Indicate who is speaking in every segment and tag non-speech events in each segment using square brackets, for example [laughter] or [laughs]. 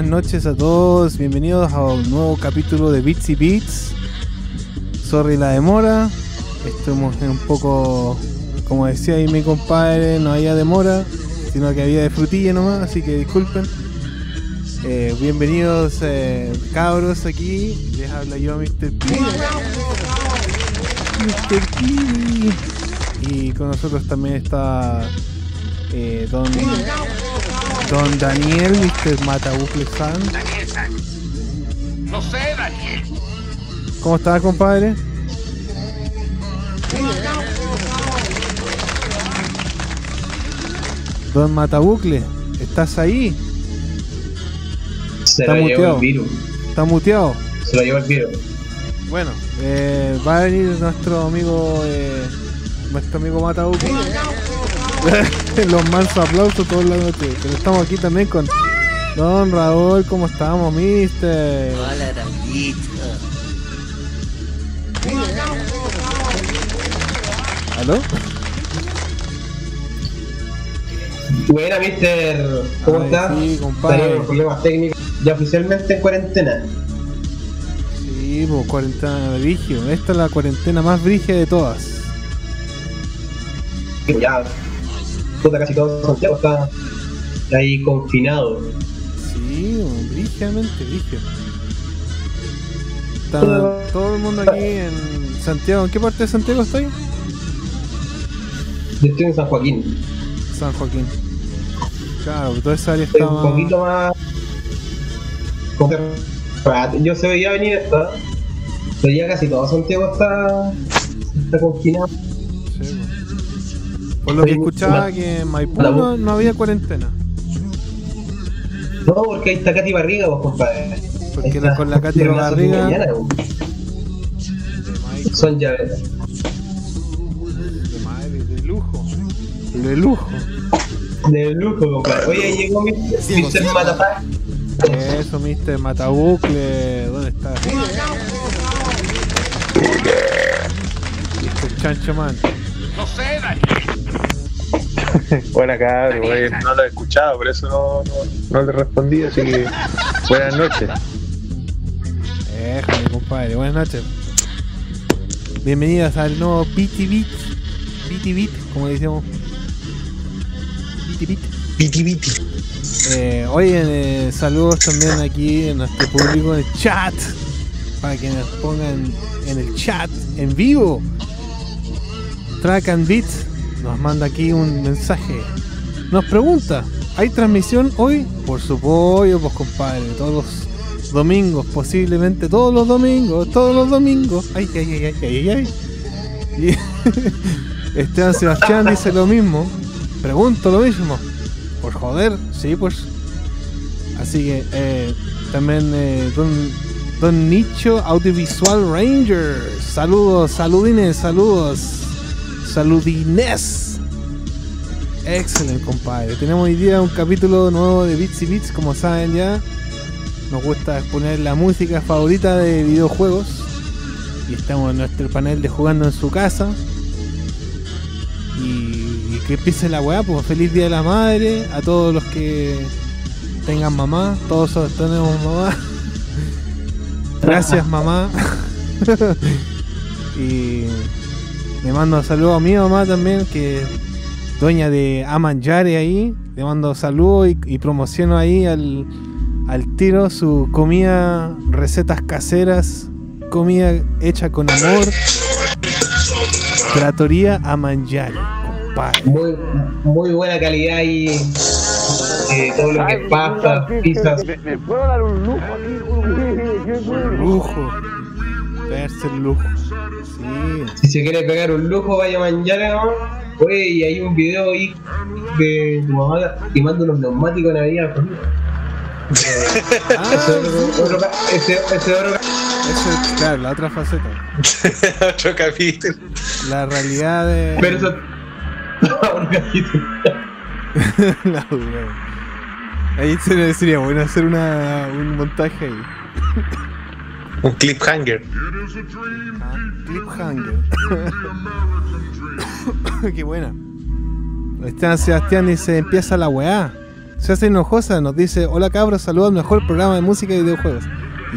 Speaker 1: Buenas noches a todos. Bienvenidos a un nuevo capítulo de Bits y Beats. Sorry la demora. Estamos un poco, como decía ahí mi compadre, no había demora, sino que había de frutilla nomás, así que disculpen. Eh, bienvenidos eh, cabros aquí. Les habla yo, Mr. P. Mr. P. Y con nosotros también está eh, don, don Daniel, Mr. Matabucle San.
Speaker 2: No sé, Daniel.
Speaker 1: ¿Cómo estás, compadre? Don Matabucle, ¿estás ahí?
Speaker 3: Se
Speaker 1: Está
Speaker 3: lo llevó
Speaker 1: muteado.
Speaker 3: el virus.
Speaker 1: ¿Estás muteado?
Speaker 3: Se lo llevó el virus.
Speaker 1: Bueno, eh, va a venir nuestro amigo, eh, nuestro amigo Matabucle. [laughs] Los mansos aplausos toda la noche. Pero estamos aquí también con Don Raúl, ¿cómo estamos, mister?
Speaker 4: Hola, Raulito.
Speaker 1: ¿Aló?
Speaker 3: Buena, mister. ¿Cómo
Speaker 1: Ay,
Speaker 3: estás?
Speaker 1: sí, compadre.
Speaker 3: Tenemos problemas técnicos. Ya oficialmente en cuarentena.
Speaker 1: Sí, pues cuarentena brígido. Esta es la cuarentena más brígida de todas.
Speaker 3: Ya. Puta, casi todo Santiago está ahí confinado.
Speaker 1: Todo el mundo aquí en Santiago. ¿En qué parte de Santiago estoy?
Speaker 3: Yo estoy en San Joaquín.
Speaker 1: San Joaquín. Claro, toda esa área está
Speaker 3: un poquito más. Yo se veía venir esta. Pero ya casi todo Santiago está. está confinado.
Speaker 1: Sí, pues. Por lo que escuchaba que en Maipú no había cuarentena.
Speaker 3: No, porque ahí está Katy Barriga, vos, compadre.
Speaker 1: Porque
Speaker 3: está.
Speaker 1: con la Katy Barriga-
Speaker 3: mañana, Son llaveras.
Speaker 1: de madre, de lujo. De lujo.
Speaker 3: De lujo, compadre. Oye, ahí llegó mi
Speaker 1: Sí,
Speaker 3: Mr.
Speaker 1: sí. Eso, Mr. Matabucle. ¿Dónde está? Mr. Chancho Man.
Speaker 2: No sé, Daniel.
Speaker 5: Buena cabrón. No lo he escuchado, por eso no, no, no le respondí, así que buenas noches.
Speaker 1: Déjame, compadre. Buenas noches. Bienvenidas al nuevo Pity Beat. Beat, como decíamos. Pity Beat.
Speaker 5: Piti.
Speaker 1: Eh, oye, eh, saludos también aquí en nuestro público en el chat. Para que nos pongan en el chat en vivo. Track and Beat nos manda aquí un mensaje. Nos pregunta: ¿hay transmisión hoy? Por su pollo, pues compadre. Todos los domingos, posiblemente todos los domingos, todos los domingos. Ay, ay, ay, ay, ay, ay. Y [laughs] Esteban Sebastián dice lo mismo. Pregunto lo mismo. Por joder, sí, pues. Así que eh, también eh, don, don Nicho Audiovisual Rangers. Saludos, saludines, saludos. Saludines. Excelente, compadre. Tenemos hoy día un capítulo nuevo de Bits y Bits, como saben ya. Nos gusta poner la música favorita de videojuegos. Y estamos en nuestro panel de jugando en su casa. Y, y que empiece la weá, pues feliz día de la madre a todos los que tengan mamá, todos tenemos mamá. [laughs] Gracias mamá. [laughs] y le mando saludos a mi mamá también, que es dueña de Amanjare ahí. Le mando saludos y, y promociono ahí al, al tiro su comida, recetas caseras, comida hecha con amor. Tratoría Amanjare, compadre.
Speaker 3: Muy, muy buena calidad y eh, todo lo que es pasta, pizzas.
Speaker 2: ¿Me, me puedo dar un lujo aquí?
Speaker 1: Lujo. Verse el lujo. Sí.
Speaker 3: Si se quiere pegar un lujo, vaya a manjar ¿no? Oye, y hay un video ahí de tu mamá quemando unos neumáticos en la avenida. Ese
Speaker 1: Ah,
Speaker 3: ese, ese otro
Speaker 1: eso es, claro, la otra faceta. [laughs]
Speaker 5: Otro capítulo.
Speaker 1: La realidad de.
Speaker 3: Pero eso. [laughs] otro capítulo. [laughs]
Speaker 1: la. Ahí sería, sería bueno hacer una, un montaje ahí.
Speaker 5: Un cliffhanger.
Speaker 1: Ah, Cliffhanger. [laughs] Qué buena. Esteban Sebastián dice, empieza la weá. César Hinojosa nos dice: Hola cabros, saludos al mejor programa de música y videojuegos.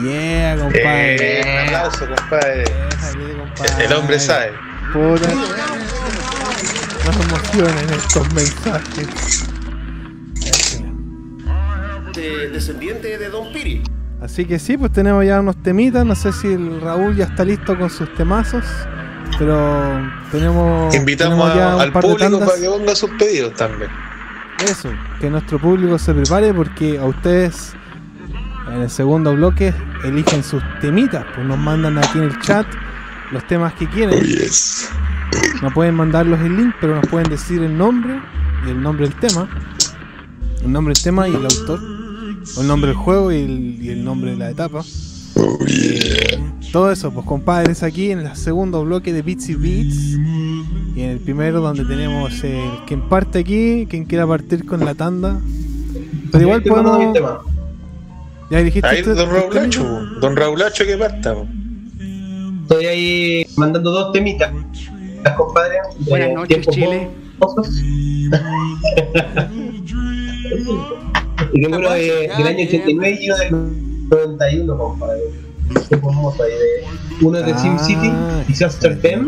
Speaker 1: Yeah, compadre.
Speaker 5: Eh, un aplauso, compadre. El hombre sabe.
Speaker 1: Puta. Nos emocionan estos mensajes.
Speaker 4: de- descendiente de Don Piri.
Speaker 1: Así que sí, pues tenemos ya unos temitas. No sé si el Raúl ya está listo con sus temazos. Pero tenemos.
Speaker 5: Invitamos
Speaker 1: tenemos ya
Speaker 5: a-
Speaker 1: un
Speaker 5: al público para que ponga sus pedidos también.
Speaker 1: Eso, que nuestro público se prepare porque a ustedes en el segundo bloque eligen sus temitas, pues nos mandan aquí en el chat los temas que quieren.
Speaker 5: yes.
Speaker 1: No pueden mandarlos el link, pero nos pueden decir el nombre y el nombre del tema. El nombre del tema y el autor. El nombre del juego y el, y el nombre de la etapa. Eh, todo eso, pues compadres, aquí en el segundo bloque de Beats y Beats. Y en el primero donde tenemos el quien parte aquí, quien quiera partir con la tanda. Pero igual podemos... Ya dijiste
Speaker 5: Ahí don Raulacho, don Raulacho que parta.
Speaker 3: Estoy ahí mandando dos temitas. Las compadres. de
Speaker 6: Buenas noches, Chile. [laughs] [laughs]
Speaker 3: y tengo uno de- del año 89 y uno del 91, compadre. Uno es de
Speaker 1: Ah,
Speaker 3: SimCity, Disaster 10.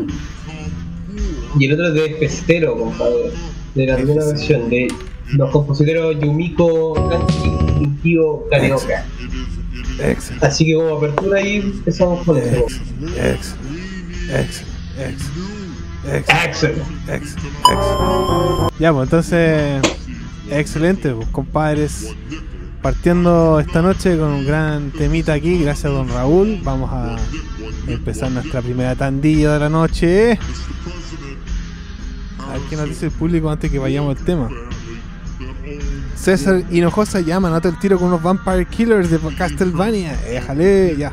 Speaker 3: Y el otro es de Festero, compadre. De la primera versión, de los compositores Yumiko Kanji y Kyo Kaneoka.
Speaker 1: Excel,
Speaker 3: Así que como apertura ahí empezamos con eso.
Speaker 1: excel, excel, excel, excel, excel.
Speaker 3: Axel.
Speaker 1: Ex, ex. Ya, pues entonces, excelente, pues compadres. Partiendo esta noche con un gran temita aquí, gracias a don Raúl. Vamos a empezar nuestra primera tandilla de la noche. A ver qué nos dice el público antes que vayamos al tema. César Hinojosa llama, nota el tiro con unos Vampire Killers de Castlevania. Déjale, ya.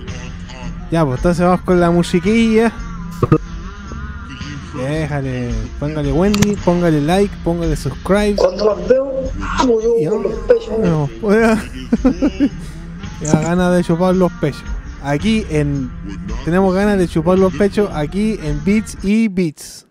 Speaker 1: Ya, pues entonces vamos con la musiquilla. Póngale Wendy, póngale like, póngale subscribe.
Speaker 5: Cuando las veo, como yo los pechos.
Speaker 1: No, pues, [laughs] ya ganas de chupar los pechos. Aquí en. Tenemos ganas de chupar los pechos aquí en Beats y Beats.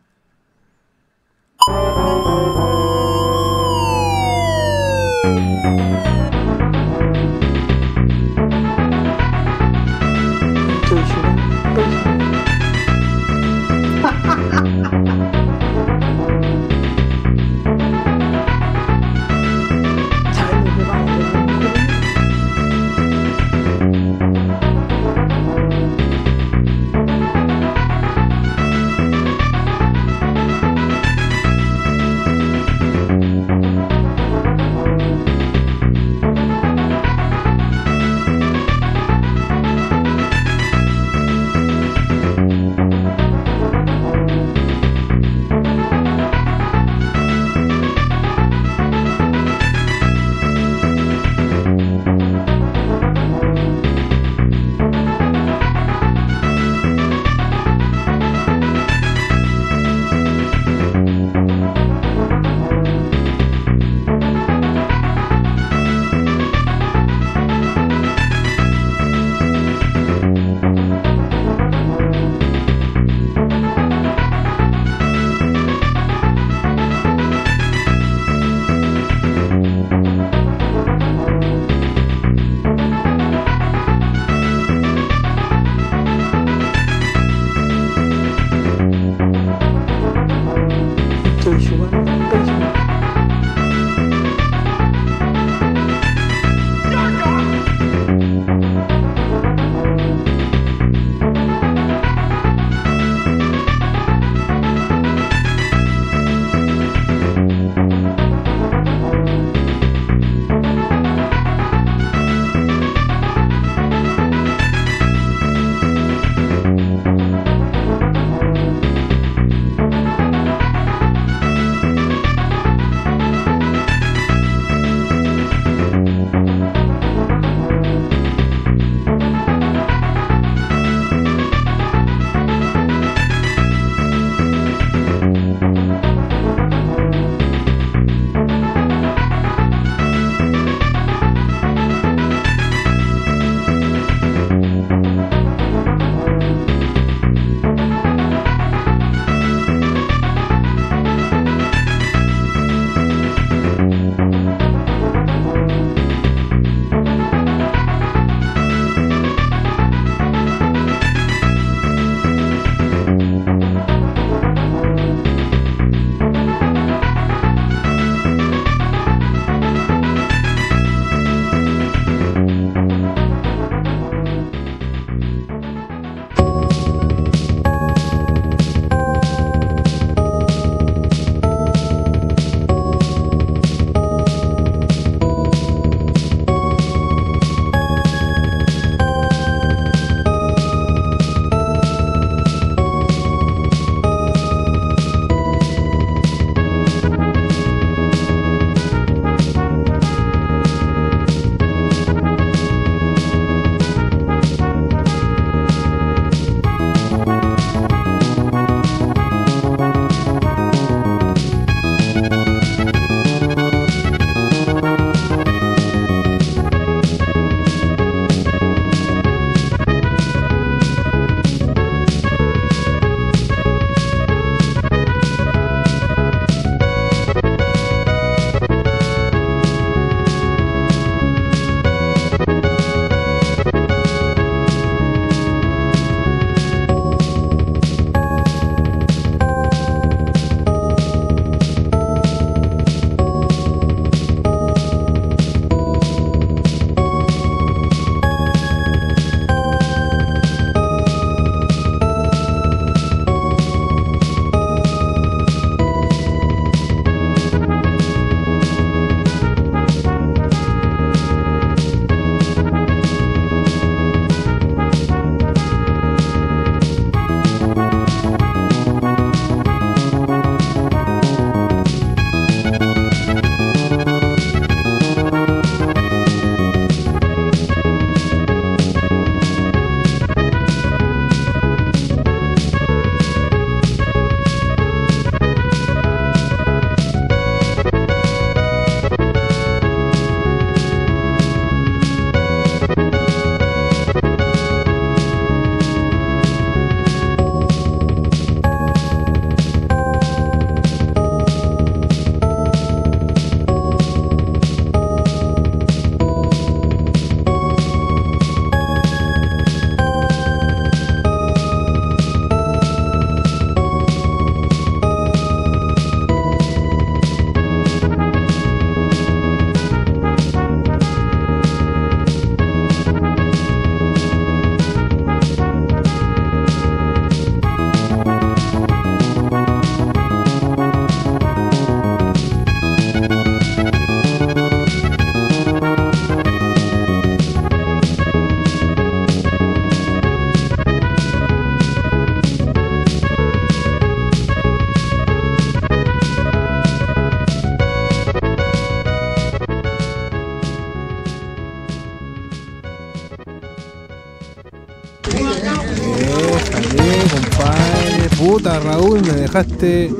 Speaker 1: Puta, Raúl, me dejaste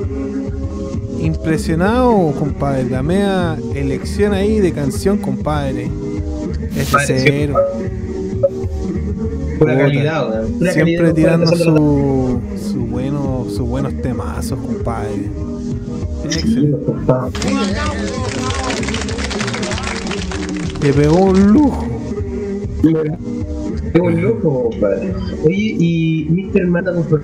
Speaker 1: impresionado, compadre. La media elección ahí de canción, compadre. F0.
Speaker 3: Pura
Speaker 1: Puta.
Speaker 3: calidad. Pura
Speaker 1: Siempre
Speaker 3: calidad,
Speaker 1: tirando su, su bueno, sus buenos temazos, compadre. Excelente. Te pegó un lujo.
Speaker 3: Qué buen lujo, compadre. Oye, y Mr. Mata con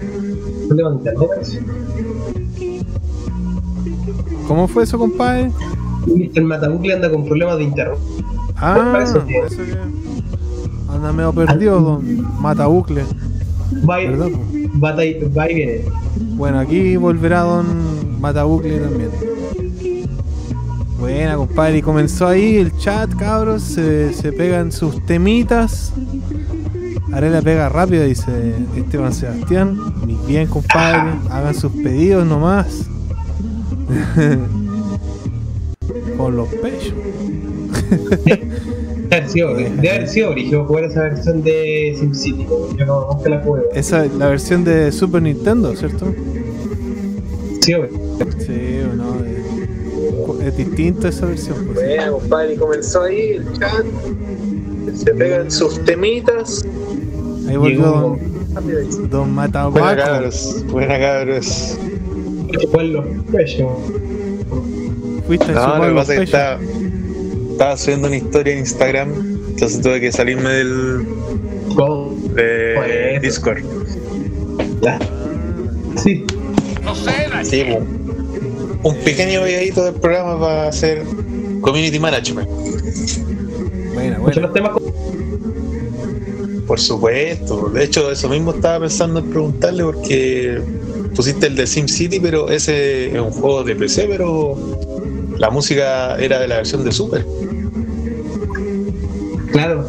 Speaker 1: ¿Cómo fue eso, compadre?
Speaker 3: Mr. Matabucle anda con problemas de internet.
Speaker 1: Ah,
Speaker 3: eso,
Speaker 1: que anda medio perdido, don Matabucle.
Speaker 3: Viene.
Speaker 1: Bueno, aquí volverá don Matabucle también. Buena, compadre. Y comenzó ahí el chat, cabros. Se, se pegan sus temitas. Arela pega rápido, dice Esteban Sebastián. Bien, compadre. Hagan sus pedidos nomás. [laughs] Con los pechos. [laughs]
Speaker 3: Debe haber sido, debe haber sido origen jugar esa versión de SimCity. Yo no, nunca la jugué.
Speaker 1: Esa es la versión de Super Nintendo, ¿cierto?
Speaker 3: Sí, güey.
Speaker 1: Sí, o no. Es, es distinta esa versión. pues.
Speaker 5: Bueno, compadre, y comenzó ahí el chat. Se pegan sus temitas.
Speaker 1: Ahí volvió Don, don
Speaker 5: Buena cabros, buena cabros.
Speaker 1: Fuiste a
Speaker 5: No, lo que pasa es que estaba, estaba subiendo una historia en Instagram, entonces tuve que salirme del de
Speaker 3: Pues.
Speaker 5: Discord.
Speaker 3: Ya. Sí.
Speaker 2: No sé.
Speaker 5: Sí, po. un pequeño videito del programa para hacer community management.
Speaker 1: Buena,
Speaker 3: Muchos
Speaker 1: buena.
Speaker 3: los temas.
Speaker 5: Por supuesto, de hecho eso mismo estaba pensando en preguntarle porque pusiste el de SimCity, pero ese es un juego de PC, pero la música era de la versión de Super.
Speaker 3: Claro.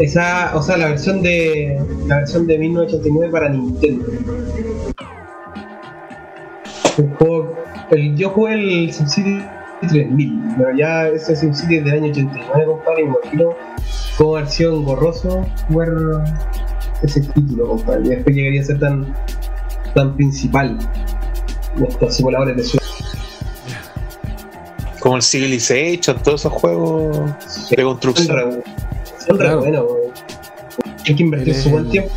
Speaker 3: Esa, o sea, la versión de la versión de 1989 para Nintendo. Un juego, el, yo jugué el SimCity 3000, pero ya ese SimCity es del año 89, compadre, imagino cómo haber sido engorroso jugar ese título, compadre. Y después llegaría a ser tan, tan principal estos simuladores de.
Speaker 5: Como el Civilization, todos esos juegos de
Speaker 3: Son
Speaker 5: construcción.
Speaker 3: re, son re buenos. Hay que invertir su buen tiempo.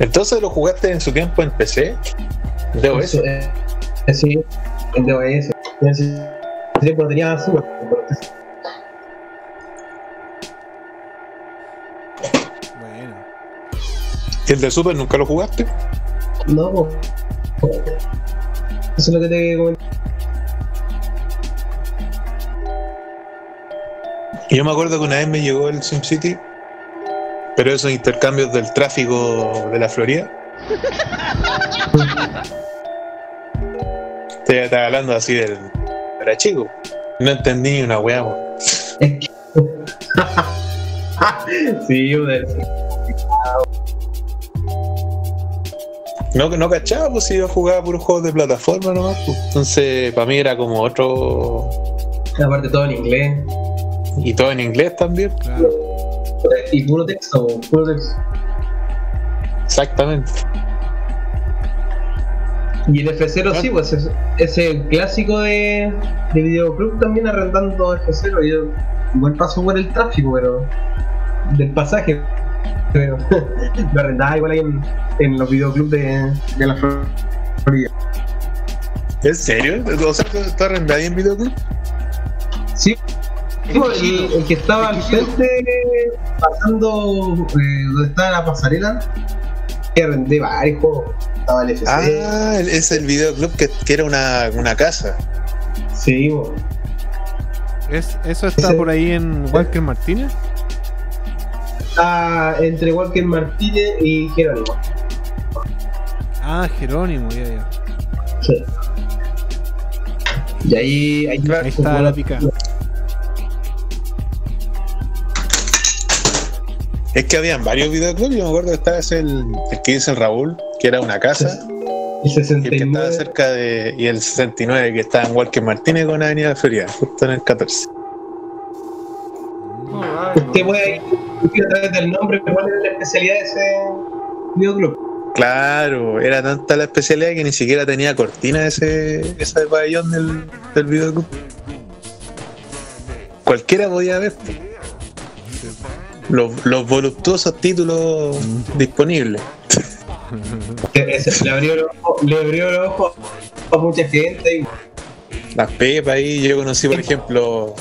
Speaker 5: Entonces lo jugaste en su tiempo en PC. DOS.
Speaker 3: Eso, eh, eh, sí, en DOS. En ese tiempo tenía Super.
Speaker 1: Buena.
Speaker 5: ¿Y el de Super nunca lo jugaste?
Speaker 3: No. Eso es lo que te comenté.
Speaker 5: Yo me acuerdo que una vez me llegó el SimCity, pero esos intercambios del tráfico de la Florida. [laughs] Estaba hablando así del. Era chico. No entendí ni una weá, [laughs]
Speaker 3: sí, joder.
Speaker 5: No, no cachaba, pues si yo jugaba puros juegos de plataforma nomás. pues. Entonces, para mí era como otro.
Speaker 3: Aparte todo en inglés.
Speaker 5: Y todo en inglés también.
Speaker 1: Claro.
Speaker 3: Y puro texto, puro texto.
Speaker 5: Exactamente.
Speaker 3: Y el F0 sí, pues es, es el clásico de, de Videoclub también arrendando F0. Yo igual paso por el tráfico, pero. del pasaje. Pero [laughs] lo arrendaba igual ahí en, en los videoclubs de, de la Florida.
Speaker 5: ¿En serio? O sea, ¿tú tú arrendas ahí en videoclub?
Speaker 3: Sí, el, el que estaba al frente pasando eh, donde estaba la pasarela, que arrendé varios juegos. Estaba el FC.
Speaker 5: Ah, es el videoclub que, que era una, una casa.
Speaker 3: Sí, bo.
Speaker 1: Es, ¿Eso está por ahí en Walker Martínez?
Speaker 3: está entre Walker Martínez y Jerónimo.
Speaker 1: Ah, Jerónimo, ya, ya.
Speaker 3: Sí. Y ahí, ahí,
Speaker 1: Ahí está la pica.
Speaker 5: Es que habían varios videoclubs. Yo me acuerdo que estaba ese el, el que dice el Raúl, que era una casa.
Speaker 3: El
Speaker 5: Y el que estaba
Speaker 3: 69.
Speaker 5: cerca de. Y el 69, que estaba en Walker Martínez con Avenida Feria, justo en el 14.
Speaker 3: Usted puede ir a través del nombre, cuál es la especialidad de ese, videoclub.
Speaker 5: Claro, era tanta la especialidad que ni siquiera tenía cortina ese, ese pabellón del, del videoclub. Cualquiera podía ver. Los, los voluptuosos títulos disponibles.
Speaker 3: Le abrió los ojos, le abrió los ojos a mucha gente y
Speaker 5: Las pepas ahí, yo conocí por ejemplo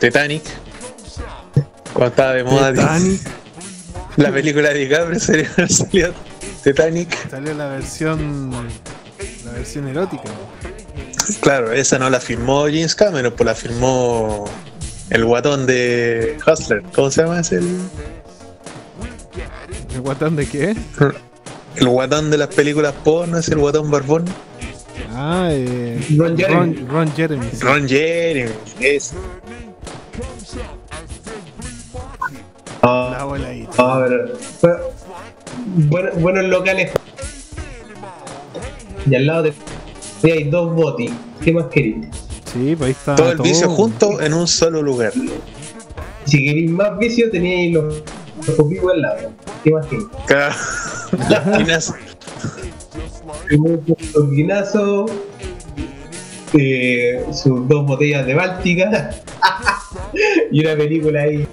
Speaker 5: Titanic, cuando estaba de moda
Speaker 1: Titanic.
Speaker 5: la película de DiCaprio salió, [laughs] salió Titanic.
Speaker 1: Salió la versión. La versión erótica.
Speaker 5: Claro, esa no la firmó James Cameron, pues la firmó el guatón de Hustler. ¿Cómo se llama ese? El,
Speaker 1: ¿El guatón de qué? [laughs]
Speaker 5: el guatón de las películas porno, es el guatón barbón.
Speaker 1: Ah, eh,
Speaker 3: Ron Jeremy.
Speaker 1: Ron, Ron Jeremy. sí.
Speaker 5: Ron Jeremy, ese.
Speaker 3: Ah,
Speaker 1: La voladita.
Speaker 3: ah, pero- pero- bueno- buenos locales. Y al lado de y hay dos botis. ¿Qué más queréis?
Speaker 1: Sí, pues ahí está.
Speaker 5: Todo el vicio junto en un solo lugar.
Speaker 3: Si queréis más vicio, teníais los, los copicos al lado. ¿Qué más?
Speaker 5: Cada- Las esquinas.
Speaker 3: un guinazo, eh, sus dos botellas de Báltica [laughs] y una película ahí.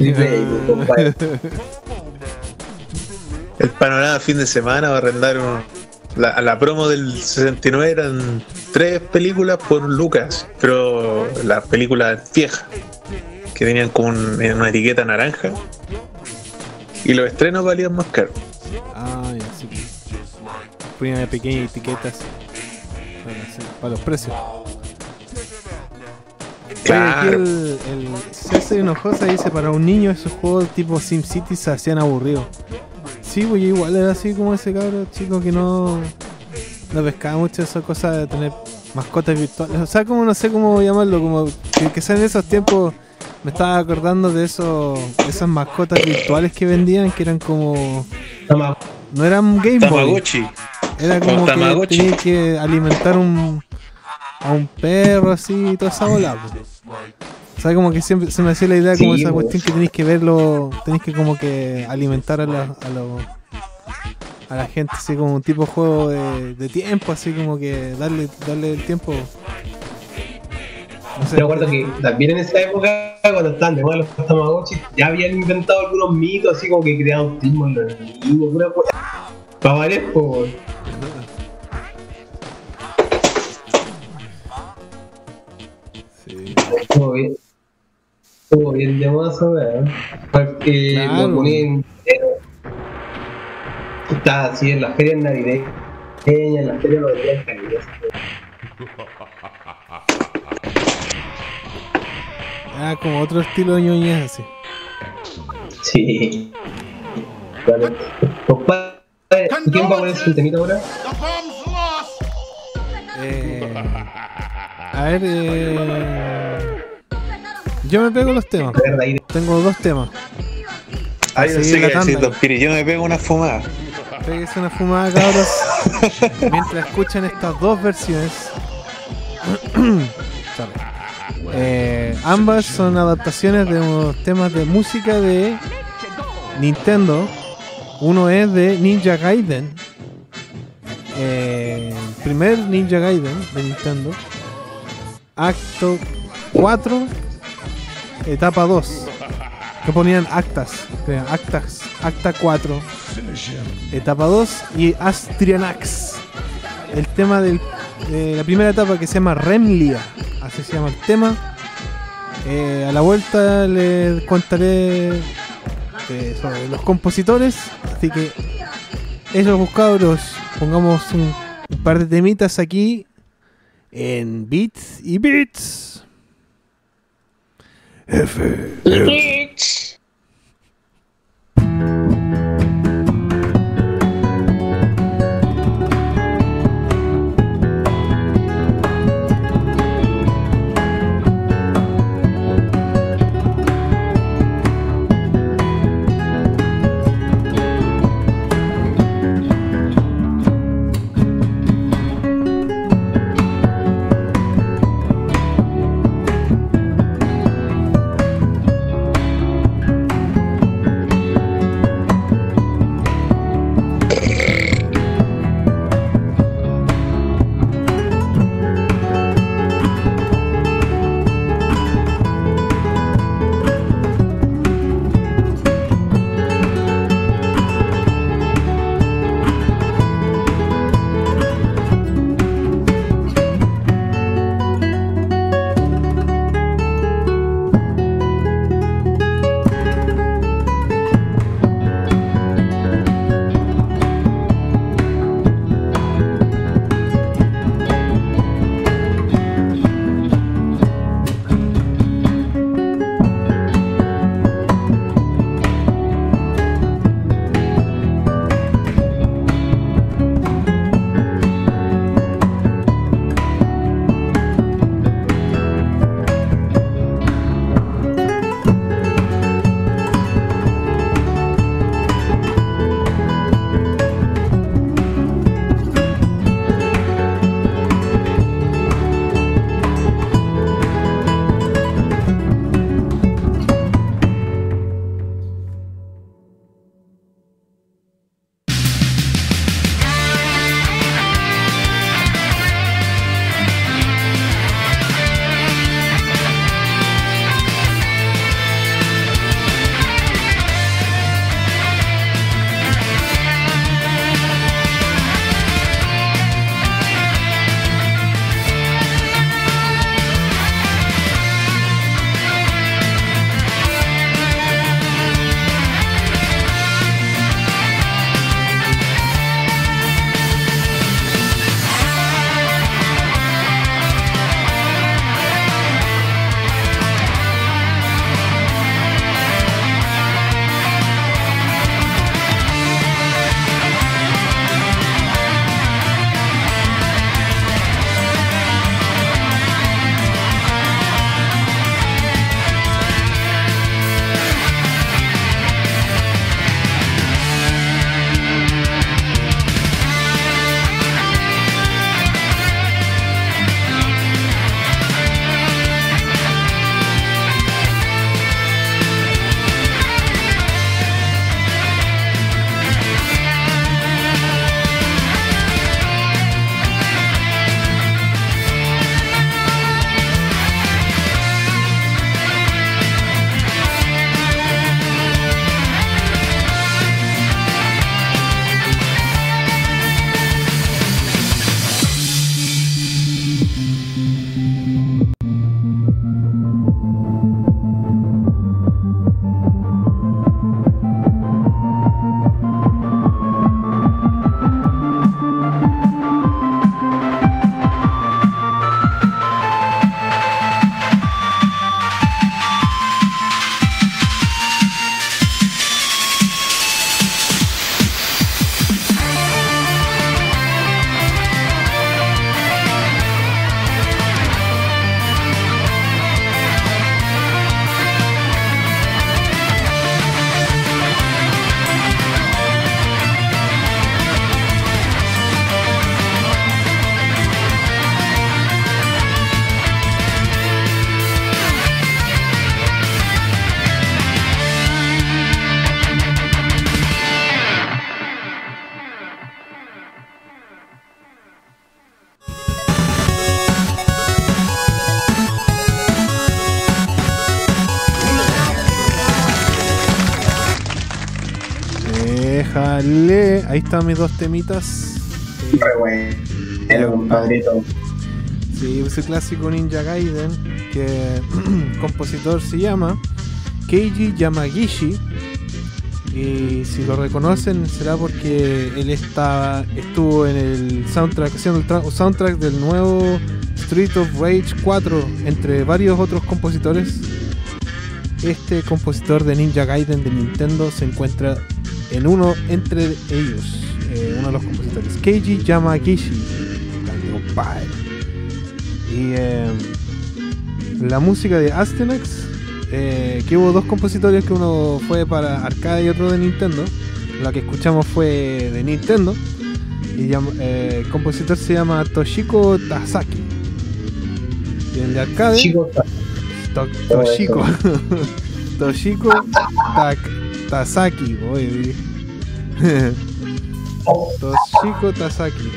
Speaker 3: A, compadre.
Speaker 5: El panorama fin de semana va a arrendar un- la, a la promo del 69 eran tres películas por Lucas, pero las películas viejas que tenían como un- una etiqueta naranja y los estrenos valían más caro.
Speaker 1: Ah, ya, sí. Ponían pequeñas etiquetas para, hacer- para los precios.
Speaker 5: Claro.
Speaker 1: el, el César Hinojosa dice: Para un niño, esos juegos tipo SimCity se hacían aburridos. Sí, pues yo igual era así como ese cabro chico que no, no pescaba mucho esa cosa de tener mascotas virtuales. O sea, como no sé cómo llamarlo, como que, que sea en esos tiempos. Me estaba acordando de esos, esas mascotas virtuales que vendían, que eran como. No eran Game Boy.
Speaker 5: Tamagotchi.
Speaker 1: Era como que tenías que alimentar un, a un perro así y toda esa bola. po. O sea, como que siempre se me hacía la idea como
Speaker 3: Sí,
Speaker 1: esa cuestión que tenéis que verlo, tenéis que como que alimentar a la, a, lo- a la gente, así como un tipo de juego de, de tiempo, así como que darle, darle el tiempo. No sé,
Speaker 3: Yo recuerdo que también en esa época, cuando estaban de moda los Tamagotchi, ya habían inventado algunos mitos, así como que creaban autismo en los niños, pura. Para variar, pues.
Speaker 1: sí.
Speaker 3: Bien. Estuvo bien esa wea, ¿eh? Porque
Speaker 1: Claro.
Speaker 3: lo ponían entero. Estaba así en las ferias navideñas, en las ferias calidad.
Speaker 1: Ah, como otro estilo de ñoñez así.
Speaker 3: Sí. Vale. Compadre, ¿quién va a poner su temita ahora?
Speaker 1: Eh, a ver, eh, yo me pego los temas. Tengo dos temas.
Speaker 5: Ay, no sé qué. Yo me pego una fumada.
Speaker 1: Péguese una fumada, cabros. [laughs] mientras escuchan estas dos versiones. [clears throat] Eh, ambas son adaptaciones de unos temas de música de Nintendo. Uno es de Ninja Gaiden. Eh, primer Ninja Gaiden de Nintendo. Acto 4. Etapa 2. Que ponían actas. Actas. Acta 4. Etapa 2 y Astrianax. El tema de la primera etapa que se llama Remlia. Así se llama el tema. Eh, a la vuelta les contaré eh, sobre los compositores. Así que esos buscadores, pongamos un, un par de temitas aquí en Beats y Beats. F. vale. Ahí están mis dos temitas. Eh,
Speaker 3: Re bueno. Pero, compadrito.
Speaker 1: Sí, ese clásico Ninja Gaiden que el [clears throat] compositor se llama Keiji Yamagishi y si lo reconocen será porque él está, estuvo en el soundtrack, haciendo el tra- soundtrack del nuevo Street of Rage 4 entre varios otros compositores. Este compositor de Ninja Gaiden de Nintendo se encuentra en uno entre ellos, eh, uno de los compositores, Keiji Yamagishi. Compadre. Y eh, la música de Astenex, eh, que hubo dos compositores, que uno fue para arcade y otro de Nintendo. La que escuchamos fue de Nintendo. Y el compositor se llama Toshiko Tasaki. Y el de arcade, To- Toshiko. [laughs] Toshiko Tak- Tasaki. oye, [laughs] Toshiko Tasaki.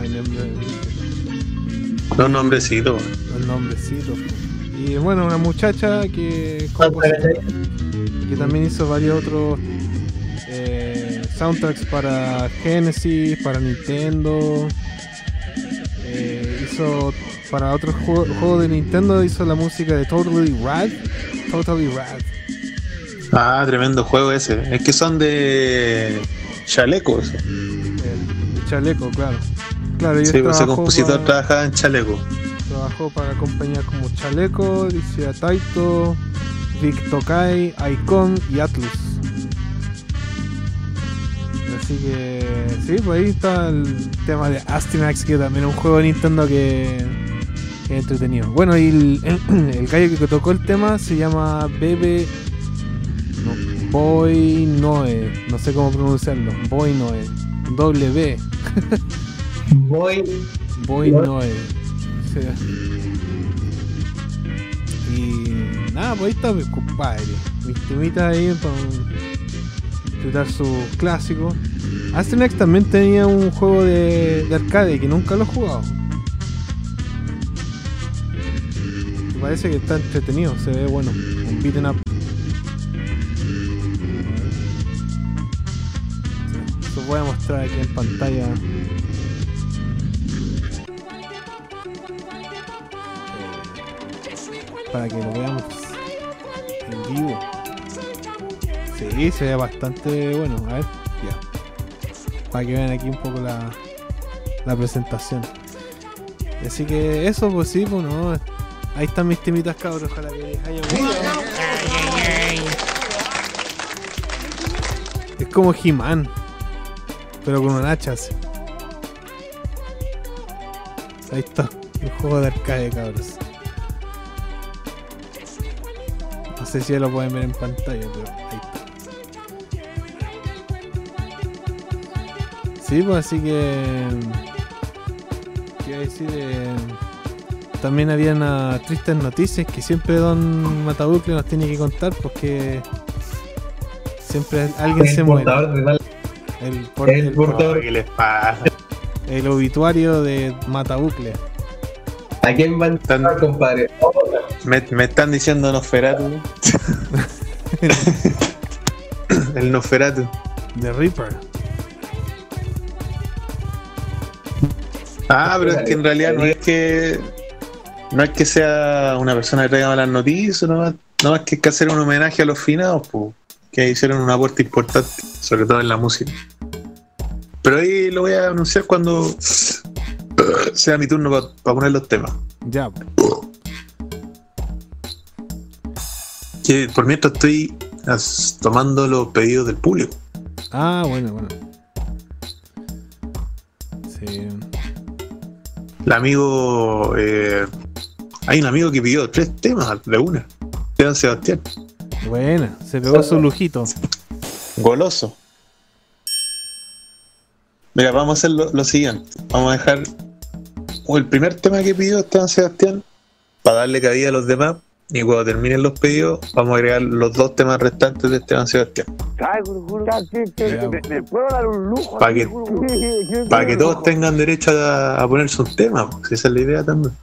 Speaker 1: Ay, nombre-
Speaker 5: Los nombrecitos.
Speaker 1: los nombrecitos. Y bueno, una muchacha que, compositora, que también hizo varios otros eh, soundtracks para Genesis, para Nintendo. Eh, hizo para otros juegos juegos de Nintendo, hizo la música de Totally Rad. Totally Rad.
Speaker 5: Ah, tremendo juego ese. Es que son de chalecos.
Speaker 1: El chaleco, claro. Claro, y
Speaker 5: Sí, pues ese compositor
Speaker 1: pa-
Speaker 5: trabajaba en chaleco.
Speaker 1: Trabajó para compañías como Chaleco, Dicia Taito, Vic Tokai, Icon y Atlus. Así que sí, pues ahí está el tema de Astyanax, que también es un juego de Nintendo que, es entretenido. Bueno, y el, [clears throat] el gallo que tocó el tema se llama Bebe Boy Noe, no sé cómo pronunciarlo, Boy Noe, doble B,
Speaker 3: voy.
Speaker 1: Boy
Speaker 3: Noe.
Speaker 1: Noe. Sí. Y nada, pues ahí está mi compadre. Mis temitas ahí para disfrutar sus clásicos. Asternex también tenía un juego de, de arcade que nunca lo he jugado. Me parece que está entretenido, se ve bueno. Un beaten up. Voy a mostrar aquí en pantalla. para que lo veamos en vivo. Sí, se ve bastante bueno. A ver, ya. Para que vean aquí un poco la, la presentación. Así que eso, pues sí, pues no. Ahí están mis temitas, cabros. Ojalá que les haya gustado. Es como He-Man, pero con un hacha. así. Ahí está, el juego de arcade, cabros. No sé si ya lo pueden ver en pantalla, pero ahí está. Sí, pues así que. Quiero decir. eh, también había una tristes noticias que siempre Don Matabucle nos tiene que contar porque siempre alguien se muere. El, por-
Speaker 3: el
Speaker 1: el-
Speaker 3: portador.
Speaker 5: ¿Qué les pasa?
Speaker 1: el obituario de Matabucle.
Speaker 3: ¿A quién van a compadre?
Speaker 5: Me, me están diciendo Nosferatu. [laughs] El Nosferatu.
Speaker 1: The Reaper.
Speaker 5: Ah, pero es que en realidad no es que. No es que sea una persona que traiga malas noticias, no más, no más que hay que hacer un homenaje a los finados, po, que hicieron un aporte importante, sobre todo en la música. Pero ahí lo voy a anunciar cuando sea mi turno para poner los temas.
Speaker 1: Ya.
Speaker 5: Que por mientras estoy tomando los pedidos del público.
Speaker 1: Ah, bueno, bueno. Sí.
Speaker 5: El amigo. eh, hay un amigo que pidió tres temas de una. Sebastián.
Speaker 1: Buena. Se pegó su lujito.
Speaker 5: Goloso. Mira, vamos a hacer lo, lo siguiente. Vamos a dejar el primer tema que pidió Esteban Sebastián para darle cabida a los demás. Y cuando terminen los pedidos, vamos a agregar los dos temas restantes de Esteban Sebastián.
Speaker 2: Ay, guru, guru. Ya, sí, sí,
Speaker 1: Ya.
Speaker 2: ¿Me, me puedo dar un lujo?
Speaker 5: Pa'
Speaker 2: aquí,
Speaker 5: que-? Para que todos tengan derecho a, a ponerse un tema. pues, si esa es la idea también.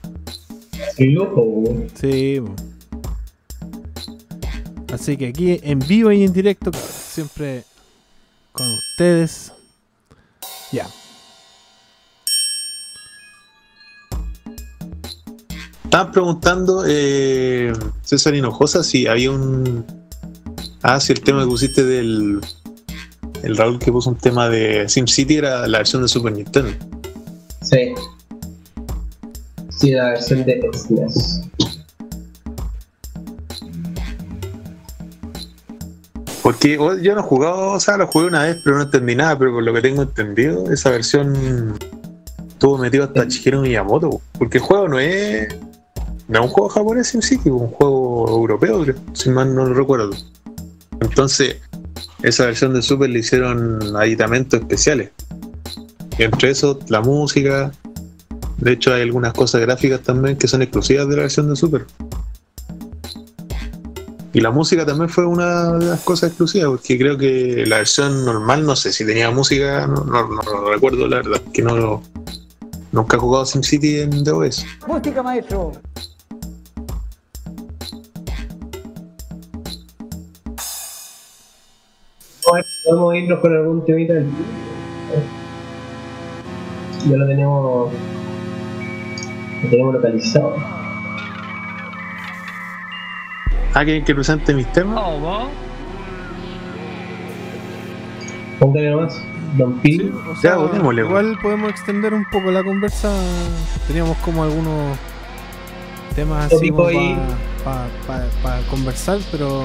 Speaker 1: Sí. po. Así que aquí en vivo y en directo, siempre con ustedes. Ya.
Speaker 5: Estaban preguntando, eh, César Hinojosa, si había un. Ah, si el tema que pusiste del. El Raúl que puso un tema de SimCity era la versión de Super Nintendo.
Speaker 3: Sí. Sí, la versión de SNES.
Speaker 5: Porque yo no he jugado, o sea, lo jugué una vez, pero no entendí nada. Pero por lo que tengo entendido, esa versión estuvo metido hasta Shigeru Miyamoto. Porque el juego no es. No es un juego japonés SimCity, es un juego europeo, creo, si mal no lo recuerdo. Entonces, esa versión de Super le hicieron aditamentos especiales. Y entre eso, la música. De hecho, hay algunas cosas gráficas también que son exclusivas de la versión de Super. Y la música también fue una de las cosas exclusivas, porque creo que la versión normal, no sé si tenía música, no, no, no lo recuerdo, la verdad, que no lo- nunca he jugado SimCity en DOS.
Speaker 2: Música, maestro.
Speaker 3: Podemos irnos con algún temita del Ya lo tenemos. Lo tenemos localizado.
Speaker 5: ¿Alguien que presente mis temas?
Speaker 3: Póngale nomás. Don.
Speaker 1: Sí, o
Speaker 5: Ya,
Speaker 1: sea,
Speaker 5: votémosle,
Speaker 1: igual podemos extender un poco la conversa. Teníamos como algunos temas así para conversar, pero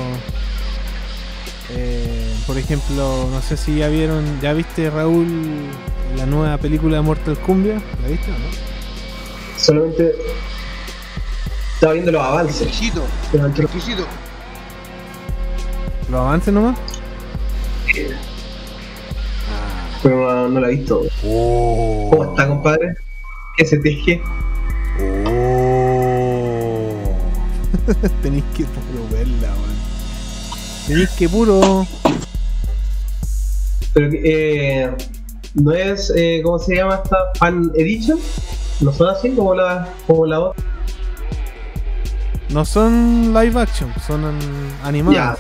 Speaker 1: eh, por ejemplo, no sé si ya vieron, ya viste Raúl la nueva película de Mortal Kumbia, ¿la viste o no?
Speaker 3: Solamente. Estaba viendo los avances.
Speaker 6: Exquisito, exquisito.
Speaker 1: Los avances nomás.
Speaker 3: Pero no, no la he visto. ¿Cómo está, compadre? ¿Qué se teje? [laughs]
Speaker 1: Tenéis que puro verla, weón. Tenéis que puro.
Speaker 3: Pero que, eh, no es, eh, ¿cómo se llama esta? Fan Edition. No son así como la, como la otra.
Speaker 1: No son live action, son an- animadas.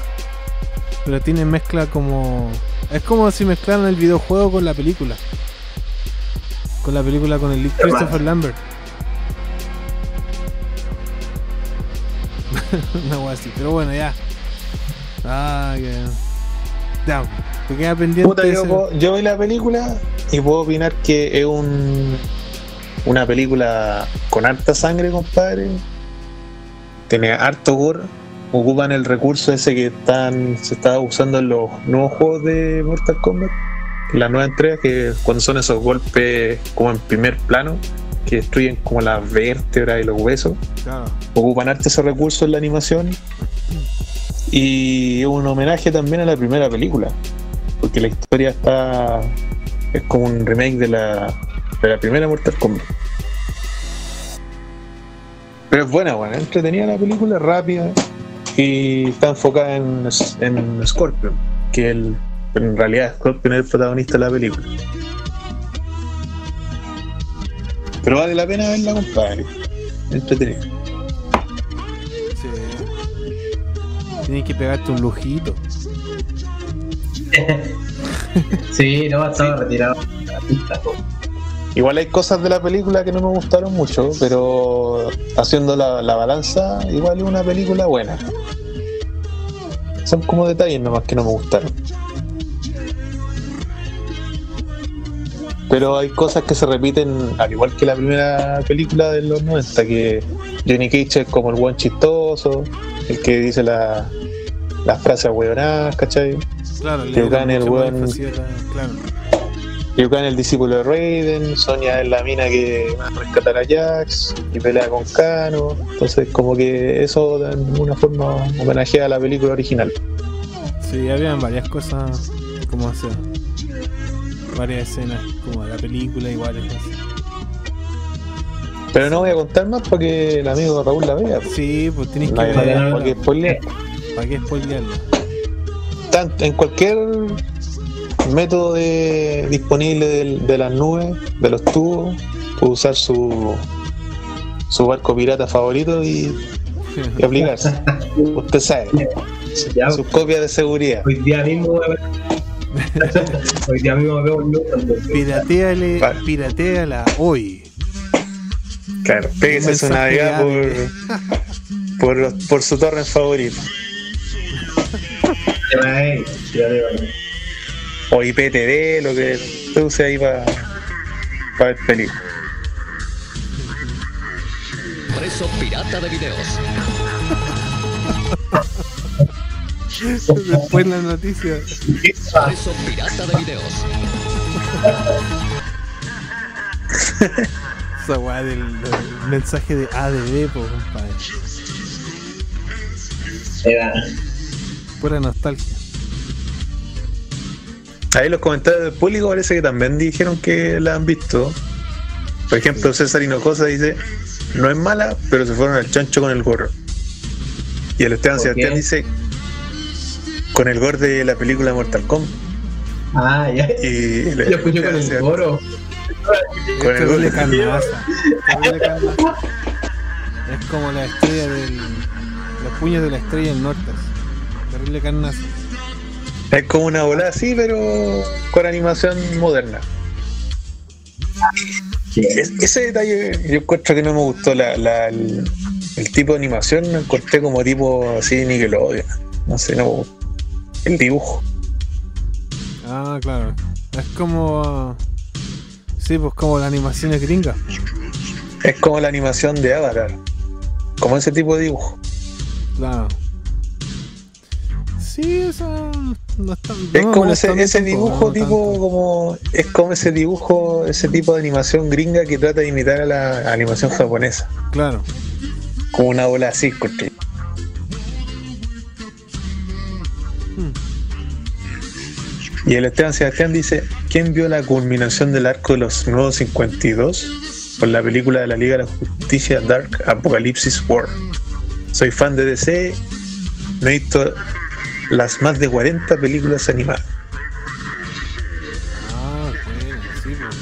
Speaker 1: Pero tienen mezcla como. Es como si mezclaran el videojuego con la película. Con la película con el Christopher Lambert. [laughs] Una wea así, pero bueno, ya. Ah, que. Ya, te queda pendiente.
Speaker 5: Puta, yo, puedo- yo vi la película y puedo opinar que es un una película con harta sangre, compadre. Tiene harto gore. Ocupan el recurso ese que están se está usando en los nuevos juegos de Mortal Kombat. La nueva entrega, que cuando son esos golpes como en primer plano, que destruyen como las vértebras y los huesos.
Speaker 1: Claro.
Speaker 5: ocupan harto ese recurso en la animación y es un homenaje también a la primera película porque la historia está es como un remake de la de la primera Mortal Kombat pero es buena buena entretenida la película rápida y está enfocada en, en Scorpion que el en realidad Scorpion es el protagonista de la película pero vale la pena verla compadre entretenida
Speaker 1: Sí. Tienes que pegarte un lujito. [laughs]
Speaker 3: Sí, no, estaba retirado. [laughs]
Speaker 5: Igual hay cosas de la película que no me gustaron mucho, pero haciendo la, la balanza, igual es una película buena. Son como detalles nomás que no me gustaron. Pero hay cosas que se repiten, al igual que la primera película de los 90, que Johnny Cage es como el buen chistoso, el que dice la- las frases hueonadas, ¿cachai?
Speaker 1: Claro, le da
Speaker 5: Kang, el
Speaker 1: la- Claro.
Speaker 5: Liu Kang el discípulo de Raiden, Sonya es la mina que va a rescatar a Jax y pelea con Kano. Entonces como que eso de alguna forma homenajea a la película original.
Speaker 1: Sí, habían varias cosas como hacer. Varias escenas como de la película iguales. así.
Speaker 5: Pero no voy a contar más porque el amigo Raúl la vea.
Speaker 1: Sí, pues tienes que
Speaker 5: No hay
Speaker 3: Vale,
Speaker 1: ver.
Speaker 3: no, no.
Speaker 5: para que spoilear.
Speaker 1: ¿Para qué spoilearlo?
Speaker 5: Tanto- en cualquier método de- disponible de, las nubes, de los tubos, puede usar su, su barco pirata favorito y, y aplicarse. [laughs] Usted sabe, sus copias de seguridad.
Speaker 3: hoy día mismo voy a ver, [laughs] Hoy día mismo veo Luton.
Speaker 1: Pirateale,
Speaker 5: Vale.
Speaker 1: pirateala hoy.
Speaker 5: Claro, pégese
Speaker 1: Un
Speaker 5: su
Speaker 1: de
Speaker 5: por, por, por su torre favorito. O IPTV, lo que se use ahí para ver películas.
Speaker 6: Preso pirata de videos. [laughs]
Speaker 1: Después la noticia.
Speaker 6: Preso pirata de videos. [laughs]
Speaker 1: Esa weá del, del mensaje de ADB, po, compadre.
Speaker 3: Era.
Speaker 1: Pura nostalgia.
Speaker 5: Ahí los comentarios del público parece que también dijeron que la han visto. Por ejemplo, César Hinojosa dice, no es mala, pero se fueron al chancho con el gorro. Y el Esteban
Speaker 3: ¿Por
Speaker 5: Sebastián dice, con el gorro de la película Mortal Kombat.
Speaker 3: Ah, ya.
Speaker 5: Y el
Speaker 3: Yo escuché con el coro.
Speaker 5: Con el gorro.
Speaker 1: carnaza. Es como la estrella del. Los puños de la estrella del norte. Terrible carnaza.
Speaker 5: Es como una bola así, pero con animación moderna. Es- ese detalle yo encuentro que no me gustó la, la- el, el tipo de animación, lo encontré como tipo así Nickelodeon. No sé, no me. El dibujo.
Speaker 1: Ah, claro. Es como. Sí, pues como las animaciones gringas.
Speaker 5: Es como la animación de Avatar. Como ese tipo de dibujo.
Speaker 1: Claro. Sí, eso no está. no
Speaker 5: es como ese, dibujo tipo como. Es como ese dibujo, ese tipo de animación gringa que trata de imitar a la animación japonesa.
Speaker 1: Claro.
Speaker 5: Como una bola así, encontré. Y el Esteban Sebastián dice, ¿quién vio la culminación del arco de los nuevos 52? Con la película de la Liga de la Justicia Dark Apocalypse War. Soy fan de DC, no he visto las más de 40 películas animadas.
Speaker 1: Ah, bueno, sí, pues.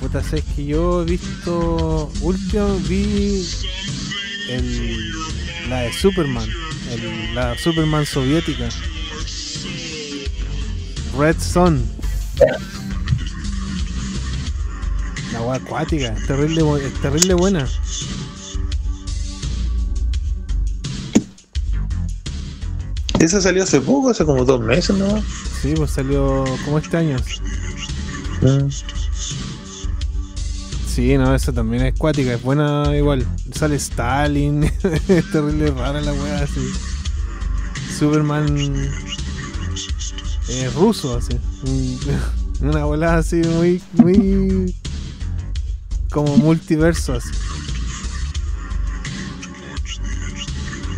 Speaker 1: Puta, sabes que yo he visto. Último vi. El, la de Superman. el- la Superman soviética. Red Son. La agua acuática. Es terrible, es terrible buena.
Speaker 5: Esa salió hace poco, hace como dos meses, ¿no?
Speaker 1: Sí, pues salió como este año.
Speaker 5: Mm.
Speaker 1: Sí, no, esa también es acuática, es buena igual. Sale Stalin, [laughs] es terrible rara la weá así. Superman eh, ruso así. Un- [laughs] Una bola así muy, muy como multiverso así.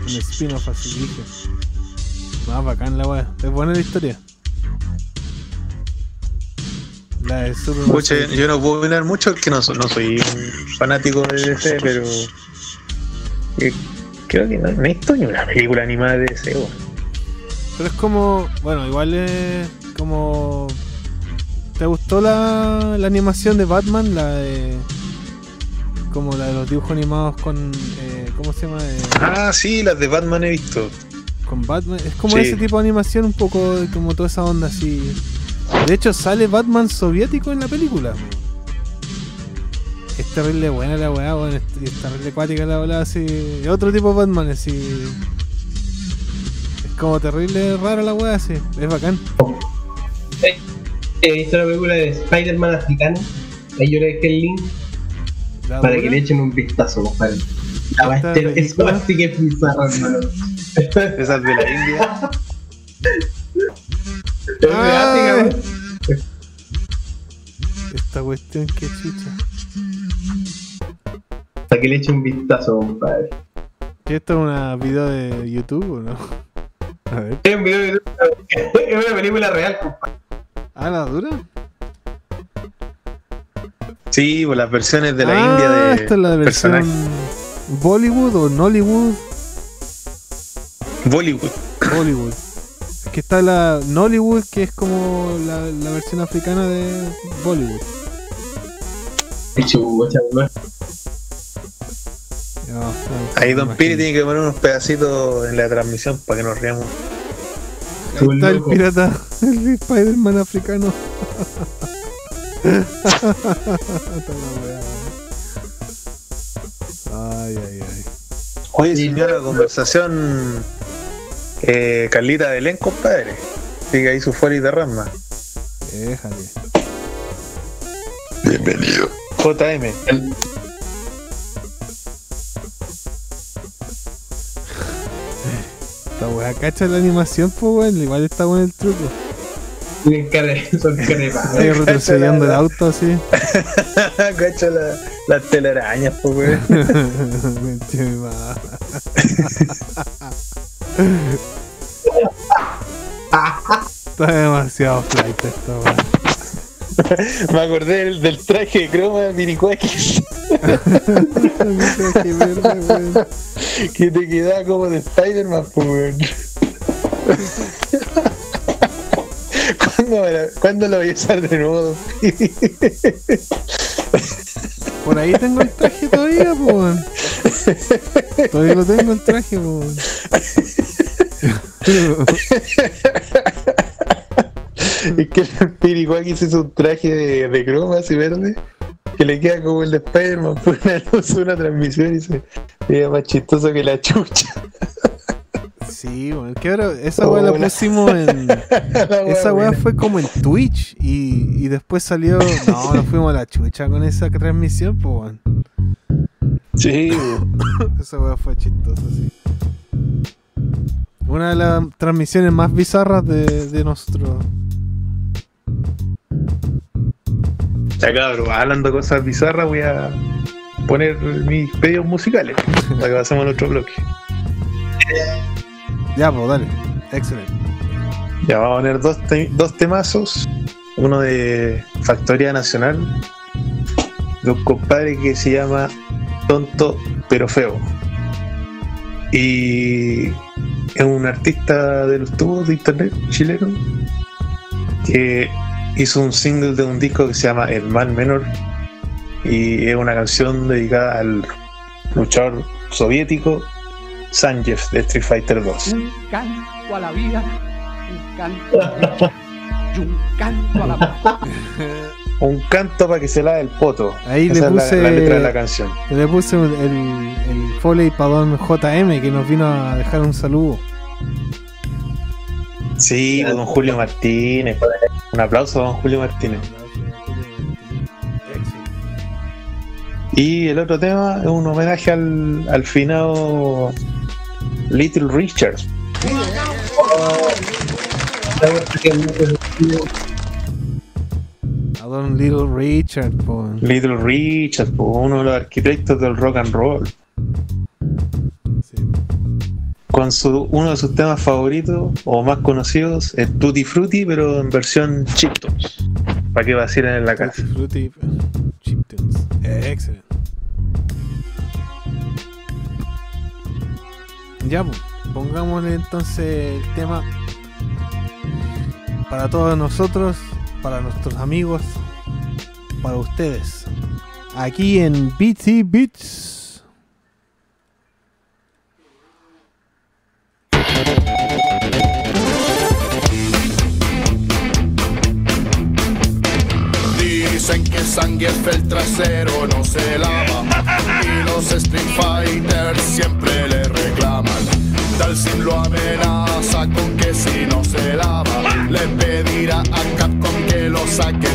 Speaker 1: Un spin-off así dije. Más bacán la weá. Es buena la historia. La de Superman.
Speaker 5: Pucha, yo no puedo opinar mucho porque no, no soy un fanático de DC, pero eh, creo que no, no he visto ni una película animada de DC. weón.
Speaker 1: Pero es como, bueno, igual es como... ¿Te gustó la, la animación de Batman? La de... Como la de los dibujos animados con... eh, ¿Cómo se llama? Eh,
Speaker 5: Ah, sí, las de Batman he visto.
Speaker 1: Con Batman. Es como
Speaker 5: Sí.
Speaker 1: ese tipo de animación, un poco como toda esa onda así. De hecho, sale Batman soviético en la película. Es terrible buena la weá, weón. Es, es terrible acuática la weá, así. Es otro tipo de Batman, así. Es como terrible raro la weá, así. Es bacán.
Speaker 3: He visto la película de Spider-Man africano. Ahí yo le dejé el link para
Speaker 1: dura.
Speaker 3: que le echen un vistazo, compadre. La va a
Speaker 1: Esta
Speaker 3: estar- Eso
Speaker 1: película-
Speaker 3: sí que es bizarro, hermano. [laughs]
Speaker 5: Esas de la India.
Speaker 1: Ay. Esta cuestión que chucha.
Speaker 3: Para que le eche un vistazo, compadre.
Speaker 1: ¿Qué esto es una video de YouTube o no? A ver.
Speaker 3: Es un video de- es una película real, compadre.
Speaker 1: ¿Ah, la dura?
Speaker 5: Sí, pues las versiones de la
Speaker 1: ah,
Speaker 5: India de
Speaker 1: esta es la versión
Speaker 5: personajes.
Speaker 1: Bollywood o Nollywood.
Speaker 5: Bollywood.
Speaker 1: Bollywood. Es que está la Nollywood, que es como la, la versión africana de Bollywood. No,
Speaker 5: Ahí Don Piri tiene que poner unos pedacitos en la transmisión para que nos riamos.
Speaker 1: Ahí está el pirata, [laughs] el Spider-Man africano. [laughs] Ay, ay, ay.
Speaker 5: Oye, siguió la conversación eh, Carlita Belén, compadre. Sigue ahí su fuera y derrama.
Speaker 1: Déjale.
Speaker 5: Bienvenido. JM.
Speaker 1: Esta weá, cacha la animación, pues weón. Igual está bueno el truco.
Speaker 3: Son carepas.
Speaker 1: Ahí retrocediendo el auto así. [laughs]
Speaker 5: Cacha la, las telarañas, pues, weón.
Speaker 1: Está demasiado flight esta [laughs] weá.
Speaker 5: Me acordé del, del traje de croma de Minicuaquis [laughs]
Speaker 1: Mi traje verde, weón.
Speaker 5: que te quedaba como de Spider-Man, pues, [laughs] weón. ¿Cuándo, me la- ¿Cuándo lo voy a usar de nuevo?
Speaker 1: Por ahí tengo el traje todavía, pues. Todavía lo tengo el traje, pues.
Speaker 5: Es que el Piricuaquis hizo un traje de, de croma así verde que le queda como el de Spider-Man por una luz, una transmisión y se veía más chistoso que la chucha.
Speaker 1: Sí, weón. Que ahora esa weá la pusimos en. [laughs]
Speaker 5: La
Speaker 1: Esa weá fue como en Twitch y, y después salió. No, nos fuimos a la chucha con esa transmisión, pues weón.
Speaker 5: Sí, weón.
Speaker 1: Esa weá fue chistosa, sí. Una de las transmisiones más bizarras de, de nosotros.
Speaker 5: Ya cabrón, hablando de cosas bizarras, voy a poner mis pedidos musicales para que pasemos al otro bloque.
Speaker 1: Ya, pues dale. Excelente.
Speaker 5: Ya vamos a poner dos, dos temazos. Uno de Factoría Nacional, de un compadre que se llama Tonto pero Feo. Y es un artista de los tubos de internet chileno que hizo un single de un disco que se llama El Mal Menor y es una canción dedicada al luchador soviético Sanjeev de Street Fighter 2.
Speaker 7: Un canto a la vida, un canto a la vida, y un canto a la paz. [laughs]
Speaker 5: Un canto para que se lave el poto.
Speaker 1: Ahí
Speaker 5: Esa
Speaker 1: le
Speaker 5: es la-
Speaker 1: puse-
Speaker 5: la, letra de la canción.
Speaker 1: Le puse el, el foley para don JM que nos vino a dejar un saludo.
Speaker 5: Sí, don Julio Martínez. Un aplauso a don Julio Martínez. Y el otro tema es un homenaje al, al finado Little Richard.
Speaker 1: A don Little Richard, po.
Speaker 5: Little Richard, po, uno de los arquitectos del rock and roll.
Speaker 1: Sí.
Speaker 5: Con su, uno de sus temas favoritos o más conocidos, es Tutti Frutti, pero en versión chiptunes. Para que vacilen en la casa.
Speaker 1: Fruity Chiptunes. Eh, excelente. Ya, pongámosle entonces el tema para todos nosotros, para nuestros amigos, para ustedes. Aquí en BT Beats.
Speaker 8: Dicen que Zangief el trasero no se lava y los Street Fighters siempre le reclaman. Dalsin lo amenaza con que si no se lava le pedirá a Capcom que lo saquen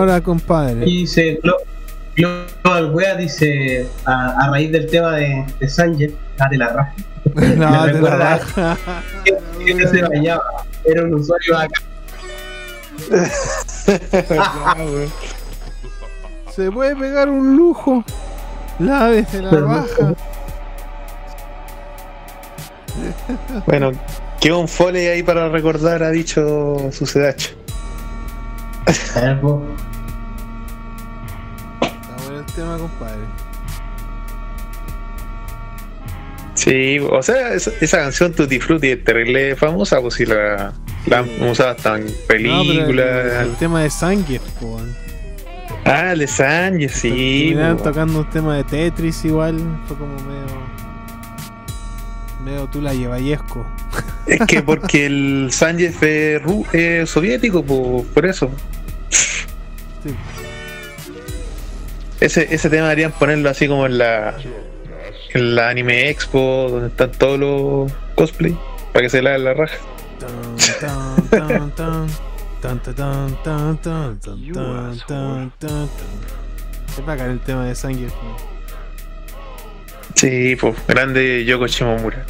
Speaker 1: Ahora, compadre.
Speaker 3: dice Glo- Global Wea dice a, a raíz del tema de, de Sánchez, date la raja.
Speaker 1: No,
Speaker 3: Me
Speaker 1: te la baja. [laughs]
Speaker 3: que, que no se bañaba, era un usuario acá. [laughs]
Speaker 1: Se puede pegar un lujo. Lávese la baja.
Speaker 5: Bueno, quedó un foley ahí para recordar, ha dicho Sucedacho. Sí, o sea, esa, esa canción Tutti Frutti es terrible famosa, pues si la, la han usado hasta en
Speaker 1: No, el,
Speaker 5: películas.
Speaker 1: el tema de weón.
Speaker 5: ah, de Sánchez, sí.
Speaker 1: Tocando un tema de Tetris igual. Fue como medio. Medio tú la llevallesco.
Speaker 5: Es que porque [laughs] el Sánchez es soviético, po, por eso.
Speaker 1: Sí.
Speaker 5: Ese, ese tema deberían ponerlo así como en la en la anime expo donde están todos los cosplay para que se la la raja.
Speaker 1: Tan, tan, tan, es bacán el tema de sangre.
Speaker 5: Sí, pues, grande Yoko Shimomura.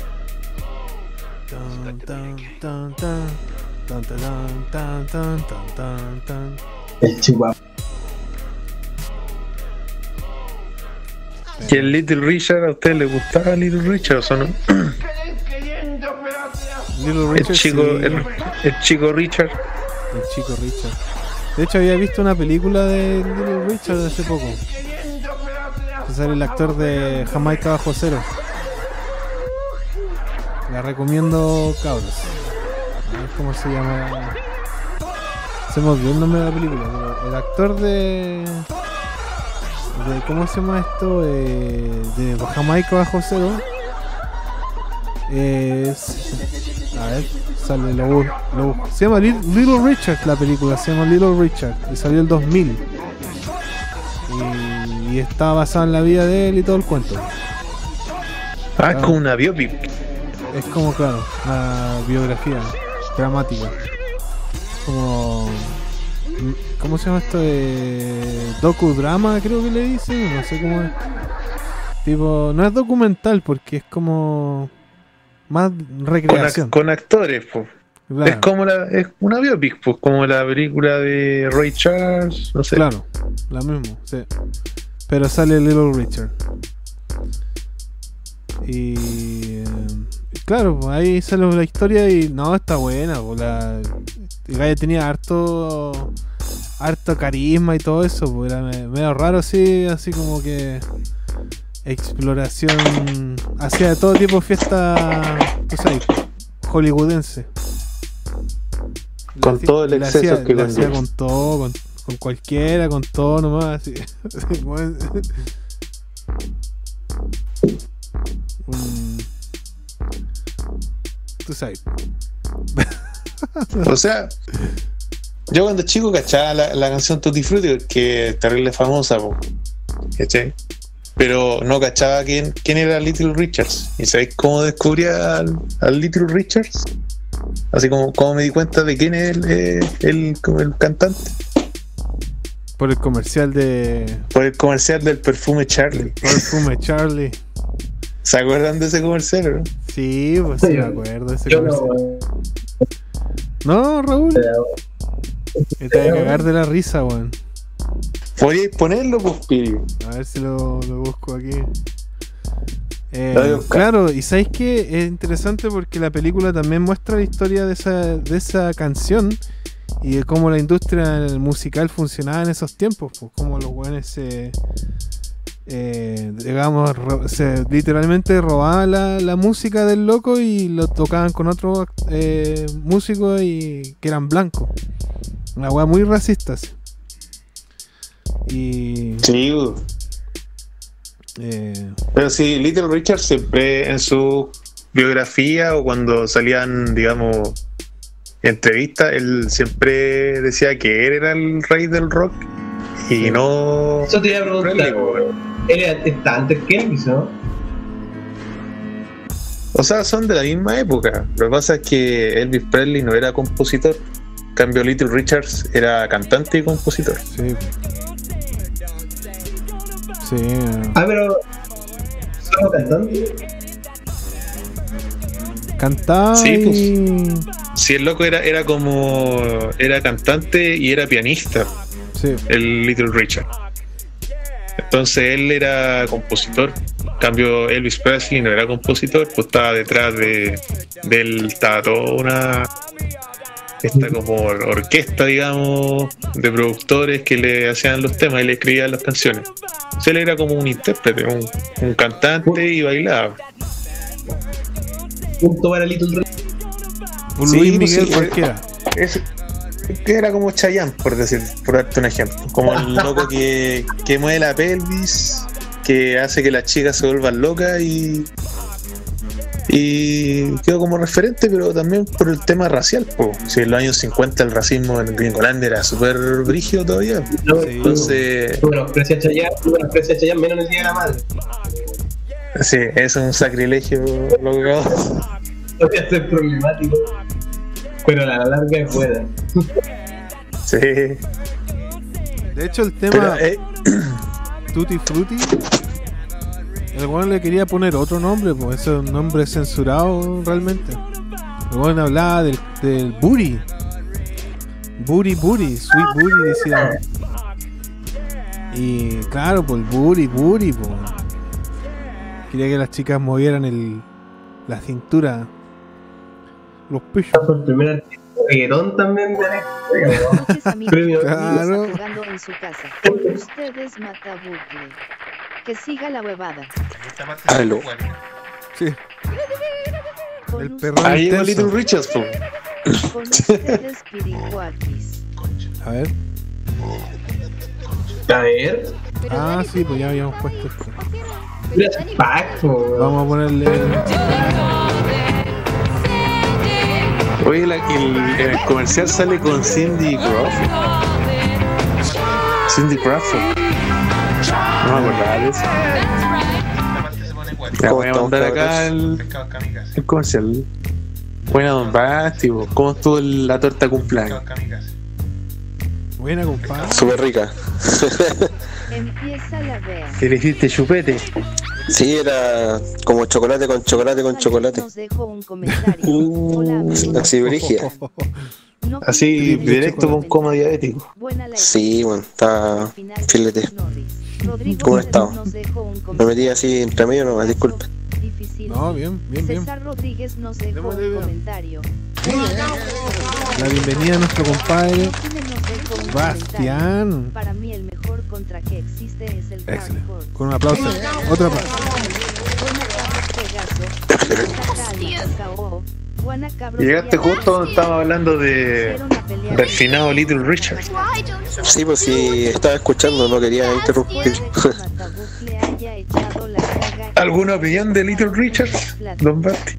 Speaker 3: El chihuahua.
Speaker 5: ¿Y el Little Richard a usted le gustaba Little Richard o no?
Speaker 1: Little
Speaker 5: El
Speaker 1: Richard,
Speaker 5: chico,
Speaker 1: sí,
Speaker 5: el, el chico Richard.
Speaker 1: el chico Richard. De hecho, había visto una película de Little Richard hace poco. Que sale el actor de Jamaica Bajo Cero. La recomiendo, cabros. A ver cómo se llama. Se me olvidó el nombre de la película, pero el actor de. De ¿Cómo se llama esto? Eh, de Jamaica Bajo Cero. Es. A ver, sale lo, lo. Se llama Little Richard la película, se llama Little Richard y salió el 2000. Y, y está basada en la vida de él y todo el cuento.
Speaker 5: Ah, es como una biopic.
Speaker 1: Es como, claro, una biografía dramática. Como. ¿Cómo se llama esto de. docudrama, creo que le dicen? No sé cómo es. Tipo, no es documental porque es como. más
Speaker 5: Con,
Speaker 1: recreación.
Speaker 5: con actores, pues.
Speaker 1: Claro,
Speaker 5: Es como la, es una biopic, pues, como la película de Ray Charles, no sé.
Speaker 1: claro, la misma, sí. Pero sale Little Richard. Y. eh, Claro, pues, ahí sale la historia y no, está buena. pues, La, el gallo tenía harto harto carisma y todo eso, pues era me- medio raro así, así como que exploración, hacía de todo tipo de fiesta, tú sabes, hollywoodense.
Speaker 5: Con todo el exceso
Speaker 1: hacía-
Speaker 5: que
Speaker 1: hacía con todo, con, con cualquiera, con todo nomás, así. [laughs] así [laughs] Un- Tú sabes. [laughs]
Speaker 5: O sea, yo cuando chico cachaba la, la canción Tutti Frutti, que es terrible famosa. Pero no cachaba quién, quién era Little Richards. ¿Y sabéis cómo descubrí al, al Little Richards? Así como, como me di cuenta de quién es el, eh, el, cantante.
Speaker 1: Por el comercial de
Speaker 5: Por el comercial del perfume Charlie.
Speaker 1: Perfume Charlie.
Speaker 5: ¿Se acuerdan de ese comercial? no?
Speaker 1: Sí, pues sí, me acuerdo de ese
Speaker 3: Yo
Speaker 1: comercial. No, Raúl. Me te voy a cagar de la risa, weón.
Speaker 5: Podríais ponerlo, pues, Piri.
Speaker 1: A ver si lo, lo busco aquí. Eh, claro, y sabéis que es interesante porque la película también muestra la historia de esa, de esa canción y de cómo la industria musical funcionaba en esos tiempos, pues cómo los weones se, eh, digamos, ro- se literalmente robaban la, la música del loco y lo tocaban con otros eh, músicos y que eran blancos. Una weá muy racista. sí. Y
Speaker 5: Sí,
Speaker 1: eh,
Speaker 5: Pero sí, Little Richard siempre en su biografía o cuando salían, digamos, entrevistas, él siempre decía que él era el rey del rock y no.
Speaker 3: Eso te iba a preguntar. Él está antes que Elvis, ¿no?
Speaker 5: O sea, son de la misma época. Lo que pasa es que Elvis Presley no era compositor. En cambio, Little Richards era cantante y compositor.
Speaker 1: sí. Sí.
Speaker 3: Ah, pero. ¿Solo cantante?
Speaker 1: Cantaba
Speaker 5: Sí, pues. Si el loco era, era como. Era cantante y era pianista.
Speaker 1: Sí.
Speaker 5: el Little Richard. Entonces él era compositor. En cambio, Elvis Presley no era compositor, pues estaba detrás de, de él, estaba toda una. Esta como or- orquesta, digamos, de productores que le hacían los temas y le escribían las canciones. Entonces él era como un intérprete, un, un cantante y bailaba.
Speaker 3: Punto para Little Richard.
Speaker 1: Un
Speaker 5: Sí,
Speaker 1: Luis
Speaker 5: pues
Speaker 1: Miguel
Speaker 5: sí,
Speaker 1: cualquiera.
Speaker 5: Es, que era como Chayanne, por decir, por darte un ejemplo. Como el [laughs] loco que, que mueve la pelvis, que hace que las chicas se vuelvan locas y. Y quedó como referente, pero también por el tema racial. Po. Si en los años 50 el racismo en Gringolandia era súper brígido todavía.
Speaker 3: No.
Speaker 5: Entonces,
Speaker 3: Bueno, aprecia a Chayanne, bueno, a Chayanne menos en el día de la madre.
Speaker 5: sí, es un sacrilegio lo que.
Speaker 3: Podría ser problemático. Pero a la larga es buena.
Speaker 5: Sí.
Speaker 1: De hecho, el
Speaker 5: Pero,
Speaker 1: tema
Speaker 5: eh, [clears throat]
Speaker 1: Tutti Frutti, el weón le quería poner otro nombre, pues ese es un nombre censurado realmente. El weón hablaba del, del booty. Booty, booty, sweet booty, decía. Y claro, pues el booty, booty, pues. Quería que las chicas movieran el, la cintura, los pechos.
Speaker 3: Fue el primer artista de reggaetón también de. [laughs] Premio.
Speaker 1: Claro.
Speaker 9: En su casa. Ustedes mata bucle. Que siga la huevada.
Speaker 5: Aló.
Speaker 1: Sí,
Speaker 9: Con
Speaker 1: el perro
Speaker 5: Ahí
Speaker 1: intenso.
Speaker 5: Little Richards, po.
Speaker 9: Con ustedes Piricuaquis.
Speaker 1: A ver.
Speaker 3: A ver.
Speaker 1: Ah, sí, pues ya habíamos puesto esto. Vamos a ponerle.
Speaker 5: Oye, la- el, el comercial sale con Cindy Crawford. Cindy Crawford. No me acordaba de eso. Ya voy a mandar acá el, el comercial. Buena Don Basti. ¿cómo estuvo la torta cumpleaños?
Speaker 1: Buena, compadre.
Speaker 10: Súper rica.
Speaker 9: Empieza la vea.
Speaker 5: ¿Qué le hiciste chupete?
Speaker 10: Sí, era como chocolate con chocolate con chocolate.
Speaker 9: Nos dejó un comentario. Hola, amigos.
Speaker 10: Así brígida.
Speaker 9: No
Speaker 5: Así, directo con coma diabético.
Speaker 9: Buena la
Speaker 10: Sí, bueno, está filete. ¿Cómo
Speaker 9: Pérez
Speaker 10: estado? Me metí así entre medio nomás, disculpe.
Speaker 1: No, bien, bien, bien.
Speaker 9: César Rodríguez nos dejó un comentario.
Speaker 1: La bienvenida a nuestro compadre
Speaker 9: Un
Speaker 1: Bastián.
Speaker 9: comentario. Para mí el mejor contra que existe es el
Speaker 1: Excelente.
Speaker 9: hardcore.
Speaker 1: Con un aplauso. Otro aplauso.
Speaker 5: Llegaste justo donde estábamos hablando de
Speaker 9: Pusieron a pelear
Speaker 5: del finado Little Richard.
Speaker 10: Sí, pues sí, estaba escuchando, no quería interrumpir.
Speaker 5: ¿Alguna opinión de Little Richard, Don Basti?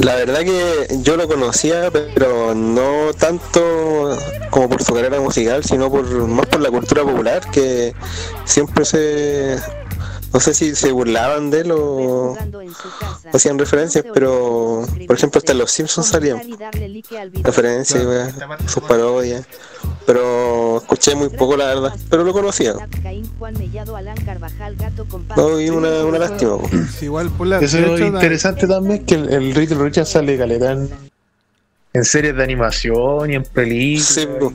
Speaker 10: La verdad que yo lo conocía, pero no tanto como por su carrera musical, sino por más por la cultura popular, que siempre se... No sé si se burlaban de él o hacían referencias, pero por ejemplo hasta los Simpsons salían referencias, sus parodias. Pero escuché muy poco la verdad, pero lo conocía. No, y una, una lástima. po.
Speaker 1: Sí, igual por la.
Speaker 5: Eso es interesante también que el, el Little Richard sale caleta en, en series de animación y en películas.
Speaker 10: Sí, po.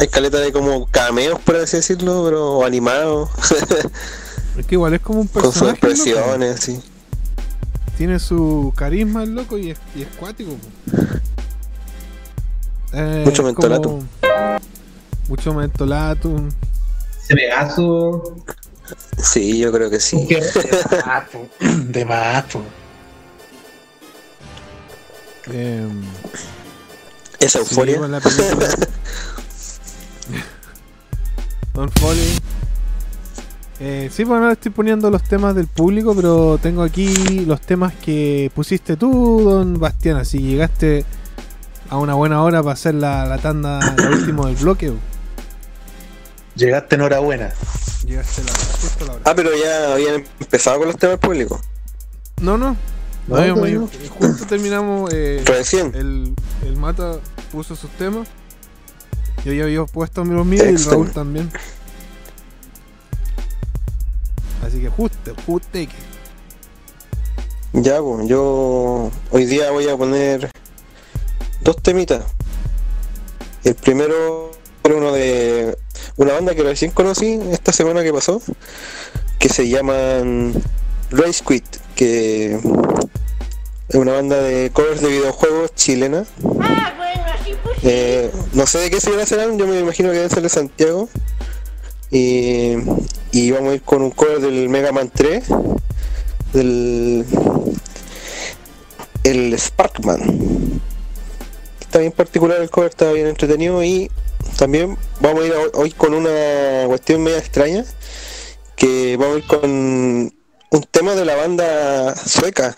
Speaker 10: Hay caleta de como cameos, por así decirlo, pero animados, [laughs]
Speaker 1: Es que igual es como un
Speaker 10: con sus
Speaker 1: personaje. loco.
Speaker 10: expresiones, sí.
Speaker 1: Tiene su carisma el loco y es, y es cuático. po. Eh,
Speaker 10: Mucho
Speaker 1: como-
Speaker 10: mentolatum.
Speaker 1: Mucho mentolatum.
Speaker 3: Ese Pegaso.
Speaker 10: Sí, yo creo que sí. [laughs]
Speaker 5: De más, po.
Speaker 1: Eh,
Speaker 10: Esa
Speaker 1: sí,
Speaker 10: euforia. [laughs]
Speaker 1: Don Foley. Eh, sí, bueno, estoy poniendo los temas del público, pero tengo aquí los temas que pusiste tú, don Bastián. Así llegaste a una buena hora para hacer la, la tanda, la [coughs] último del bloque.
Speaker 5: Llegaste enhorabuena.
Speaker 1: Llegaste la, justo a la hora.
Speaker 10: Ah, pero ya habían empezado con los temas públicos.
Speaker 1: No, no.
Speaker 5: No,
Speaker 1: No,
Speaker 5: todavía
Speaker 1: ido. Justo terminamos. eh,
Speaker 10: Recién.
Speaker 1: el, el Mata puso sus temas. Yo ya había puesto los míos y el. Raúl también. Así que justo, justo que.
Speaker 10: Ya, pues, yo hoy día voy a poner dos temitas. El primero era uno de una banda que recién conocí esta semana que pasó, que se llaman Race Quit, que es una banda de covers de videojuegos chilena. Eh, no sé de qué ciudad serán, yo me imagino que deben ser de Santiago. Y, y vamos a ir con un cover del Mega Man 3, del el Sparkman. Está bien particular el cover, está bien entretenido y también vamos a ir hoy- hoy con una cuestión media extraña, que vamos a ir con un tema de la banda sueca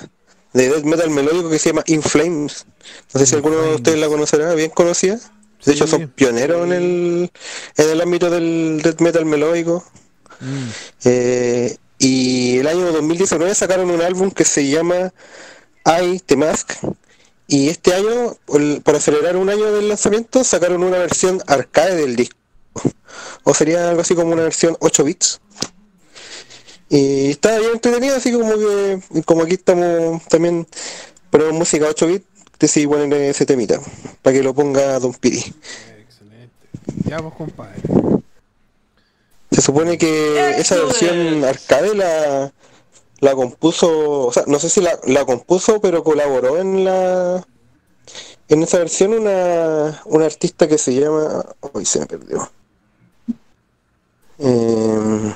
Speaker 10: de death metal melódico que se llama In Flames. No sé si alguno de ustedes la conocerá, bien conocida. De hecho son pioneros en el, en el ámbito del death metal melódico.
Speaker 1: Mm.
Speaker 10: Eh, y el año 2019 sacaron un álbum que se llama I The Mask. Y este año, por, por acelerar un año del lanzamiento, sacaron una versión arcade del disco. O sería algo así como una versión 8 bits. Y está bien entretenido, así como que, como aquí estamos también ponemos música 8 bits, decidí ponerle ese temita, para que lo ponga Don Piri.
Speaker 1: Excelente. Ya vos, compadre.
Speaker 10: Se supone que esa versión arcade la, la compuso, o sea, no sé si la, la compuso, pero colaboró en la en esa versión una, una artista que se llama, hoy se me perdió. Eh,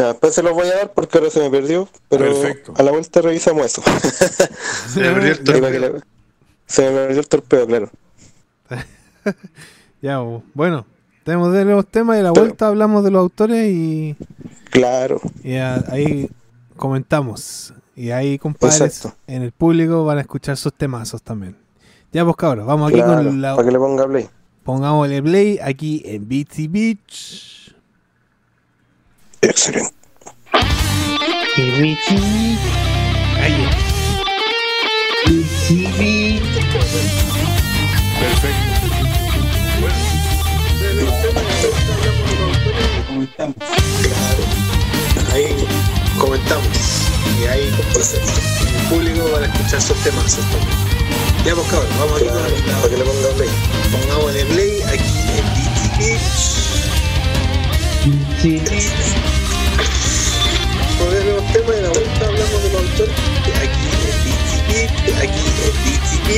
Speaker 10: ya, después se los voy a dar porque ahora se me perdió, pero
Speaker 1: Perfecto.
Speaker 10: a la vuelta revisamos eso. [laughs]
Speaker 5: Se me perdió el
Speaker 10: le- se me perdió el torpeo, claro. [laughs]
Speaker 1: Ya, bueno. Tenemos de los temas y a la
Speaker 10: Pero-
Speaker 1: vuelta hablamos de los autores y,
Speaker 10: Claro.
Speaker 1: y a- ahí comentamos. Y ahí, compadres,
Speaker 10: Exacto.
Speaker 1: en el público van a escuchar sus temazos también. Ya, pues cabros, vamos aquí
Speaker 10: claro,
Speaker 1: con la.
Speaker 10: para que le ponga play.
Speaker 1: Pongámosle play aquí en Beatsy Beach.
Speaker 5: Excelente.
Speaker 3: Ahí
Speaker 11: Ahí comentamos y ahí pues, el público para escuchar esos temas. Ya pues cabrón, vamos con la-
Speaker 5: Para que le ponga play.
Speaker 11: Pongamos el play aquí en DTV. Ponemos tema de la vuelta, hablamos de los autores. Aquí en DTV, aquí en DTV,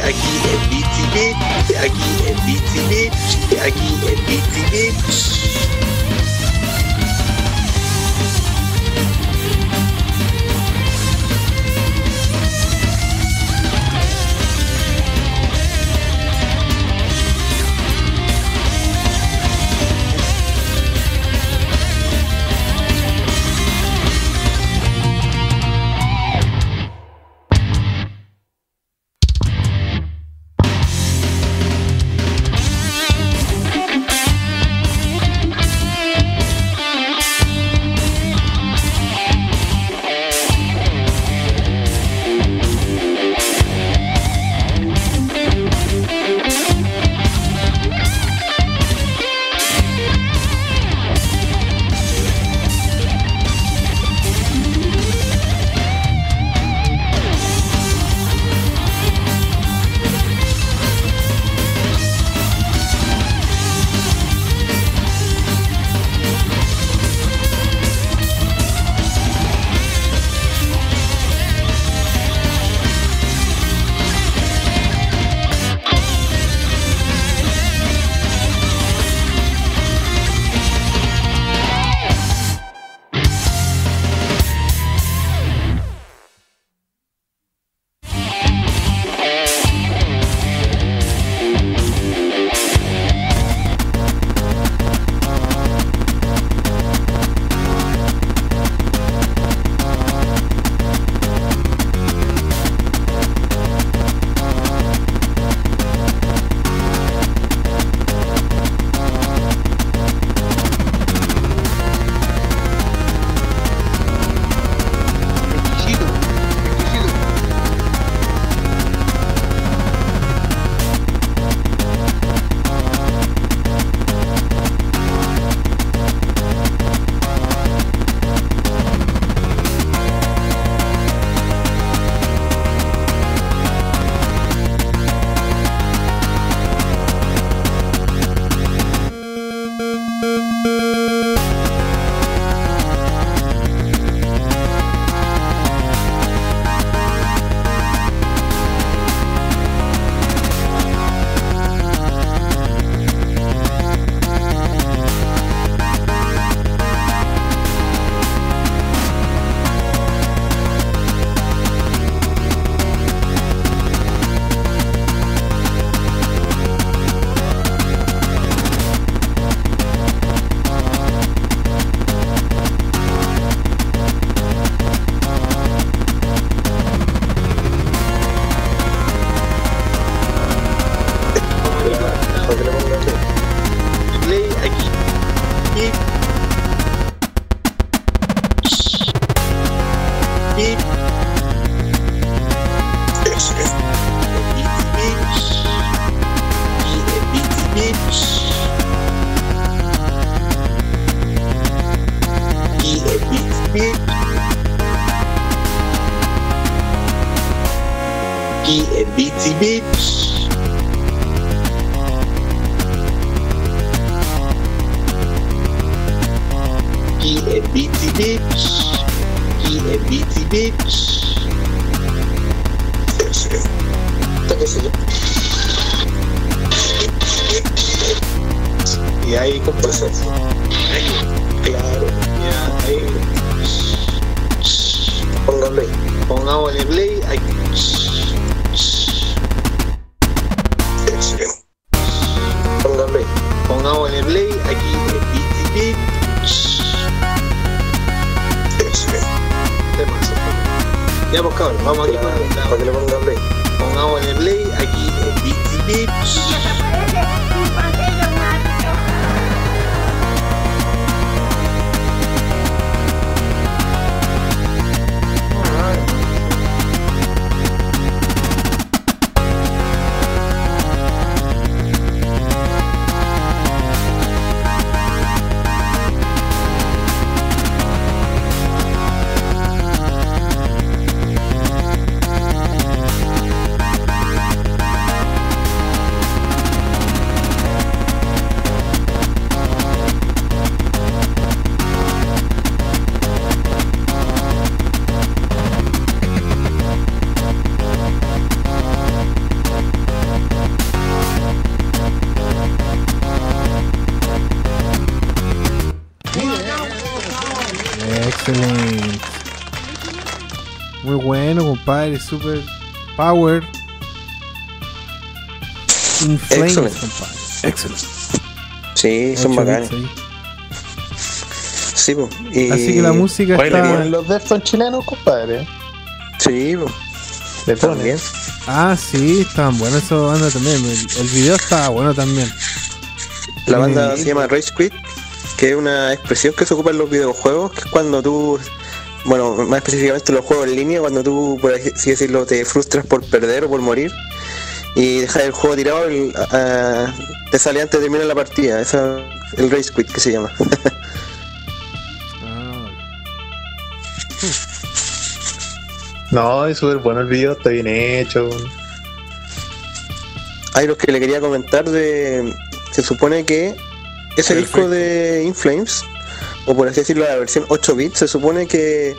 Speaker 11: aquí en DTV, aquí en DTV, aquí en DTV.
Speaker 1: Excelente. Muy bueno, compadre. Super power. In flames,
Speaker 10: Excellent.
Speaker 1: compadre. Excelente.
Speaker 10: Sí, son bacanes.
Speaker 1: ahí.
Speaker 10: Sí, po. Y...
Speaker 1: Así que la música
Speaker 5: Oye,
Speaker 1: está.
Speaker 5: los Deftones chilenos, compadre.
Speaker 10: Sí, po.
Speaker 5: Ponen.
Speaker 10: También.
Speaker 1: Ah, sí, estaban buenos esos bandas también. El, el video estaba bueno también.
Speaker 10: La banda se llama Rage Quit, que es una expresión que se ocupa en los videojuegos, que es cuando tú, bueno, más específicamente en los juegos en línea, cuando tú, por así decirlo, te frustras por perder o por morir y dejas el juego tirado, el- te sale antes de terminar la partida. Esa es el Rage Quit que se llama.
Speaker 1: Ah, [laughs]
Speaker 5: No, es súper bueno el video, está bien hecho.
Speaker 10: Hay los que le quería comentar de. Se supone que ese disco de Inflames, o por así decirlo, la versión 8 bits, se supone que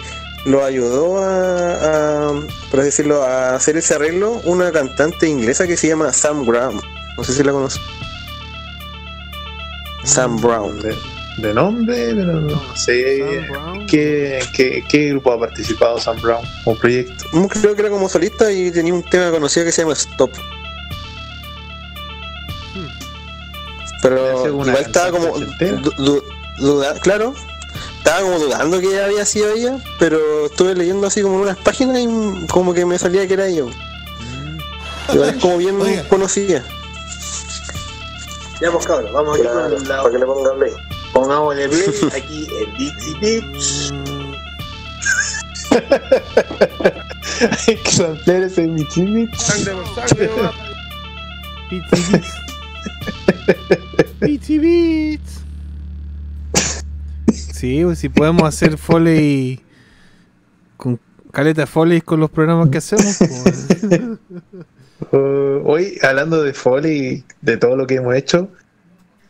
Speaker 10: lo ayudó a, a, por así decirlo, a hacer ese arreglo una cantante inglesa que se llama Sam Brown. No sé si la conoces. Sam Brown.
Speaker 5: De, de nombre, pero no sé.
Speaker 1: Sam Brown.
Speaker 5: ¿Qué, qué, qué grupo ha participado Sam Brown? ¿O proyecto?
Speaker 10: Mm, Creo que era como solista y tenía un tema conocido que se llama Stop. Pero igual estaba como
Speaker 5: ochentera.
Speaker 10: du- du- duda, claro, estaba como dudando que había sido ella, pero estuve leyendo así como en unas páginas y como que me salía que era ella. Igual es como bien
Speaker 5: Oiga.
Speaker 10: conocida. Ya pues cabrón, vamos aquí con la... para que le ponga play.
Speaker 5: Pongámosle play [laughs] aquí en Bitsy Bits. [laughs] Hay que ese Bitsy Bits.
Speaker 1: Pizzy [laughs] Beats. Pizzy Beats. Sí, pues si podemos hacer foley con caleta foley con los programas que hacemos. pues.
Speaker 5: Uh, hoy, hablando de Foley de todo lo que hemos hecho,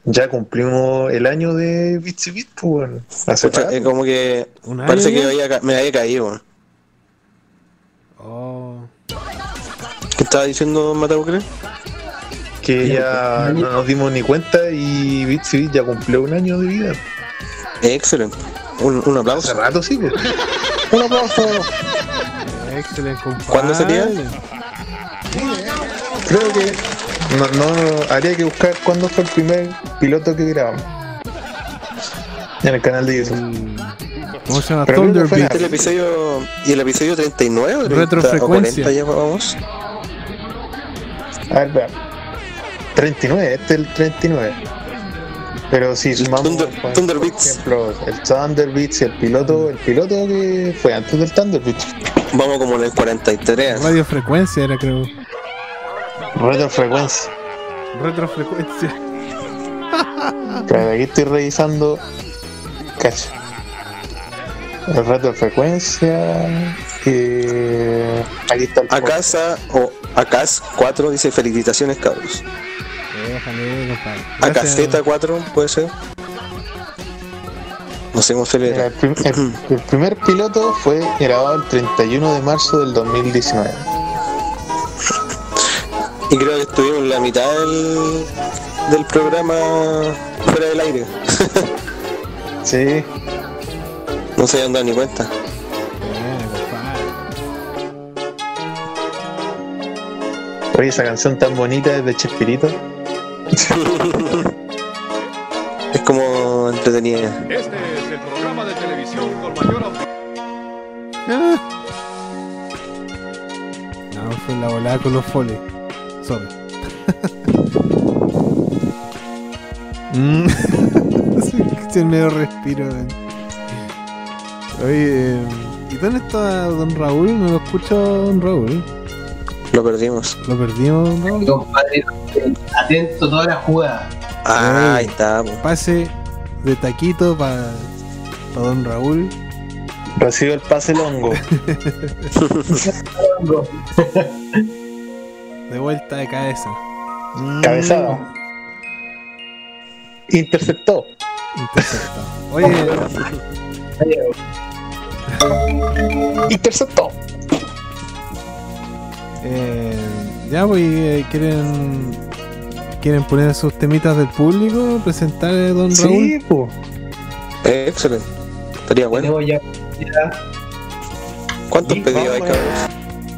Speaker 5: ya cumplimos el año de Bitsy Bits, pues, bueno,
Speaker 10: Pucha, es como que
Speaker 1: ¿Un año
Speaker 10: parece que había me había caído.
Speaker 1: Oh.
Speaker 10: ¿Qué estaba diciendo Matabucre?
Speaker 5: Que ya no nos dimos ni cuenta y Bitsy Bits ya cumplió un año de vida.
Speaker 10: Excelente. Un, un
Speaker 5: Hace
Speaker 10: aplauso.
Speaker 5: rato sí, pues.
Speaker 10: Un aplauso.
Speaker 1: Excelente, compadre.
Speaker 10: ¿Cuándo sería?
Speaker 5: Creo que no, no habría que buscar cuándo fue el primer piloto que grabamos. En el canal de YouTube.
Speaker 1: ¿Cómo se llama?
Speaker 5: Pero creo que
Speaker 1: Thunder
Speaker 5: fue
Speaker 1: Beats.
Speaker 10: Este es el episodio. ¿Y el episodio 39 o 30
Speaker 1: Retrofrecuencia.
Speaker 10: o 40 ya vamos?
Speaker 5: A ver, vean. 39, este es el 39. Pero si sumamos,
Speaker 10: Thunder-
Speaker 5: por
Speaker 10: Thunder
Speaker 5: por ejemplo, el Thunder Beats y el piloto, el piloto que fue antes del Thunder Beats.
Speaker 10: Vamos como en el 43.
Speaker 1: Radiofrecuencia era, creo.
Speaker 5: Retrofrecuencia.
Speaker 1: Retrofrecuencia. [laughs]
Speaker 5: Claro, aquí estoy revisando. Cacha. El retrofrecuencia. Eh, aquí está el
Speaker 10: A casa o a CAS 4 dice felicitaciones cabros.
Speaker 1: Déjale, compadre.
Speaker 10: A caseta 4 puede ser. No sé cómo se le
Speaker 5: el, prim- el- [clears throat] el primer piloto fue grabado el 31 de marzo del 2019.
Speaker 10: Y creo que estuvimos en la mitad del, del programa fuera del aire. [laughs]
Speaker 5: Sí,
Speaker 10: No se habían dado ni cuenta.
Speaker 5: Oye, esa canción tan bonita es de Chespirito.
Speaker 10: Es como entretenida.
Speaker 6: Este es el programa de televisión con mayor audiencia.
Speaker 1: Ah. No, fue la volada con los folies. Sorry. [laughs] Mm. [laughs] Que el medio respiro. ven. Oye, eh, ¿y dónde está Don Raúl? No lo escucho Don Raúl.
Speaker 10: Lo perdimos.
Speaker 1: Lo perdimos.
Speaker 3: Compadre, atento a toda la jugada.
Speaker 10: Ah, ahí está. po.
Speaker 1: Pase de taquito para Don Raúl.
Speaker 5: Recibe el pase longo. [laughs]
Speaker 1: De vuelta de cabeza. Mm,
Speaker 5: Cabezada. Interceptó.
Speaker 1: Interceptado. Oye,
Speaker 5: Interceptó.
Speaker 1: Eh, ya pues, eh, ¿quieren, ¿quieren poner sus temitas del público? ¿Presentar a Don Raúl?
Speaker 5: Sí, pues.
Speaker 10: Eh, Excelente. Estaría bueno.
Speaker 3: Tenemos ya. ya
Speaker 10: ¿Cuántos pedidos hay, cabrón?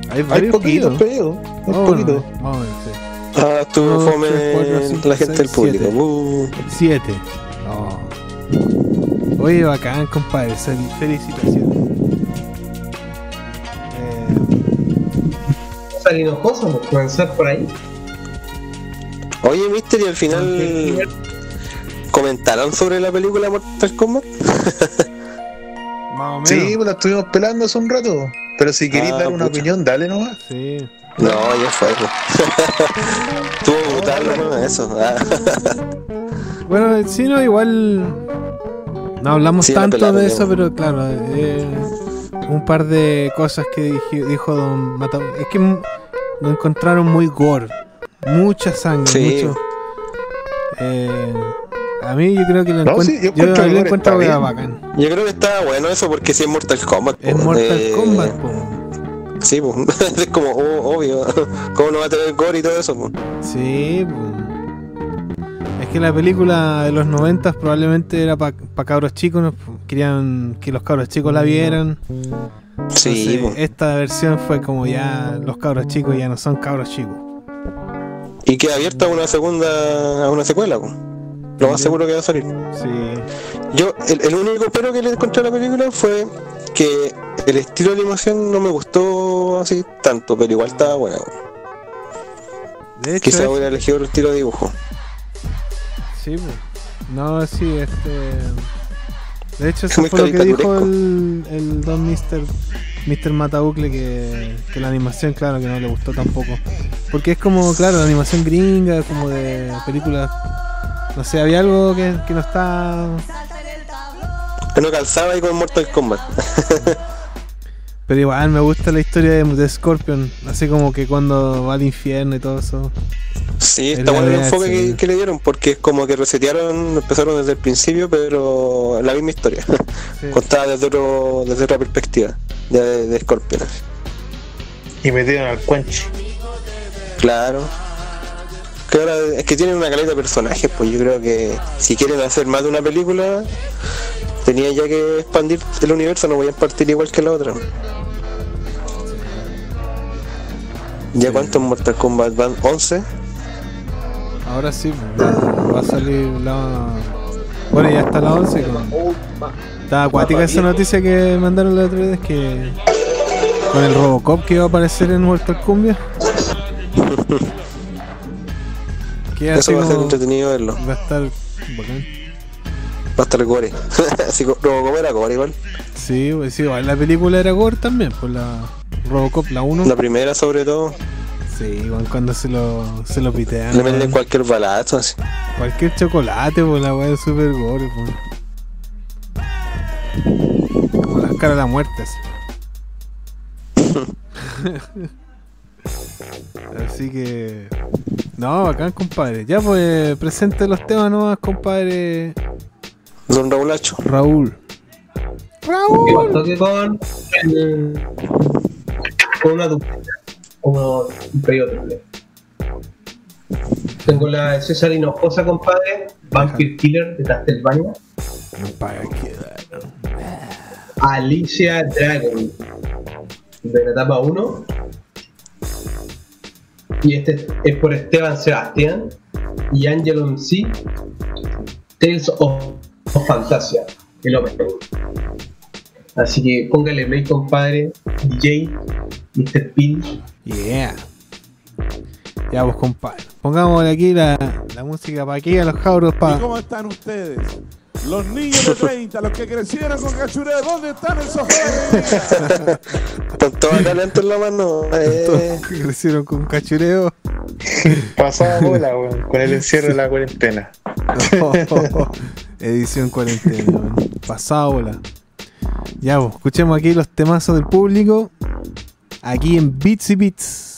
Speaker 1: Hay
Speaker 5: Hay
Speaker 1: varios
Speaker 5: poquitos
Speaker 1: pedidos.
Speaker 5: pedidos. Hay poquitos.
Speaker 1: vamos a ver, sí.
Speaker 10: Ah, estuvo fome la gente
Speaker 1: seis,
Speaker 10: del público.
Speaker 1: siete.
Speaker 10: Uh,
Speaker 1: Siete. Oh. Oye, bacán, compadre. fel- Felicitaciones.
Speaker 3: César Hinojosa, pues comenzar por ahí.
Speaker 10: Oye, Mister, y al final comentaron sobre la película Mortal Kombat.
Speaker 1: más o menos.
Speaker 5: Sí, pues la estuvimos pelando hace un rato. Pero si queréis
Speaker 10: Ah,
Speaker 5: dar una
Speaker 10: pucha.
Speaker 5: opinión, dale nomás.
Speaker 1: Sí.
Speaker 10: No, ya fue. pues. [laughs] Estuvo brutal, ¿no? Eso. ah. [laughs]
Speaker 1: Bueno, sí, no, igual. No hablamos
Speaker 10: Sí,
Speaker 1: tanto de eso, pero claro, eh, un par de cosas que dijo Don Mata. Es que lo encontraron muy gore. Mucha sangre,
Speaker 10: Sí.
Speaker 1: mucho. Eh, a mí yo creo que lo
Speaker 5: No,
Speaker 1: encuentro.
Speaker 5: sí, yo
Speaker 1: yo
Speaker 5: encuentro
Speaker 1: lo encuentro
Speaker 5: está
Speaker 1: que era
Speaker 5: bien.
Speaker 1: bacán.
Speaker 10: Yo creo que estaba bueno eso porque si es Mortal Kombat.
Speaker 1: Es
Speaker 10: po.
Speaker 1: Mortal
Speaker 10: Eh,
Speaker 1: Kombat, po.
Speaker 10: Sí, pues. [laughs] es como oh, obvio. [laughs] ¿Cómo no va a tener gore y todo eso? po?
Speaker 1: Sí, pues. Es que la película de los 90 probablemente era para cabros chicos, ¿no? Querían que los cabros chicos la vieran.
Speaker 10: Sí,
Speaker 1: Entonces, esta versión fue como ya los cabros chicos ya no son cabros chicos.
Speaker 10: Y queda abierta a una segunda, a una secuela, po. Lo más seguro que va a salir.
Speaker 1: Sí.
Speaker 10: Yo, el, el único pero que le encontré a la película fue que el estilo de animación no me gustó así tanto, pero igual estaba bueno.
Speaker 1: De hecho,
Speaker 10: Quizá
Speaker 1: es-
Speaker 10: hubiera elegido el estilo de dibujo.
Speaker 1: sí, pues. No, sí, este. De hecho,
Speaker 10: Es
Speaker 1: eso fue lo que dijo el, el don Mr. Mr. Matabucle que, que la animación, claro, que no le gustó tampoco. Porque es como, claro, la animación gringa, como de películas. No sé, había algo que, que no está.
Speaker 10: Que no calzaba ahí con Mortal Kombat. [laughs]
Speaker 1: Pero igual me gusta la historia de, de Scorpion, así como que cuando va al infierno y todo eso.
Speaker 10: Sí,
Speaker 1: Es
Speaker 10: está bueno el enfoque que, que le dieron, porque es como que resetearon, empezaron desde el principio, pero la misma historia. [laughs]
Speaker 1: Sí.
Speaker 10: Contada desde, otro, desde otra perspectiva, de, de Scorpion.
Speaker 5: Y metieron al cuenche.
Speaker 10: Claro. Que ahora es que tienen una caleta de personajes, pues yo creo que si quieren hacer más de una película, tenía ya que expandir el universo, no voy a partir igual que la otra. ¿Ya cuántos Mortal Kombat van? ¿11?
Speaker 1: Ahora sí, pues, va, a salir la. Bueno, ya está la 11. Con... Está acuática esa noticia que mandaron la otra vez que. Con el Robocop que va a aparecer en Mortal Kombat. [laughs] Que
Speaker 10: Eso va a ser entretenido verlo.
Speaker 1: Va a estar bacán.
Speaker 10: Va a estar gore. [laughs] Así Robocop era gore igual.
Speaker 1: Sí, pues sí, igual la película era gore también, pues la Robocop, la 1.
Speaker 10: La primera sobre todo,
Speaker 1: Sí, igual cuando se lo, se lo pitean.
Speaker 10: le meten cualquier balazo así.
Speaker 1: Cualquier chocolate, pues la weá es super gore, pues. Como las caras de la muerte, así. [laughs] Así que. No, bacán, compadre. Ya pues, presente los temas nomás, compadre.
Speaker 10: Don Raulacho.
Speaker 1: Raúl.
Speaker 3: ¿Qué pasó que con, con una dupleta? Como un triple. Tengo la de César Hinojosa, compadre. Vampire Killer de Castlevania. Alicia Dragon de la etapa 1. Y este es por Esteban Sebastián y Angelo MC. Tales of, Fantasia, el opening. Así que póngale play, compadre. DJ, Mr. Pin.
Speaker 1: Yeah. Ya pues, compadre. Pongámosle aquí la, la música para aquí a los cabros
Speaker 12: ¿Y
Speaker 1: para.
Speaker 12: cómo están ustedes? Los niños de 30, los que crecieron con cachureo, ¿dónde están esos jóvenes?
Speaker 10: Con [laughs] todo el talento en la mano. Eh, [laughs]
Speaker 1: que crecieron con cachureo.
Speaker 5: Pasaba bola, weón, con el encierro de la cuarentena. [laughs]
Speaker 1: Edición cuarentena, weón. Pasado bola. Ya, pues, escuchemos aquí los temazos del público. Aquí en Beats y Beats.